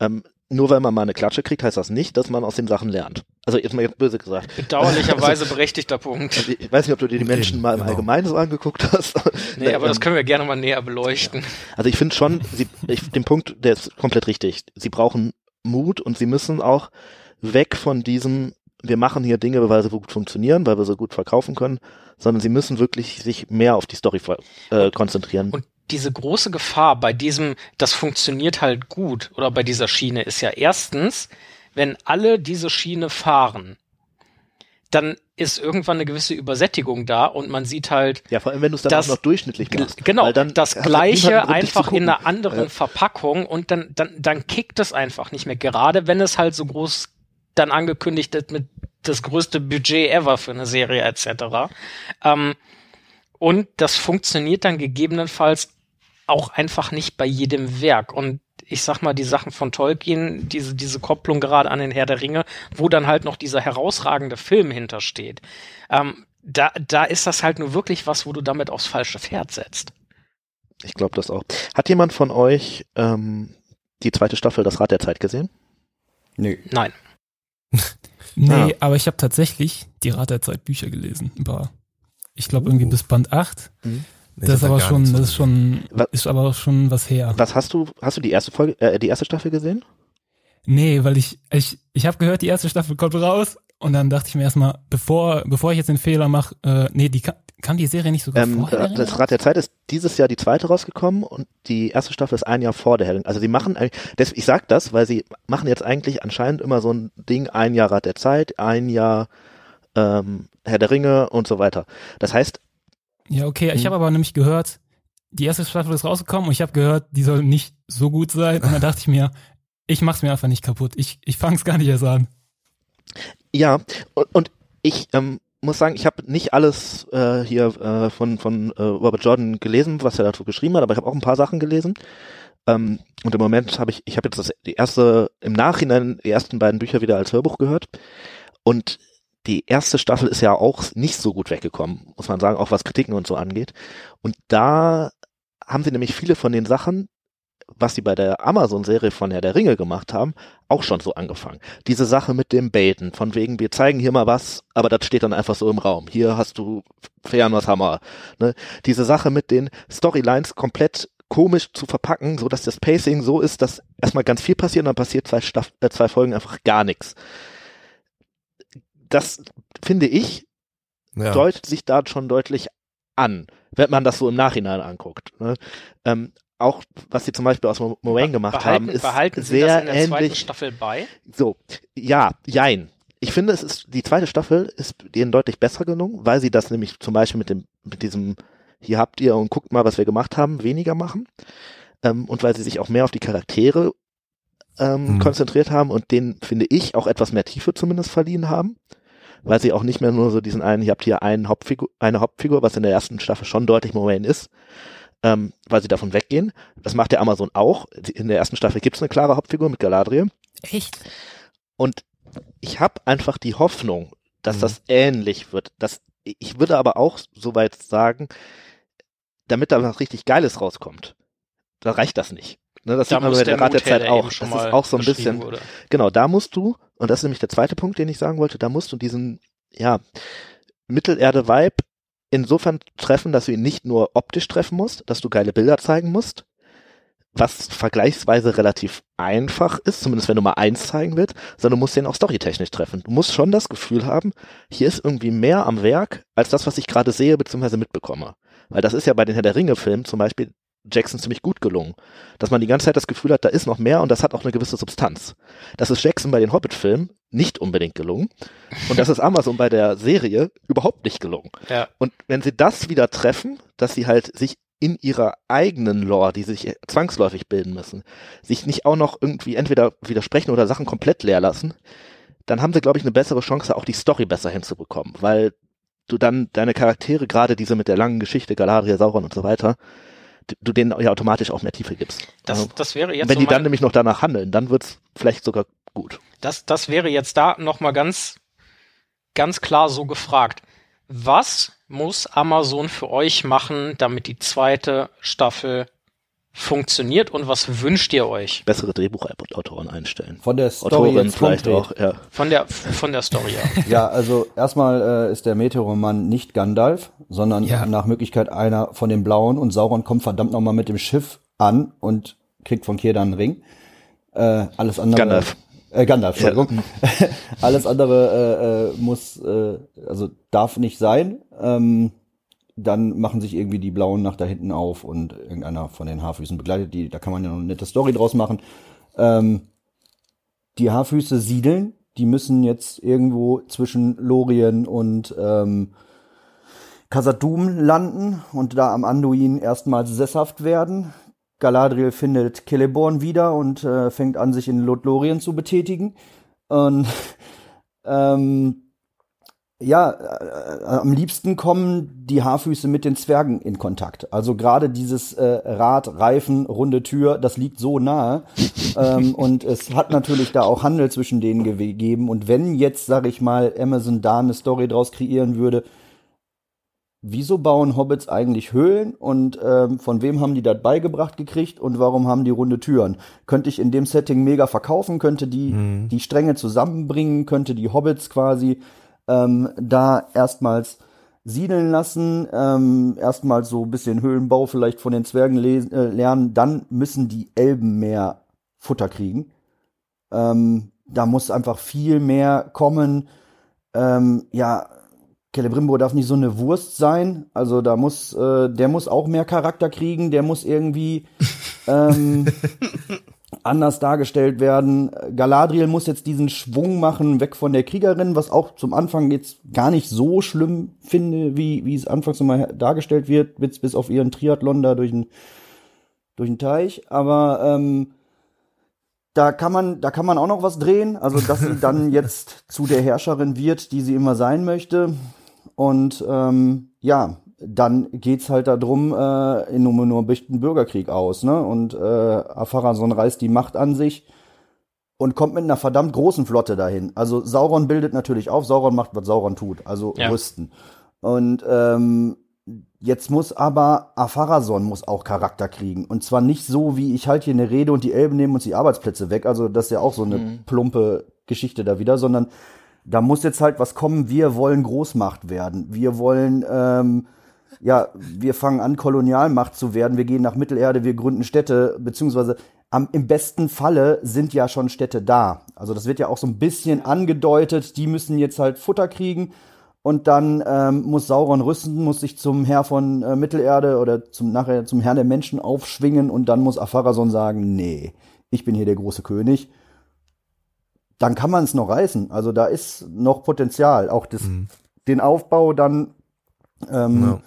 Ähm, nur weil man mal eine Klatsche kriegt, heißt das nicht, dass man aus den Sachen lernt. Also jetzt mal jetzt böse gesagt. Bedauerlicherweise berechtigter Punkt. Also ich weiß nicht, ob du dir die Menschen Eben, mal im genau. Allgemeinen so angeguckt hast. Nee, aber das Ähm, können wir gerne mal näher beleuchten. Also ich finde schon, sie, ich, den Punkt, der ist komplett richtig. Sie brauchen Mut und sie müssen auch weg von diesem, wir machen hier Dinge, weil sie gut funktionieren, weil wir sie gut verkaufen können, sondern sie müssen wirklich sich mehr auf die Story äh, konzentrieren. Und diese große Gefahr bei diesem, das funktioniert halt gut oder bei dieser Schiene ist ja erstens, wenn alle diese Schiene fahren, dann ist irgendwann eine gewisse Übersättigung da und man sieht halt ja, vor allem wenn du es dann das- auch noch durchschnittlich machst. Genau, dann das niemanden gleiche Grund, einfach in einer anderen Äh, Verpackung und dann, dann, dann kickt es einfach nicht mehr. Gerade wenn es halt so groß dann angekündigt mit das größte Budget ever für eine Serie etc. Ähm, und das funktioniert dann gegebenenfalls auch einfach nicht bei jedem Werk. Und ich sag mal, die Sachen von Tolkien, diese, diese Kopplung gerade an den Herr der Ringe, wo dann halt noch dieser herausragende Film hintersteht. Ähm, da, da ist das halt nur wirklich was, wo du damit aufs falsche Pferd setzt. Ich glaube das auch. Hat jemand von euch ähm, die zweite Staffel Das Rad der Zeit gesehen? Nö. Nein. Nee, Ah. aber ich habe tatsächlich die Rat der Zeit Bücher gelesen. Über, ich glaube irgendwie bis Band 8. Nee, ich das ist aber schon, das ist schon, Was- ist aber schon was her. Was hast du, hast du die erste Folge, äh, die erste Staffel gesehen? Nee, weil ich, ich, ich habe gehört, die erste Staffel kommt raus und dann dachte ich mir erstmal, bevor, bevor ich jetzt den Fehler mache, äh, nee, die kam, die Serie nicht sogar Ähm, vorher? das Rad der Zeit ist dieses Jahr die zweite rausgekommen und die erste Staffel ist ein Jahr vor der Herr. Also sie machen eigentlich, ich sag das, weil sie machen jetzt eigentlich anscheinend immer so ein Ding, ein Jahr Rad der Zeit, ein Jahr ähm, Herr der Ringe und so weiter. Das heißt, Ja, okay, ich Hm. habe aber nämlich gehört, die erste Staffel ist rausgekommen und ich habe gehört, die soll nicht so gut sein und dann dachte ich mir, ich mach's mir einfach nicht kaputt. Ich, ich fang's gar nicht erst an. ja, und, und ich ähm, muss sagen, ich habe nicht alles äh, hier äh, von, von äh, Robert Jordan gelesen, was er dazu geschrieben hat, aber ich habe auch ein paar Sachen gelesen. Ähm, und im Moment habe ich, ich habe jetzt das, die erste, im Nachhinein die ersten beiden Bücher wieder als Hörbuch gehört. Und die erste Staffel ist ja auch nicht so gut weggekommen, muss man sagen, auch was Kritiken und so angeht. Und da haben sie nämlich viele von den Sachen, was sie bei der Amazon-Serie von Herr der Ringe gemacht haben, auch schon so angefangen. Diese Sache mit dem Baiten, von wegen, wir zeigen hier mal was, aber das steht dann einfach so im Raum. Hier hast du Fern, was Hammer. Ne? Diese Sache mit den Storylines komplett komisch zu verpacken, so dass das Pacing so ist, dass erstmal ganz viel passiert und dann passiert zwei, Staff äh, zwei Folgen einfach gar nichts. Das finde ich, Ja. deutet sich da schon deutlich an, wenn man das so im Nachhinein anguckt. Ne? Ähm, auch was sie zum Beispiel aus Mo- Moraine gemacht behalten, haben, ist behalten Sie sehr das in der zweiten ähnlich. Staffel bei? So, ja, jein. Ich finde, es ist die zweite Staffel ist denen deutlich besser gelungen, weil sie das nämlich zum Beispiel mit dem mit diesem hier habt ihr und guckt mal, was wir gemacht haben, weniger machen ähm, und weil sie sich auch mehr auf die Charaktere ähm, Mhm. konzentriert haben und denen finde ich auch etwas mehr Tiefe zumindest verliehen haben, weil sie auch nicht mehr nur so diesen einen, ihr habt hier einen Hauptfigur, eine Hauptfigur, was in der ersten Staffel schon deutlich Moraine ist, ähm, weil sie davon weggehen. Das macht der Amazon auch. In der ersten Staffel gibt es eine klare Hauptfigur mit Galadriel. Echt? Und ich habe einfach die Hoffnung, dass Mhm. das ähnlich wird. Das, ich würde aber auch soweit sagen, damit da was richtig Geiles rauskommt, da reicht das nicht. Ne, das sieht man bei der Rat der Zeit auch. Das ist auch so ein bisschen, wurde. genau, da musst du, und das ist nämlich der zweite Punkt, den ich sagen wollte, da musst du diesen, ja, Mittelerde-Vibe insofern treffen, dass du ihn nicht nur optisch treffen musst, dass du geile Bilder zeigen musst, was vergleichsweise relativ einfach ist, zumindest wenn du mal eins zeigen willst, sondern du musst den auch storytechnisch treffen. Du musst schon das Gefühl haben, hier ist irgendwie mehr am Werk, als das, was ich gerade sehe bzw. mitbekomme. Weil das ist ja bei den Herr der Ringe-Filmen zum Beispiel Jackson ziemlich gut gelungen. Dass man die ganze Zeit das Gefühl hat, da ist noch mehr und das hat auch eine gewisse Substanz. Das ist Jackson bei den Hobbit-Filmen nicht unbedingt gelungen. Und das ist Amazon bei der Serie überhaupt nicht gelungen. Ja. Und wenn sie das wieder treffen, dass sie halt sich in ihrer eigenen Lore, die sich zwangsläufig bilden müssen, sich nicht auch noch irgendwie entweder widersprechen oder Sachen komplett leer lassen, dann haben sie, glaube ich, eine bessere Chance, auch die Story besser hinzubekommen, weil du dann deine Charaktere, gerade diese mit der langen Geschichte, Galadriel, Sauron und so weiter, du- denen ja automatisch auch mehr Tiefe gibst. Das, Also, das wäre jetzt wenn die dann nämlich noch danach handeln, dann wird's vielleicht sogar gut. Das, das wäre jetzt da nochmal ganz, ganz klar so gefragt. Was muss Amazon für euch machen, damit die zweite Staffel funktioniert und was wünscht ihr euch? Bessere Drehbuchautoren einstellen. Von der Story Autorin vielleicht konkret. auch, ja. Von der, von der Story her. Ja, also erstmal äh, ist der Meteormann nicht Gandalf, sondern Ja. nach Möglichkeit einer von den Blauen und Sauron kommt verdammt nochmal mit dem Schiff an und kriegt von Kier dann einen Ring. Äh, alles andere. Gandalf. Äh, Gandalf, Entschuldigung. alles andere äh, äh, muss, äh, also darf nicht sein. Ähm, dann machen sich irgendwie die Blauen nach da hinten auf und irgendeiner von den Haarfüßen begleitet die. Da kann man ja noch eine nette Story draus machen. Ähm, die Haarfüße siedeln. Die müssen jetzt irgendwo zwischen Lorien und ähm, Khazad-dûm landen und da am Anduin erstmals sesshaft werden. Galadriel findet Celeborn wieder und äh, fängt an, sich in Lothlorien zu betätigen. Und ähm, ja, äh, am liebsten kommen die Haarfüße mit den Zwergen in Kontakt. Also gerade dieses äh, Rad, Reifen, runde Tür, das liegt so nahe. ähm, und es hat natürlich da auch Handel zwischen denen gegeben. Und wenn jetzt, sag ich mal, Amazon da eine Story draus kreieren würde, wieso bauen Hobbits eigentlich Höhlen und ähm, von wem haben die das beigebracht gekriegt und warum haben die runde Türen? Könnte ich in dem Setting mega verkaufen, könnte die die Stränge zusammenbringen, könnte die Hobbits quasi ähm, da erstmals siedeln lassen, ähm, erstmals so ein bisschen Höhlenbau vielleicht von den Zwergen lesen, äh, lernen, dann müssen die Elben mehr Futter kriegen. Ähm, da muss einfach viel mehr kommen. Ähm, ja, Celebrimbo darf nicht so eine Wurst sein. Also da muss, äh, der muss auch mehr Charakter kriegen, der muss irgendwie ähm, anders dargestellt werden. Galadriel muss jetzt diesen Schwung machen, weg von der Kriegerin, was auch zum Anfang jetzt gar nicht so schlimm finde, wie, wie es anfangs immer dargestellt wird, bis, bis auf ihren Triathlon da durch den, durch den Teich. Aber ähm, da kann man, da kann man auch noch was drehen. Also, dass sie dann jetzt zu der Herrscherin wird, die sie immer sein möchte. Und ähm, ja, dann geht's halt darum, äh, in Numenor bricht ein Bürgerkrieg aus, ne? Und äh, Afarason reißt die Macht an sich und kommt mit einer verdammt großen Flotte dahin. Also Sauron bildet natürlich auf, Sauron macht, was Sauron tut, also Ja. rüsten. Und ähm, jetzt muss aber Afarason muss auch Charakter kriegen. Und zwar nicht so, wie ich halte hier eine Rede und die Elben nehmen uns die Arbeitsplätze weg. Also das ist ja auch so eine plumpe Geschichte da wieder, sondern da muss jetzt halt was kommen. Wir wollen Großmacht werden. Wir wollen, ähm, ja, wir fangen an, Kolonialmacht zu werden. Wir gehen nach Mittelerde, wir gründen Städte, beziehungsweise am, im besten Falle sind ja schon Städte da. Also das wird ja auch so ein bisschen angedeutet. Die müssen jetzt halt Futter kriegen. Und dann ähm, muss Sauron rüsten, muss sich zum Herr von äh, Mittelerde oder zum nachher zum Herrn der Menschen aufschwingen und dann muss Afarason sagen, nee, ich bin hier der große König. Dann kann man es noch reißen. Also da ist noch Potenzial. Auch das, den Aufbau dann ähm, Ja.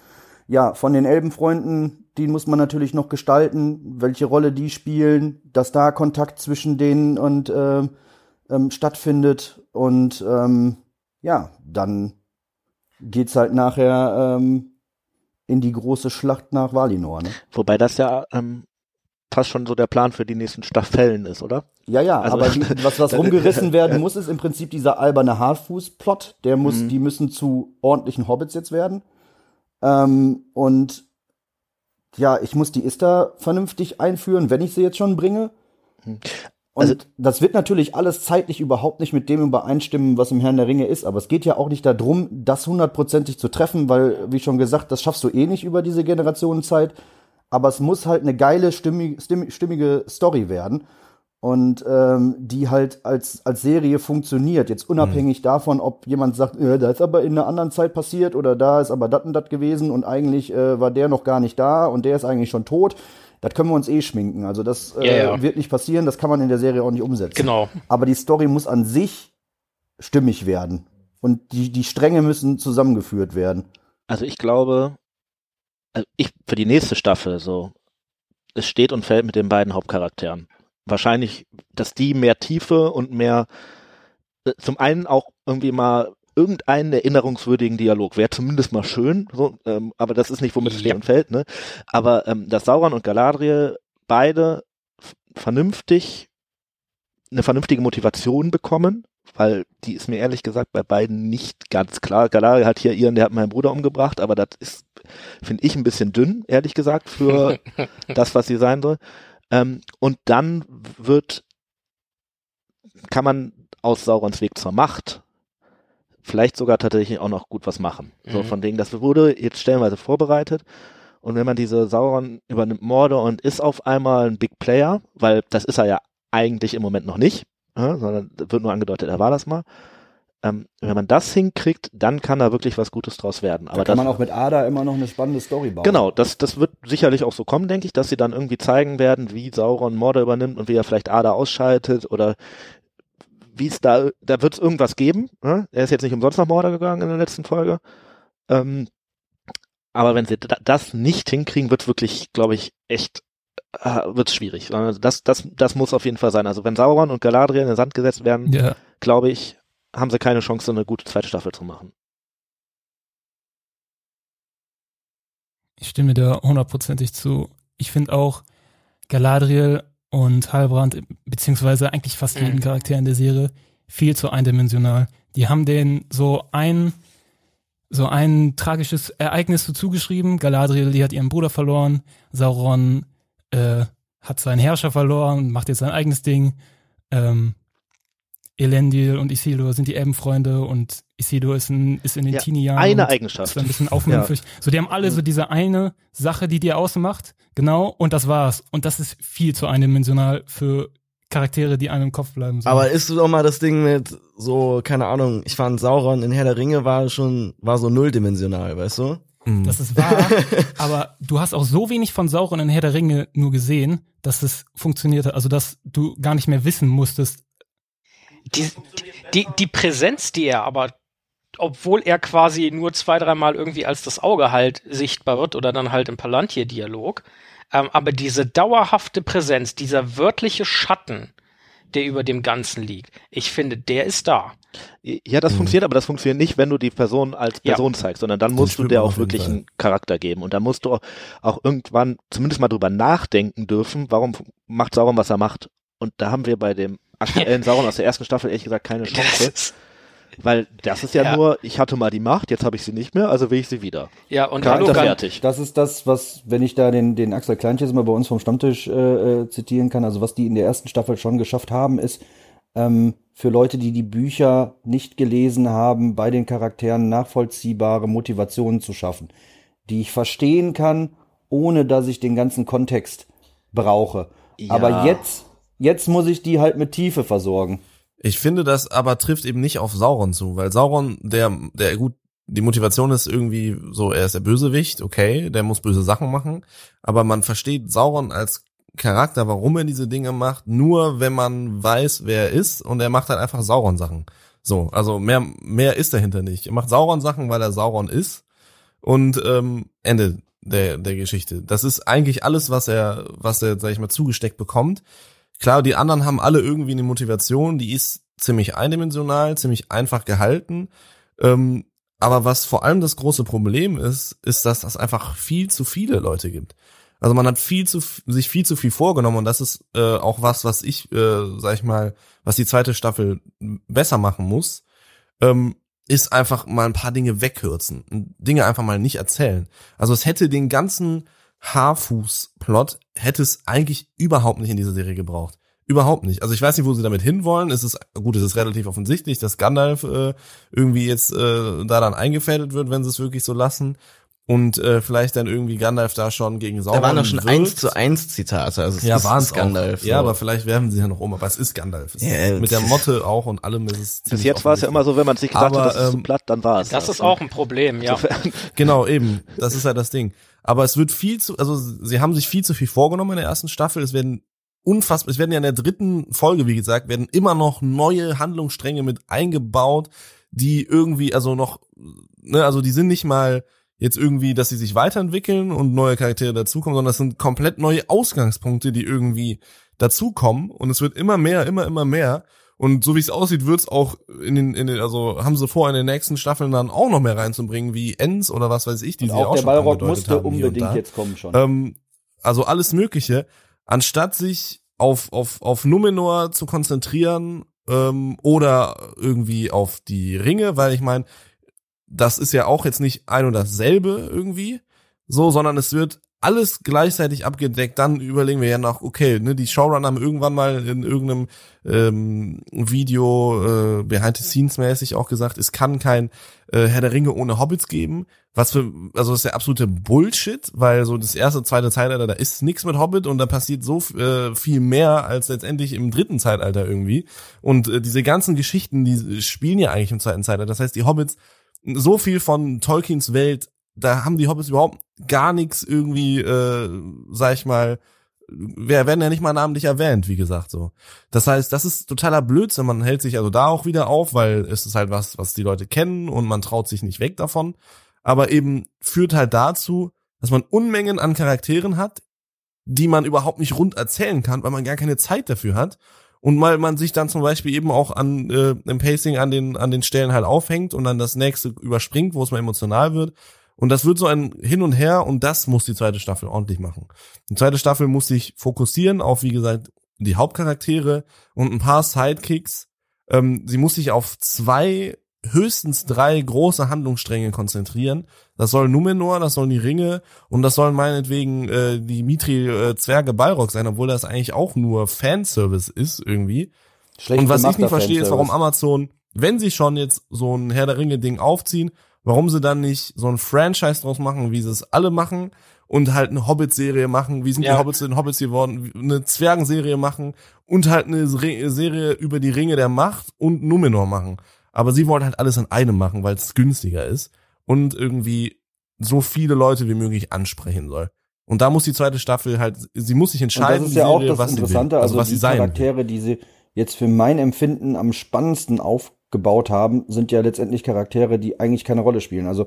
Ja, von den Elbenfreunden, die muss man natürlich noch gestalten, welche Rolle die spielen, dass da Kontakt zwischen denen und ähm, ähm, stattfindet und ähm, ja, dann geht's halt nachher ähm, in die große Schlacht nach Valinor. Ne? Wobei das ja ähm, fast schon so der Plan für die nächsten Staffeln ist, oder? Ja, ja, Also- aber die, was, was rumgerissen werden muss, ist im Prinzip dieser alberne Haarfuß-Plot. Der muss, Mhm. die müssen zu ordentlichen Hobbits jetzt werden. Ähm, und ja, ich muss die Ista vernünftig einführen, wenn ich sie jetzt schon bringe. Mhm. Und Also- das wird natürlich alles zeitlich überhaupt nicht mit dem übereinstimmen, was im Herrn der Ringe ist. Aber es geht ja auch nicht darum, das hundertprozentig zu treffen, weil, wie schon gesagt, das schaffst du eh nicht über diese Generationenzeit. Aber es muss halt eine geile, stimmige, stimmige Story werden und ähm, die halt als, als Serie funktioniert. Jetzt unabhängig davon, ob jemand sagt, äh, da ist aber in einer anderen Zeit passiert oder da ist aber dat und dat gewesen und eigentlich äh, war der noch gar nicht da und der ist eigentlich schon tot. Das können wir uns eh schminken. Also das äh, Ja, ja. wird nicht passieren, das kann man in der Serie auch nicht umsetzen. Genau. Aber die Story muss an sich stimmig werden. Und die, die Stränge müssen zusammengeführt werden. Also ich glaube, also ich für die nächste Staffel so, es steht und fällt mit den beiden Hauptcharakteren. Wahrscheinlich, dass die mehr Tiefe und mehr äh, zum einen auch irgendwie mal irgendeinen erinnerungswürdigen Dialog wäre zumindest mal schön, so, ähm, aber das ist nicht, womit es Ja. und fällt, ne? Aber ähm, dass Sauron und Galadriel beide vernünftig eine vernünftige Motivation bekommen, weil die ist mir ehrlich gesagt bei beiden nicht ganz klar. Galadriel hat hier ihren, der hat meinen Bruder umgebracht, aber das ist, finde ich, ein bisschen dünn, ehrlich gesagt, für das, was sie sein soll. Ähm, und dann wird, kann man aus Saurons Weg zur Macht vielleicht sogar tatsächlich auch noch gut was machen. So Mhm. von wegen, das wurde jetzt stellenweise vorbereitet. Und wenn man diese Sauron übernimmt Mordor und ist auf einmal ein Big Player, weil das ist er ja eigentlich im Moment noch nicht, ja, sondern wird nur angedeutet, er war das mal. Ähm, wenn man das hinkriegt, dann kann da wirklich was Gutes draus werden. Da Aber kann das, man auch mit Ada immer noch eine spannende Story bauen. Genau, das, das wird sicherlich auch so kommen, denke ich, dass sie dann irgendwie zeigen werden, wie Sauron Mordor übernimmt und wie er vielleicht Ada ausschaltet oder wie es da, da wird es irgendwas geben. Ne? Er ist jetzt nicht umsonst nach Mordor gegangen in der letzten Folge. Ähm, aber wenn sie da, das nicht hinkriegen, wird wirklich, glaube ich, echt, äh, wird schwierig. Also Das, das, das muss auf jeden Fall sein. Also wenn Sauron und Galadriel in den Sand gesetzt werden, Ja, glaube ich, haben sie keine Chance, eine gute zweite Staffel zu machen. ich stimme da hundertprozentig zu. Ich finde auch Galadriel und Halbrand, beziehungsweise eigentlich fast Mhm. jeden Charakter in der Serie, viel zu eindimensional. Die haben denen so ein, so ein tragisches Ereignis so zugeschrieben. Galadriel, die hat ihren Bruder verloren. Sauron äh, hat seinen Herrscher verloren, macht jetzt sein eigenes Ding. Ähm, Elendil und Isildur sind die Erbenfreunde und Isildur ist, ein, ist in den Ja, Teenie-Jahren. Eine Eigenschaft. ist ein bisschen aufmüpfig. So, die haben alle so diese eine Sache, die dir ausmacht. Genau. Und das war's. Und das ist viel zu eindimensional für Charaktere, die einem im Kopf bleiben. So. Aber ist doch mal das Ding mit so, keine Ahnung, ich fand Sauron in Herr der Ringe war schon, war so nulldimensional, weißt du? Mhm. das ist wahr. aber du hast auch so wenig von Sauron in Herr der Ringe nur gesehen, dass es funktionierte. Also, dass du gar nicht mehr wissen musstest. Die, die, die Präsenz, die er aber, obwohl er quasi nur zwei, dreimal irgendwie als das Auge halt sichtbar wird oder dann halt im Palantir-Dialog, ähm, aber diese dauerhafte Präsenz, dieser wörtliche Schatten, der über dem Ganzen liegt, ich finde, der ist da. Ja, das Mhm. funktioniert, aber das funktioniert nicht, wenn du die Person als Ja. Person zeigst, sondern dann musst du der auch wirklich Fall. einen Charakter geben. Und dann musst du auch irgendwann zumindest mal drüber nachdenken dürfen, warum macht Sauron, was er macht. Und da haben wir bei dem aktuellen Sauron aus der ersten Staffel ehrlich gesagt keine Chance, weil das ist ja, Ja. nur, ich hatte mal die Macht, jetzt habe ich sie nicht mehr, also will ich sie wieder. ja, und Charakter hallo, fertig. Das ist das, was, wenn ich da den, den Axel Kleinches mal bei uns vom Stammtisch äh, äh, zitieren kann, also was die in der ersten Staffel schon geschafft haben, ist, ähm, für Leute, die die Bücher nicht gelesen haben, bei den Charakteren nachvollziehbare Motivationen zu schaffen, die ich verstehen kann, ohne dass ich den ganzen Kontext brauche. Ja. Aber jetzt, jetzt muss ich die halt mit Tiefe versorgen. Ich finde, das aber trifft eben nicht auf Sauron zu, weil Sauron, der, der gut, die Motivation ist irgendwie so, er ist der Bösewicht, okay, der muss böse Sachen machen, aber man versteht Sauron als Charakter, warum er diese Dinge macht, nur wenn man weiß, wer er ist und er macht halt einfach Sauron-Sachen. So, also mehr, mehr ist dahinter nicht. Er macht Sauron-Sachen, weil er Sauron ist und ähm, Ende der, der Geschichte. Das ist eigentlich alles, was er, was er, sag ich mal, zugesteckt bekommt. Klar, die anderen haben alle irgendwie eine Motivation, die ist ziemlich eindimensional, ziemlich einfach gehalten. Ähm, aber was vor allem das große Problem ist, ist, dass es einfach viel zu viele Leute gibt. Also man hat viel zu sich viel zu viel vorgenommen und das ist äh, auch was, was ich, äh, sag ich mal, was die zweite Staffel besser machen muss, ähm, ist einfach mal ein paar Dinge wegkürzen, Dinge einfach mal nicht erzählen. Also es hätte den ganzen Haarfuß-Plot hätte es eigentlich überhaupt nicht in dieser Serie gebraucht. Überhaupt nicht. Also ich weiß nicht, wo sie damit hinwollen. Es ist gut, es ist relativ offensichtlich, dass Gandalf äh, irgendwie jetzt äh, da dann eingefädelt wird, wenn sie es wirklich so lassen. Und äh, vielleicht dann irgendwie Gandalf da schon gegen Sauron Da waren doch schon eins zu eins Zitate, also es Ja, ist, waren ist es Gandalf. auch. Ja, so. aber vielleicht werfen sie ja noch um. Aber es ist Gandalf. Es Ja, ist mit der das- Motte auch und allem ist es Bis jetzt war es ja immer so, wenn man sich gesagt Aber, hat, das ist zu ähm, platt, dann war es. das ist ne? auch ein Problem, ja. Insofern- Genau, eben. Das ist halt das Ding. Aber es wird viel zu, also sie haben sich viel zu viel vorgenommen in der ersten Staffel. Es werden unfassbar, es werden ja in der dritten Folge, wie gesagt, werden immer noch neue Handlungsstränge mit eingebaut, die irgendwie, also noch, ne, also die sind nicht mal jetzt irgendwie, dass sie sich weiterentwickeln und neue Charaktere dazukommen, sondern das sind komplett neue Ausgangspunkte, die irgendwie dazukommen und es wird immer mehr, immer, immer mehr. Und so wie es aussieht, wird's auch in den, in den, also haben sie vor, in den nächsten Staffeln dann auch noch mehr reinzubringen, wie Ends oder was weiß ich, die Und sie auch auch der schon Ballrock musste haben unbedingt jetzt kommen schon. Ähm, also alles Mögliche, anstatt sich auf, auf, auf Numenor zu konzentrieren ähm, oder irgendwie auf die Ringe, weil ich meine, das ist ja auch jetzt nicht ein und dasselbe irgendwie, so, sondern es wird alles gleichzeitig abgedeckt, dann überlegen wir ja noch, okay, ne, die Showrunner haben irgendwann mal in irgendeinem ähm, Video äh, behind the scenes mäßig auch gesagt, es kann kein äh, Herr der Ringe ohne Hobbits geben. Was für, also das ist der absolute Bullshit, weil so das erste, zweite Zeitalter, da ist nichts mit Hobbit und da passiert so äh, viel mehr als letztendlich im dritten Zeitalter irgendwie. Und äh, diese ganzen Geschichten, die spielen ja eigentlich im zweiten Zeitalter. Das heißt, die Hobbits, so viel von Tolkiens Welt da haben die Hobbits überhaupt gar nichts irgendwie, äh, sag ich mal, werden ja nicht mal namentlich erwähnt, wie gesagt, so. Das heißt, das ist totaler Blödsinn. Man hält sich also da auch wieder auf, weil es ist halt was, was die Leute kennen und man traut sich nicht weg davon. Aber eben führt halt dazu, dass man Unmengen an Charakteren hat, die man überhaupt nicht rund erzählen kann, weil man gar keine Zeit dafür hat. Und weil man sich dann zum Beispiel eben auch an äh, im Pacing an den an den Stellen halt aufhängt und dann das nächste überspringt, wo es mal emotional wird und das wird so ein Hin und Her und das muss die zweite Staffel ordentlich machen. Die zweite Staffel muss sich fokussieren auf, wie gesagt, die Hauptcharaktere und ein paar Sidekicks. Ähm, sie muss sich auf zwei, höchstens drei große Handlungsstränge konzentrieren. Das soll Numenor, das sollen die Ringe und das sollen meinetwegen äh, die Mitri-Zwerge Balrog sein, obwohl das eigentlich auch nur Fanservice ist irgendwie. Schlecht und was ich nicht verstehe, ist, warum Amazon, wenn sie schon jetzt so ein Herr der Ringe-Ding aufziehen, warum sie dann nicht so ein Franchise draus machen, wie sie es alle machen und halt eine Hobbit-Serie machen, wie sind ja. die Hobbits in Hobbits geworden, eine Zwergenserie machen und halt eine Serie über die Ringe der Macht und Numenor machen. Aber sie wollen halt alles in einem machen, weil es günstiger ist und irgendwie so viele Leute wie möglich ansprechen soll. Und da muss die zweite Staffel halt, sie muss sich entscheiden, und das ist ja Serie, auch das was Interessante, will, also, also was die sie sein Charaktere, die sie jetzt für mein Empfinden am spannendsten auf gebaut haben, sind ja letztendlich Charaktere, die eigentlich keine Rolle spielen. Also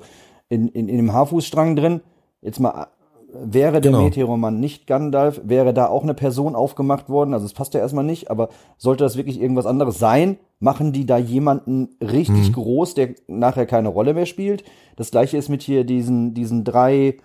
in, in, in dem Haarfußstrang drin, jetzt mal, wäre der genau. Meteoroman nicht Gandalf, wäre da auch eine Person aufgemacht worden, also es passt ja erstmal nicht, aber sollte das wirklich irgendwas anderes sein, machen die da jemanden richtig mhm. groß, der nachher keine Rolle mehr spielt. Das gleiche ist mit hier diesen, diesen drei,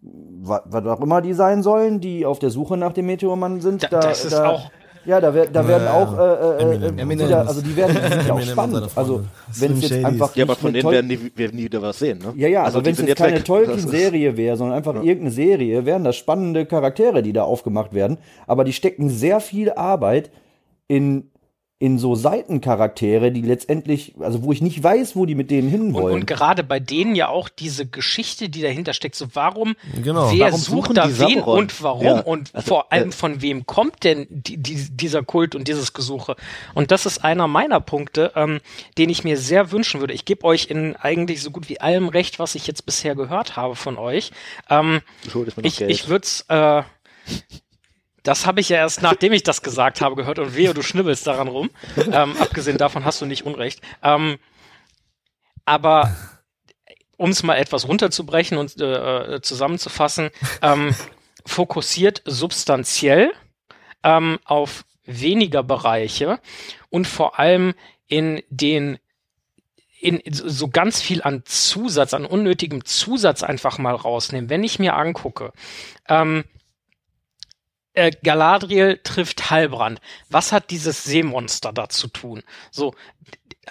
was, was auch immer die sein sollen, die auf der Suche nach dem Meteormann sind. Da, da, das ist da, auch ja, da, wer, da werden auch, äh, äh, Eminem. Äh. Wieder, also die werden die sind ja auch spannend. Also wenn es jetzt einfach ja, aber von denen werden die, werden die wieder was sehen, ne? Ja, ja, also, also wenn es jetzt keine Tolkien-Serie wäre, sondern einfach ja. irgendeine Serie, wären das spannende Charaktere, die da aufgemacht werden. Aber die stecken sehr viel Arbeit in in so Seitencharaktere, die letztendlich, also wo ich nicht weiß, wo die mit denen hinwollen. Und, und gerade bei denen ja auch diese Geschichte, die dahinter steckt, so warum, genau. wer warum sucht da wen und warum ja. und also, vor allem äh, von wem kommt denn die, die, dieser Kult und dieses Gesuche? Und das ist einer meiner Punkte, ähm, den ich mir sehr wünschen würde. Ich gebe euch in eigentlich so gut wie allem recht, was ich jetzt bisher gehört habe von euch. Ähm, ich ich würde es äh, das habe ich ja erst, nachdem ich das gesagt habe, gehört und wehe, du schnibbelst daran rum. Ähm, abgesehen davon hast du nicht Unrecht. Ähm, aber um es mal etwas runterzubrechen und äh, zusammenzufassen, ähm, fokussiert substanziell ähm, auf weniger Bereiche und vor allem in den in so ganz viel an Zusatz, an unnötigem Zusatz einfach mal rausnehmen. Wenn ich mir angucke, ähm, äh, Galadriel trifft Halbrand. Was hat dieses Seemonster da zu tun? So,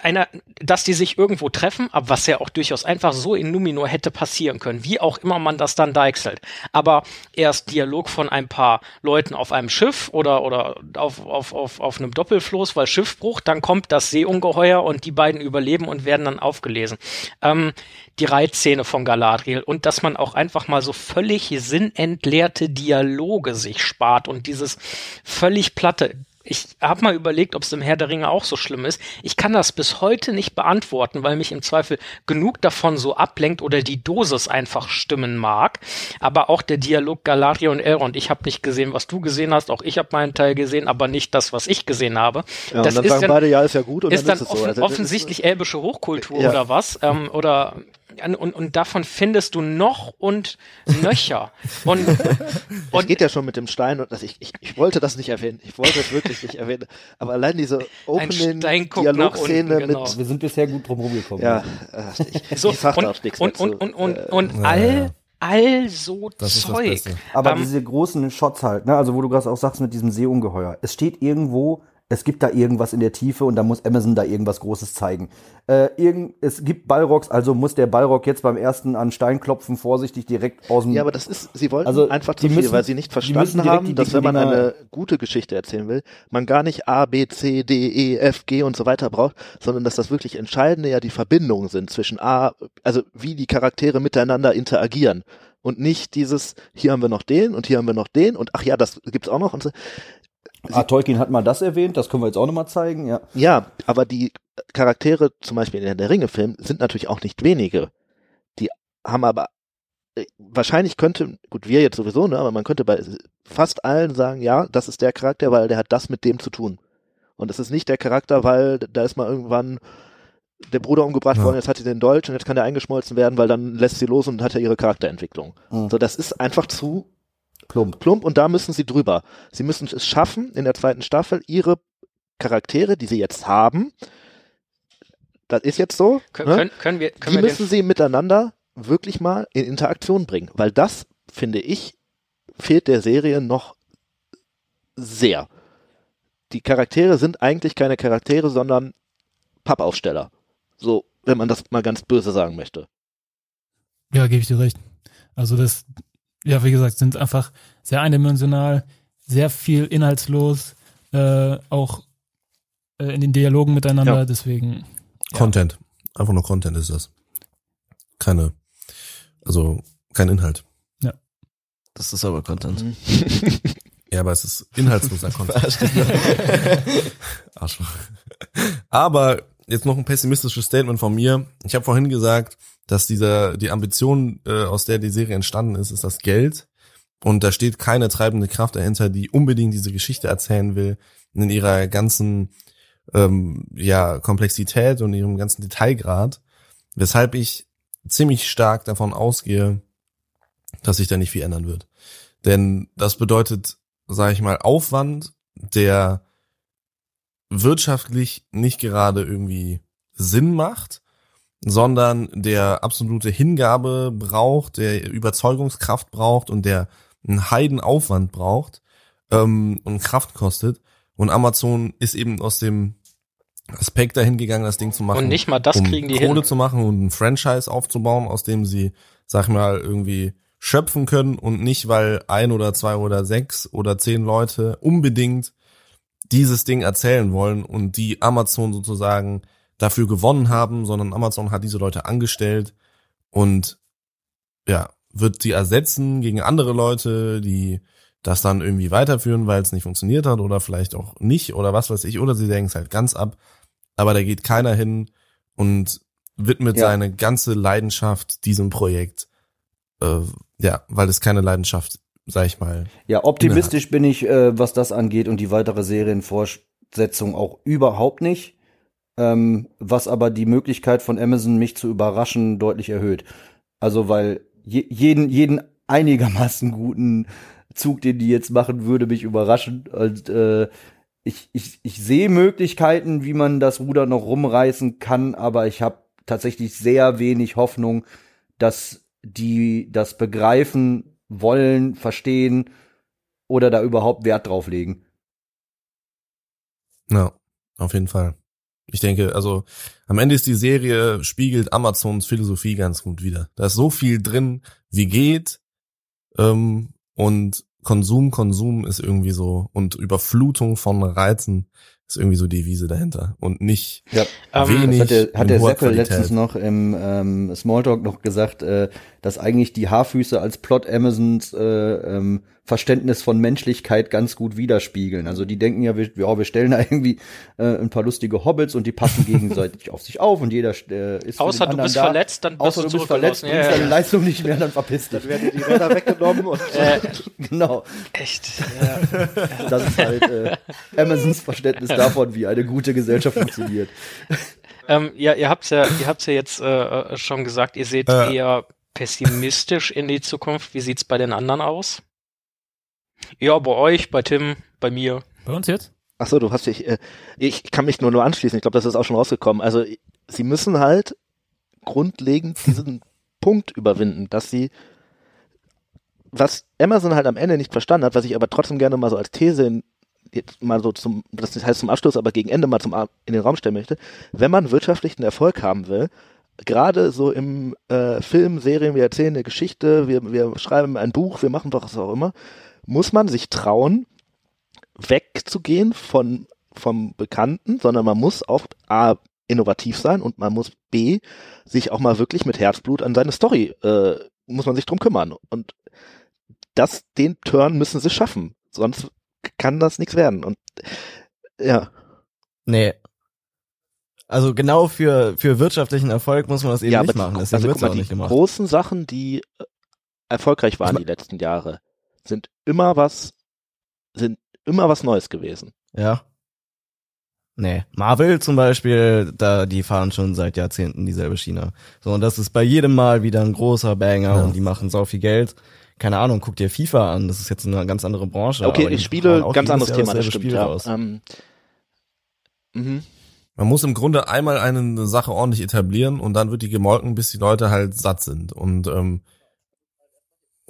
einer, dass die sich irgendwo treffen, aber was ja auch durchaus einfach so in Numinor hätte passieren können, wie auch immer man das dann deichselt. Aber erst Dialog von ein paar Leuten auf einem Schiff oder, oder auf, auf, auf, auf einem Doppelfloß, weil Schiffbruch, dann kommt das Seeungeheuer und die beiden überleben und werden dann aufgelesen. Ähm, die Reitszene von Galadriel und dass man auch einfach mal so völlig sinnentleerte Dialoge sich spart und dieses völlig platte, ich habe mal überlegt, ob es im Herr der Ringe auch so schlimm ist. Ich kann das bis heute nicht beantworten, weil mich im Zweifel genug davon so ablenkt oder die Dosis einfach stimmen mag. Aber auch der Dialog Galadriel und Elrond. Ich habe nicht gesehen, was du gesehen hast. Auch ich habe meinen Teil gesehen, aber nicht das, was ich gesehen habe. Ja, das und dann ist sagen dann, beide, ja, ist ja gut. Und ist dann, dann ist offen, so. also, offensichtlich elbische Hochkultur ja. oder was? Ähm, oder und, und davon findest du noch und nöcher. Und, und es geht ja schon mit dem Stein und das, ich, ich, ich wollte das nicht erwähnen. Ich wollte es wirklich nicht erwähnen. Aber allein diese Opening Dialogszene genau. mit. Wir sind bisher gut drum rumgekommen. Ja, äh, ich, so, ich sag und, nichts und, und, und, und, äh, und, all, all so Das Zeug. Aber Ähm, diese großen Shots halt, ne, also wo du gerade auch sagst mit diesem Seeungeheuer. Es steht irgendwo, es gibt da irgendwas in der Tiefe und da muss Amazon da irgendwas Großes zeigen. Äh, irgend, es gibt Ballrocks, also muss der Ballrock jetzt beim ersten an Stein klopfen, vorsichtig direkt aus dem. Ja, aber das ist, sie wollten Also, einfach zu viel, müssen- weil sie nicht verstanden haben, dass wenn man eine gute Geschichte erzählen will, man gar nicht A, B, C, D, E, F, G und so weiter braucht, sondern dass das wirklich Entscheidende ja die Verbindungen sind zwischen A, also wie die Charaktere miteinander interagieren und nicht dieses, hier haben wir noch den und hier haben wir noch den und ach ja, das gibt's auch noch und so. Ah, Tolkien hat mal das erwähnt, das können wir jetzt auch nochmal zeigen, ja. Ja, aber die Charaktere, zum Beispiel in der Ringe-Film, sind natürlich auch nicht wenige. Die haben aber, äh, wahrscheinlich könnte, gut, wir jetzt sowieso, ne, aber man könnte bei fast allen sagen, ja, das ist der Charakter, weil der hat das mit dem zu tun. Und es ist nicht der Charakter, weil da ist mal irgendwann der Bruder umgebracht Ja. worden, jetzt hat sie den Dolch und jetzt kann der eingeschmolzen werden, weil dann lässt sie los und hat er ihre Charakterentwicklung. Mhm. So, das ist einfach zu Plump. plump und da müssen sie drüber. Sie müssen es schaffen, in der zweiten Staffel ihre Charaktere, die sie jetzt haben, das ist jetzt so, Kön ne? können, können wir, können die wir müssen sie miteinander wirklich mal in Interaktion bringen, weil das, finde ich, fehlt der Serie noch sehr. Die Charaktere sind eigentlich keine Charaktere, sondern Pappaufsteller. So, wenn man das mal ganz böse sagen möchte. Ja, gebe ich dir recht. Also das, ja, wie gesagt, sind einfach sehr eindimensional, sehr viel inhaltslos, äh, auch äh, in den Dialogen miteinander, Ja. deswegen. Ja. Content. Einfach nur Content ist das. Keine, also kein Inhalt. Das ist aber Content. Ja, aber es ist inhaltsloser Content. Arschloch. Aber jetzt noch ein pessimistisches Statement von mir. Ich habe vorhin gesagt, dass dieser die Ambition, äh, aus der die Serie entstanden ist, ist das Geld. Und da steht keine treibende Kraft dahinter, die unbedingt diese Geschichte erzählen will, in ihrer ganzen ähm, ja, Komplexität und ihrem ganzen Detailgrad. Weshalb ich ziemlich stark davon ausgehe, dass sich da nicht viel ändern wird. Denn das bedeutet, sage ich mal, Aufwand, der wirtschaftlich nicht gerade irgendwie Sinn macht, sondern der absolute Hingabe braucht, der Überzeugungskraft braucht und der einen Heidenaufwand braucht ähm, und Kraft kostet. Und Amazon ist eben aus dem Aspekt dahin gegangen, das Ding zu machen Und nicht mal das um kriegen die Kohle hin. zu machen und ein Franchise aufzubauen, aus dem sie, sag ich mal, irgendwie schöpfen können und nicht, weil ein oder zwei oder sechs oder zehn Leute unbedingt dieses Ding erzählen wollen und die Amazon sozusagen dafür gewonnen haben, sondern Amazon hat diese Leute angestellt und ja, wird sie ersetzen gegen andere Leute, die das dann irgendwie weiterführen, weil es nicht funktioniert hat oder vielleicht auch nicht oder was weiß ich, oder sie denken es halt ganz ab. Aber da geht keiner hin und widmet Ja. seine ganze Leidenschaft diesem Projekt. Äh, ja, weil es keine Leidenschaft, sag ich mal. Ja, optimistisch bin ich, äh, was das angeht und die weitere Serienfortsetzung auch überhaupt nicht. Ähm, was aber die Möglichkeit von Amazon, mich zu überraschen, deutlich erhöht. Also, weil je, jeden, jeden einigermaßen guten Zug, den die jetzt machen, würde mich überraschen. Und äh, ich, ich, ich sehe Möglichkeiten, wie man das Ruder noch rumreißen kann, aber ich habe tatsächlich sehr wenig Hoffnung, dass die das begreifen wollen, verstehen oder da überhaupt Wert drauf legen. Ja, auf jeden Fall. Ich denke, also am Ende ist die Serie spiegelt Amazons Philosophie ganz gut wieder. Da ist so viel drin, wie geht, ähm, und Konsum, Konsum ist irgendwie so und Überflutung von Reizen ist irgendwie so die Wiese dahinter und nicht Ja. Ähm, wenig Das hat der, hat der Seppel letztens noch im ähm, Smalltalk noch gesagt, äh, dass eigentlich die Haarfüße als Plot Amazons äh, ähm, Verständnis von Menschlichkeit ganz gut widerspiegeln. Also die denken ja, wir, ja, wir stellen da irgendwie äh, ein paar lustige Hobbits und die passen gegenseitig auf sich auf und jeder äh, ist Außer du bist da. verletzt, dann bist Außer du du bist verletzt, bringst Ja, deine ja. Leistung nicht mehr, dann verpiss dich. Dann werden die Räder weggenommen und Äh, Genau. echt. Ja. Das ist halt äh, Amazons Verständnis davon, wie eine gute Gesellschaft funktioniert. Ähm, ja, ihr habt's ja, ihr habt's ja jetzt äh, schon gesagt, ihr seht Äh. eher pessimistisch in die Zukunft. Wie sieht's bei den anderen aus? Ja, bei euch, bei Tim, bei mir. Bei uns jetzt? Ach so, du hast dich, äh, ich kann mich nur nur anschließen. Ich glaube, das ist auch schon rausgekommen. Also sie müssen halt grundlegend diesen Punkt überwinden, dass sie was Amazon halt am Ende nicht verstanden hat, was ich aber trotzdem gerne mal so als These in, jetzt mal so zum, das heißt zum Abschluss, aber gegen Ende mal zum, in den Raum stellen möchte, wenn man wirtschaftlichen Erfolg haben will, gerade so im äh, Film, Serien, wir erzählen eine Geschichte, wir, wir schreiben ein Buch, wir machen doch was auch immer, muss man sich trauen, wegzugehen von vom Bekannten, sondern man muss auch A, innovativ sein und man muss B, sich auch mal wirklich mit Herzblut an seine Story, äh, muss man sich drum kümmern. Und das, den Turn müssen sie schaffen. Sonst kann das nichts werden. Und ja. Nee. Also genau für, für wirtschaftlichen Erfolg muss man das eben ja, nicht machen. Deswegen also, wird's guck mal, auch die nicht gemacht. großen Sachen, die äh, erfolgreich waren die letzten Jahre, sind immer was, sind immer was Neues gewesen. Ja. Nee. Marvel zum Beispiel, da, die fahren schon seit Jahrzehnten dieselbe Schiene. So, und das ist bei jedem Mal wieder ein großer Banger Ja. und die machen sau viel Geld. Keine Ahnung, guck dir FIFA an, das ist jetzt eine ganz andere Branche. okay, die ich spiele, ganz anderes Jahr Thema, das stimmt. Spiel Ja. raus. Ähm, mhm. Man muss im Grunde einmal eine Sache ordentlich etablieren und dann wird die gemolken, bis die Leute halt satt sind. Und ähm,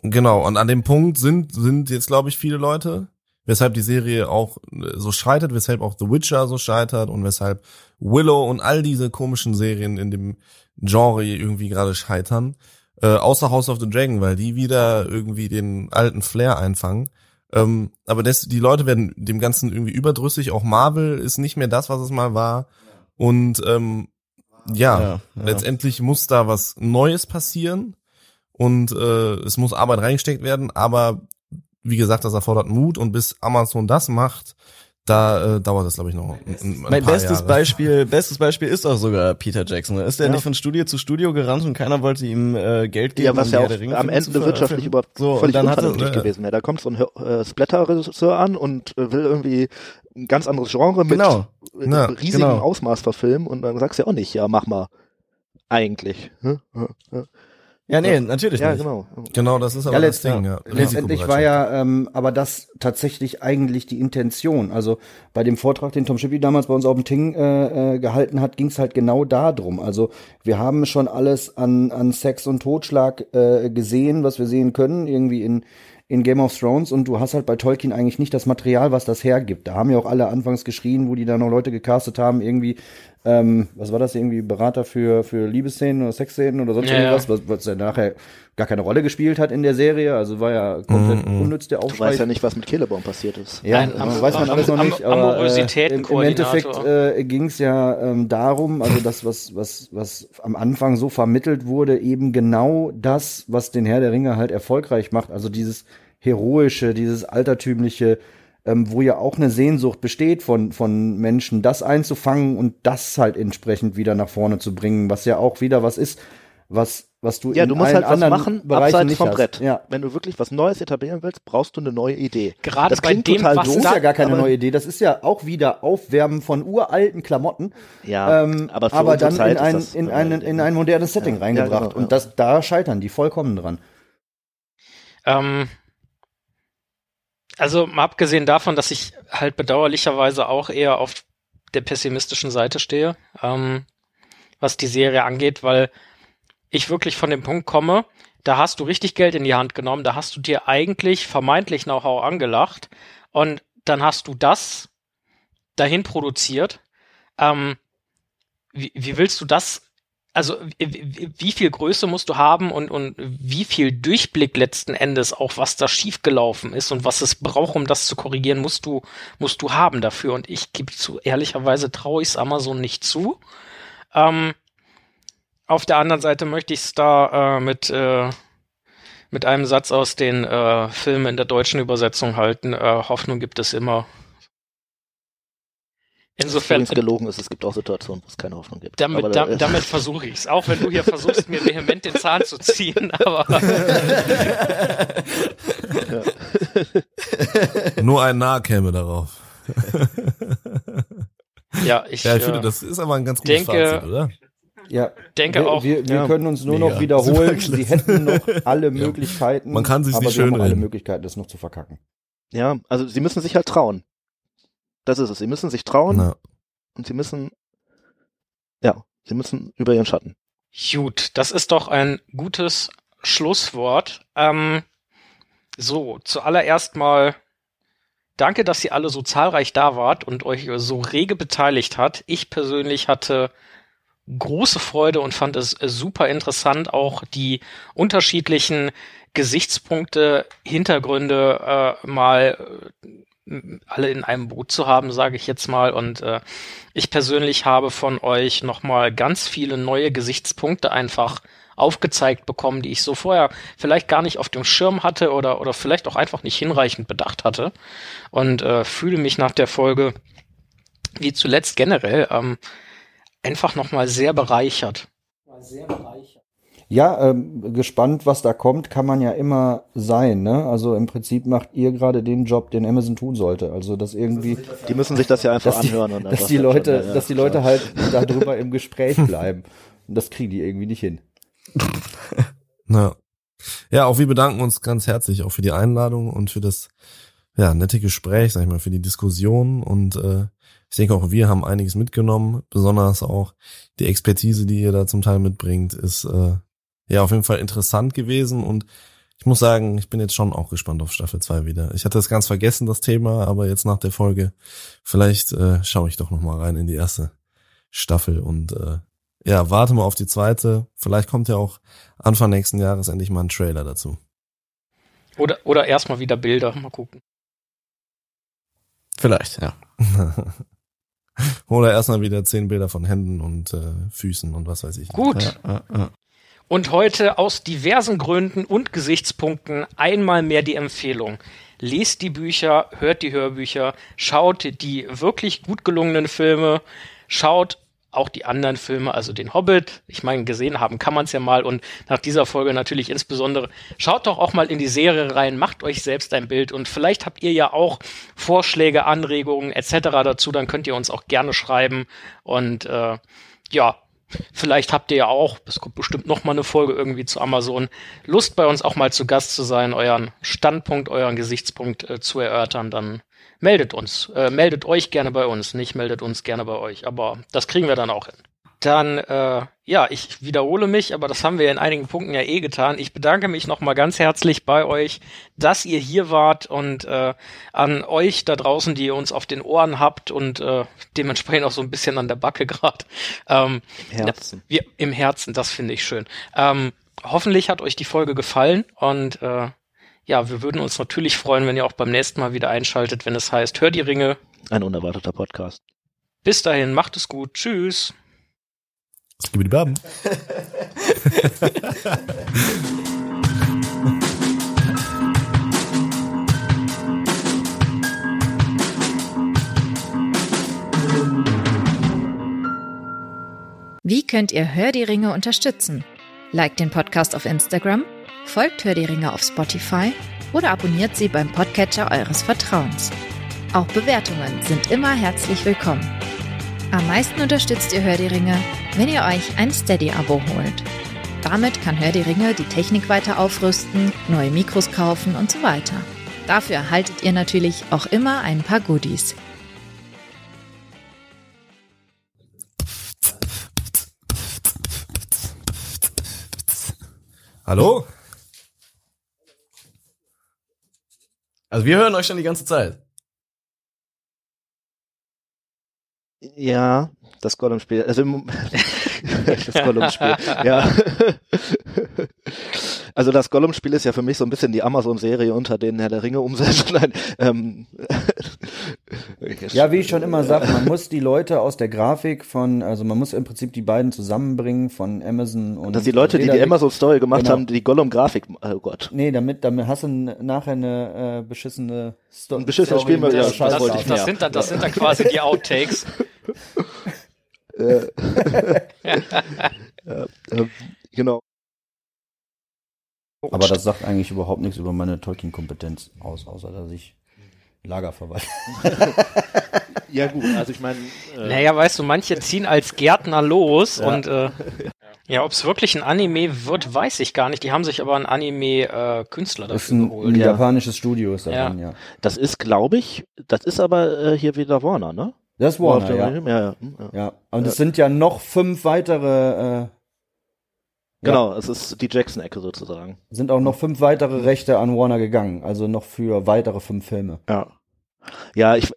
genau, und an dem Punkt sind, sind jetzt, glaube ich, viele Leute, weshalb die Serie auch äh, so scheitert, weshalb auch The Witcher so scheitert und weshalb Willow und all diese komischen Serien in dem Genre irgendwie gerade scheitern. Äh, außer House of the Dragon, weil die wieder irgendwie den alten Flair einfangen. Ähm, aber das, die Leute werden dem Ganzen irgendwie überdrüssig. Auch Marvel ist nicht mehr das, was es mal war. Und ähm, ja, Ja, ja. letztendlich muss da was Neues passieren und äh, es muss Arbeit reingesteckt werden. Aber wie gesagt, das erfordert Mut und bis Amazon das macht, da äh, dauert das glaube ich noch. Ein, ein Mein paar bestes Jahre. Beispiel, bestes Beispiel ist auch sogar Peter Jackson. Ist der Ja. nicht von Studio zu Studio gerannt und keiner wollte ihm äh, Geld geben? Ja, was um ja auch am Ende wirtschaftlich überhaupt so, völlig und dann hatte, unvernünftig ja. gewesen wäre. Da kommt so ein äh, Splatter-Regisseur an und äh, will irgendwie ein ganz anderes Genre mit Genau. äh, Ja, riesigem genau. Ausmaß verfilmen und dann sagst du ja auch nicht, ja, mach mal. Eigentlich. Hm? Ja, ja. Ja, nee, natürlich ja, nicht. genau. Genau, das ist aber Ja, das Ding. Ja. Letztendlich war ja ähm, aber das tatsächlich eigentlich die Intention. Also bei dem Vortrag, den Tom Schippi damals bei uns auf dem Ting äh, äh, gehalten hat, ging es halt genau darum. Also wir haben schon alles an, an Sex und Totschlag äh, gesehen, was wir sehen können, irgendwie in, in Game of Thrones. Und du hast halt bei Tolkien eigentlich nicht das Material, was das hergibt. Da haben ja auch alle anfangs geschrien, wo die da noch Leute gecastet haben, irgendwie ähm, was war das irgendwie, Berater für, für Liebesszenen oder Sexszenen oder sonst Ja, irgendwas, was, was ja nachher gar keine Rolle gespielt hat in der Serie, also war ja komplett Mhm, mhm. unnütz der Du Aufschrei. weißt ja nicht, was mit Killebaum passiert ist. Ja, Ein äh, Am- weiß man Am- alles noch nicht, aber äh, im, im. Endeffekt äh, ging es ja ähm, darum, also das, was, was, was am Anfang so vermittelt wurde, eben genau das, was den Herr der Ringe halt erfolgreich macht, also dieses heroische, dieses altertümliche, ähm, wo ja auch eine Sehnsucht besteht von, von Menschen, das einzufangen und das halt entsprechend wieder nach vorne zu bringen, was ja auch wieder was ist, was, was du Ja, in du musst allen halt was anderen machen, Bereichen abseits nicht vom hast. Brett. Ja. Wenn du wirklich was Neues etablieren willst, brauchst du eine neue Idee. Gerade das bei dem, total was Das doof, ist ja gar keine neue Idee. Das ist ja auch wieder Aufwärmen von uralten Klamotten, Ja, ähm, aber für aber dann Zeit in ein, in, ein, in ein modernes Setting Ja, reingebracht. ja, genau. Und das, da scheitern die vollkommen dran. Ähm, also mal abgesehen davon, dass ich halt bedauerlicherweise auch eher auf der pessimistischen Seite stehe, ähm, was die Serie angeht, weil ich wirklich von dem Punkt komme, da hast du richtig Geld in die Hand genommen, da hast du dir eigentlich vermeintlich Know-how angelacht und dann hast du das dahin produziert. Ähm, wie, wie willst du das also wie, viel Größe musst du haben und, und wie viel Durchblick letzten Endes auch, was da schiefgelaufen ist und was es braucht, um das zu korrigieren, musst du, musst du haben dafür. Und ich gebe zu, ehrlicherweise traue ich es Amazon nicht zu. Ähm, auf der anderen Seite möchte ich es da äh, mit, äh, mit einem Satz aus den äh, Filmen in der deutschen Übersetzung halten. Äh, Hoffnung gibt es immer. Insofern, Übrigens gelogen ist, es gibt auch Situationen, wo es keine Hoffnung gibt. damit, da, äh, damit versuche ich es. Auch wenn du hier versuchst, mir vehement den Zahn zu ziehen, aber Nur ein Nah käme darauf. ja, ich, Ja, ich äh, finde, das ist aber ein ganz gutes denke- Fazit, oder? Ja, denke wir, auch, wir, wir ja, können uns nur mega. noch wiederholen. Sie hätten noch alle Möglichkeiten. Man kann sich's aber nicht sie haben auch alle. Möglichkeiten, das noch zu verkacken. ja, also sie müssen sich halt trauen. Das ist es. Sie müssen sich trauen Na, und sie müssen, ja, sie müssen über ihren Schatten. Gut, das ist doch ein gutes Schlusswort. Ähm, So, zuallererst mal danke, dass ihr alle so zahlreich da wart und euch so rege beteiligt hat. Ich persönlich hatte große Freude und fand es super interessant, auch die unterschiedlichen Gesichtspunkte, Hintergründe äh, mal äh, alle in einem Boot zu haben, sage ich jetzt mal. Und äh, ich persönlich habe von euch nochmal ganz viele neue Gesichtspunkte einfach aufgezeigt bekommen, die ich so vorher vielleicht gar nicht auf dem Schirm hatte oder, oder vielleicht auch einfach nicht hinreichend bedacht hatte. Und äh, fühle mich nach der Folge, wie zuletzt generell, ähm, einfach nochmal sehr bereichert. Sehr bereichert. Ja, ähm, gespannt, was da kommt, kann man ja immer sein. Ne? Also im Prinzip macht ihr gerade den Job, den Amazon tun sollte. Also dass irgendwie die müssen sich das ja einfach dass anhören die, und dass die Leute, ja, ja, dass die Leute halt darüber im Gespräch bleiben. Und das kriegen die irgendwie nicht hin. ja. ja, auch wir bedanken uns ganz herzlich auch für die Einladung und für das ja, nette Gespräch, sag ich mal, für die Diskussion und äh, ich denke auch wir haben einiges mitgenommen, besonders auch die Expertise, die ihr da zum Teil mitbringt, ist äh, ja auf jeden Fall interessant gewesen und ich muss sagen, ich bin jetzt schon auch gespannt auf Staffel 2 wieder. Ich hatte das ganz vergessen, das Thema, aber jetzt nach der Folge, vielleicht äh, schaue ich doch nochmal rein in die erste Staffel und äh, ja, warte mal auf die zweite. Vielleicht kommt ja auch Anfang nächsten Jahres endlich mal ein Trailer dazu. Oder, oder erstmal wieder Bilder, mal gucken. Vielleicht, ja. oder erstmal wieder zehn Bilder von Händen und äh, Füßen und was weiß ich. Gut. Ja, ja, ja. Und heute aus diversen Gründen und Gesichtspunkten einmal mehr die Empfehlung. Lest die Bücher, hört die Hörbücher, schaut die wirklich gut gelungenen Filme, schaut auch die anderen Filme, also den Hobbit, ich meine, gesehen haben kann man es ja mal und nach dieser Folge natürlich insbesondere, schaut doch auch mal in die Serie rein, macht euch selbst ein Bild und vielleicht habt ihr ja auch Vorschläge, Anregungen etc. dazu, dann könnt ihr uns auch gerne schreiben und äh, ja, Vielleicht habt ihr ja auch, es kommt bestimmt noch mal eine Folge irgendwie zu Amazon, Lust bei uns auch mal zu Gast zu sein, euren Standpunkt, euren Gesichtspunkt äh, zu erörtern, dann meldet uns. Äh, meldet euch gerne bei uns, nicht meldet uns gerne bei euch. Aber das kriegen wir dann auch hin. Dann, äh, ja, ich wiederhole mich, aber das haben wir in einigen Punkten ja eh getan. Ich bedanke mich nochmal ganz herzlich bei euch, dass ihr hier wart und äh, an euch da draußen, die ihr uns auf den Ohren habt und äh, dementsprechend auch so ein bisschen an der Backe gerade. Ähm, Im Herzen. Wir, Im Herzen, das finde ich schön. Ähm, hoffentlich hat euch die Folge gefallen und äh, ja, wir würden uns natürlich freuen, wenn ihr auch beim nächsten Mal wieder einschaltet, wenn es heißt, hör die Ringe. Ein unerwarteter Podcast. Bis dahin, macht es gut. Tschüss. Skibidi Baben. Wie könnt ihr Hör die Ringe unterstützen? Like den Podcast auf Instagram folgt Hör die Ringe auf Spotify oder abonniert sie beim Podcatcher eures Vertrauens. Auch Bewertungen sind immer herzlich willkommen. Am meisten unterstützt ihr Hör die Ringe, wenn ihr euch ein Steady-Abo holt. Damit kann Hör die Ringe die Technik weiter aufrüsten, neue Mikros kaufen und so weiter. Dafür erhaltet ihr natürlich auch immer ein paar Goodies. Hallo? Also wir hören euch schon die ganze Zeit. Ja, das Gollum-Spiel. Also das Gollum-Spiel. ja. Also das Gollum-Spiel ist ja für mich so ein bisschen die Amazon-Serie unter den Herr der Ringe umsetzen. Nein, ähm, ja, wie ich schon immer sage, man muss die Leute aus der Grafik von, also man muss im Prinzip die beiden zusammenbringen von Amazon und. Dass die Leute, die die Amazon-Story gemacht genau. haben, die Gollum-Grafik, oh Gott. Nee, damit, damit hast du nachher eine äh, beschissene Sto Ein beschissenes Spiel, ja, das, das, das, das, sind dann, das sind dann quasi die Outtakes. äh, genau. Aber das sagt eigentlich überhaupt nichts über meine Tolkien-Kompetenz aus, außer dass ich Lager verwalte. ja gut, also ich meine. Äh naja, weißt du, manche ziehen als Gärtner los ja. und äh, ja, ob es wirklich ein Anime wird, weiß ich gar nicht. Die haben sich aber einen Anime-Künstler äh, dafür das ist ein, geholt. Ein ja. japanisches Studio ist daran, ja. ja. Das ist, glaube ich, das ist aber äh, hier wieder Warner, ne? Das ist Warner, ja. Ja, ja. ja. Und es sind ja noch fünf weitere Genau, es ist die Jackson-Ecke sozusagen. Sind auch noch fünf weitere Rechte an Warner gegangen, also noch für weitere fünf Filme. Ja. Ja, ich.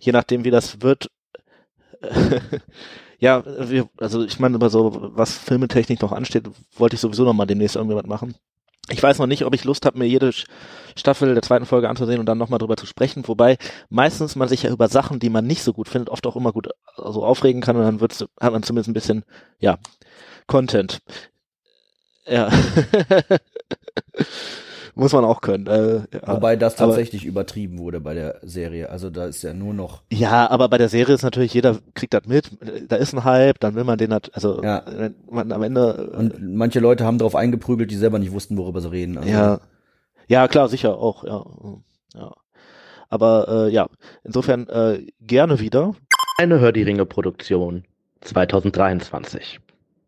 Je nachdem, wie das wird. ja, wir, also ich meine, über so, was Filmetechnik noch ansteht, wollte ich sowieso noch mal demnächst irgendwie was machen. Ich weiß noch nicht, ob ich Lust habe, mir jede Staffel der zweiten Folge anzusehen und dann nochmal drüber zu sprechen, wobei meistens man sich ja über Sachen, die man nicht so gut findet, oft auch immer gut so also aufregen kann und dann wird's, hat man zumindest ein bisschen, ja, Content. Ja. Muss man auch können. Äh, ja. Wobei das tatsächlich aber, übertrieben wurde bei der Serie. Also da ist ja nur noch. Ja, aber bei der Serie ist natürlich jeder kriegt das mit. Da ist ein Hype, dann will man den halt, also ja. man am Ende. Und manche Leute haben darauf eingeprügelt, die selber nicht wussten, worüber sie reden. Also, ja. Ja, klar, sicher auch, ja. ja. Aber äh, ja, insofern äh, gerne wieder. Eine Hör die Ringe Produktion 2023.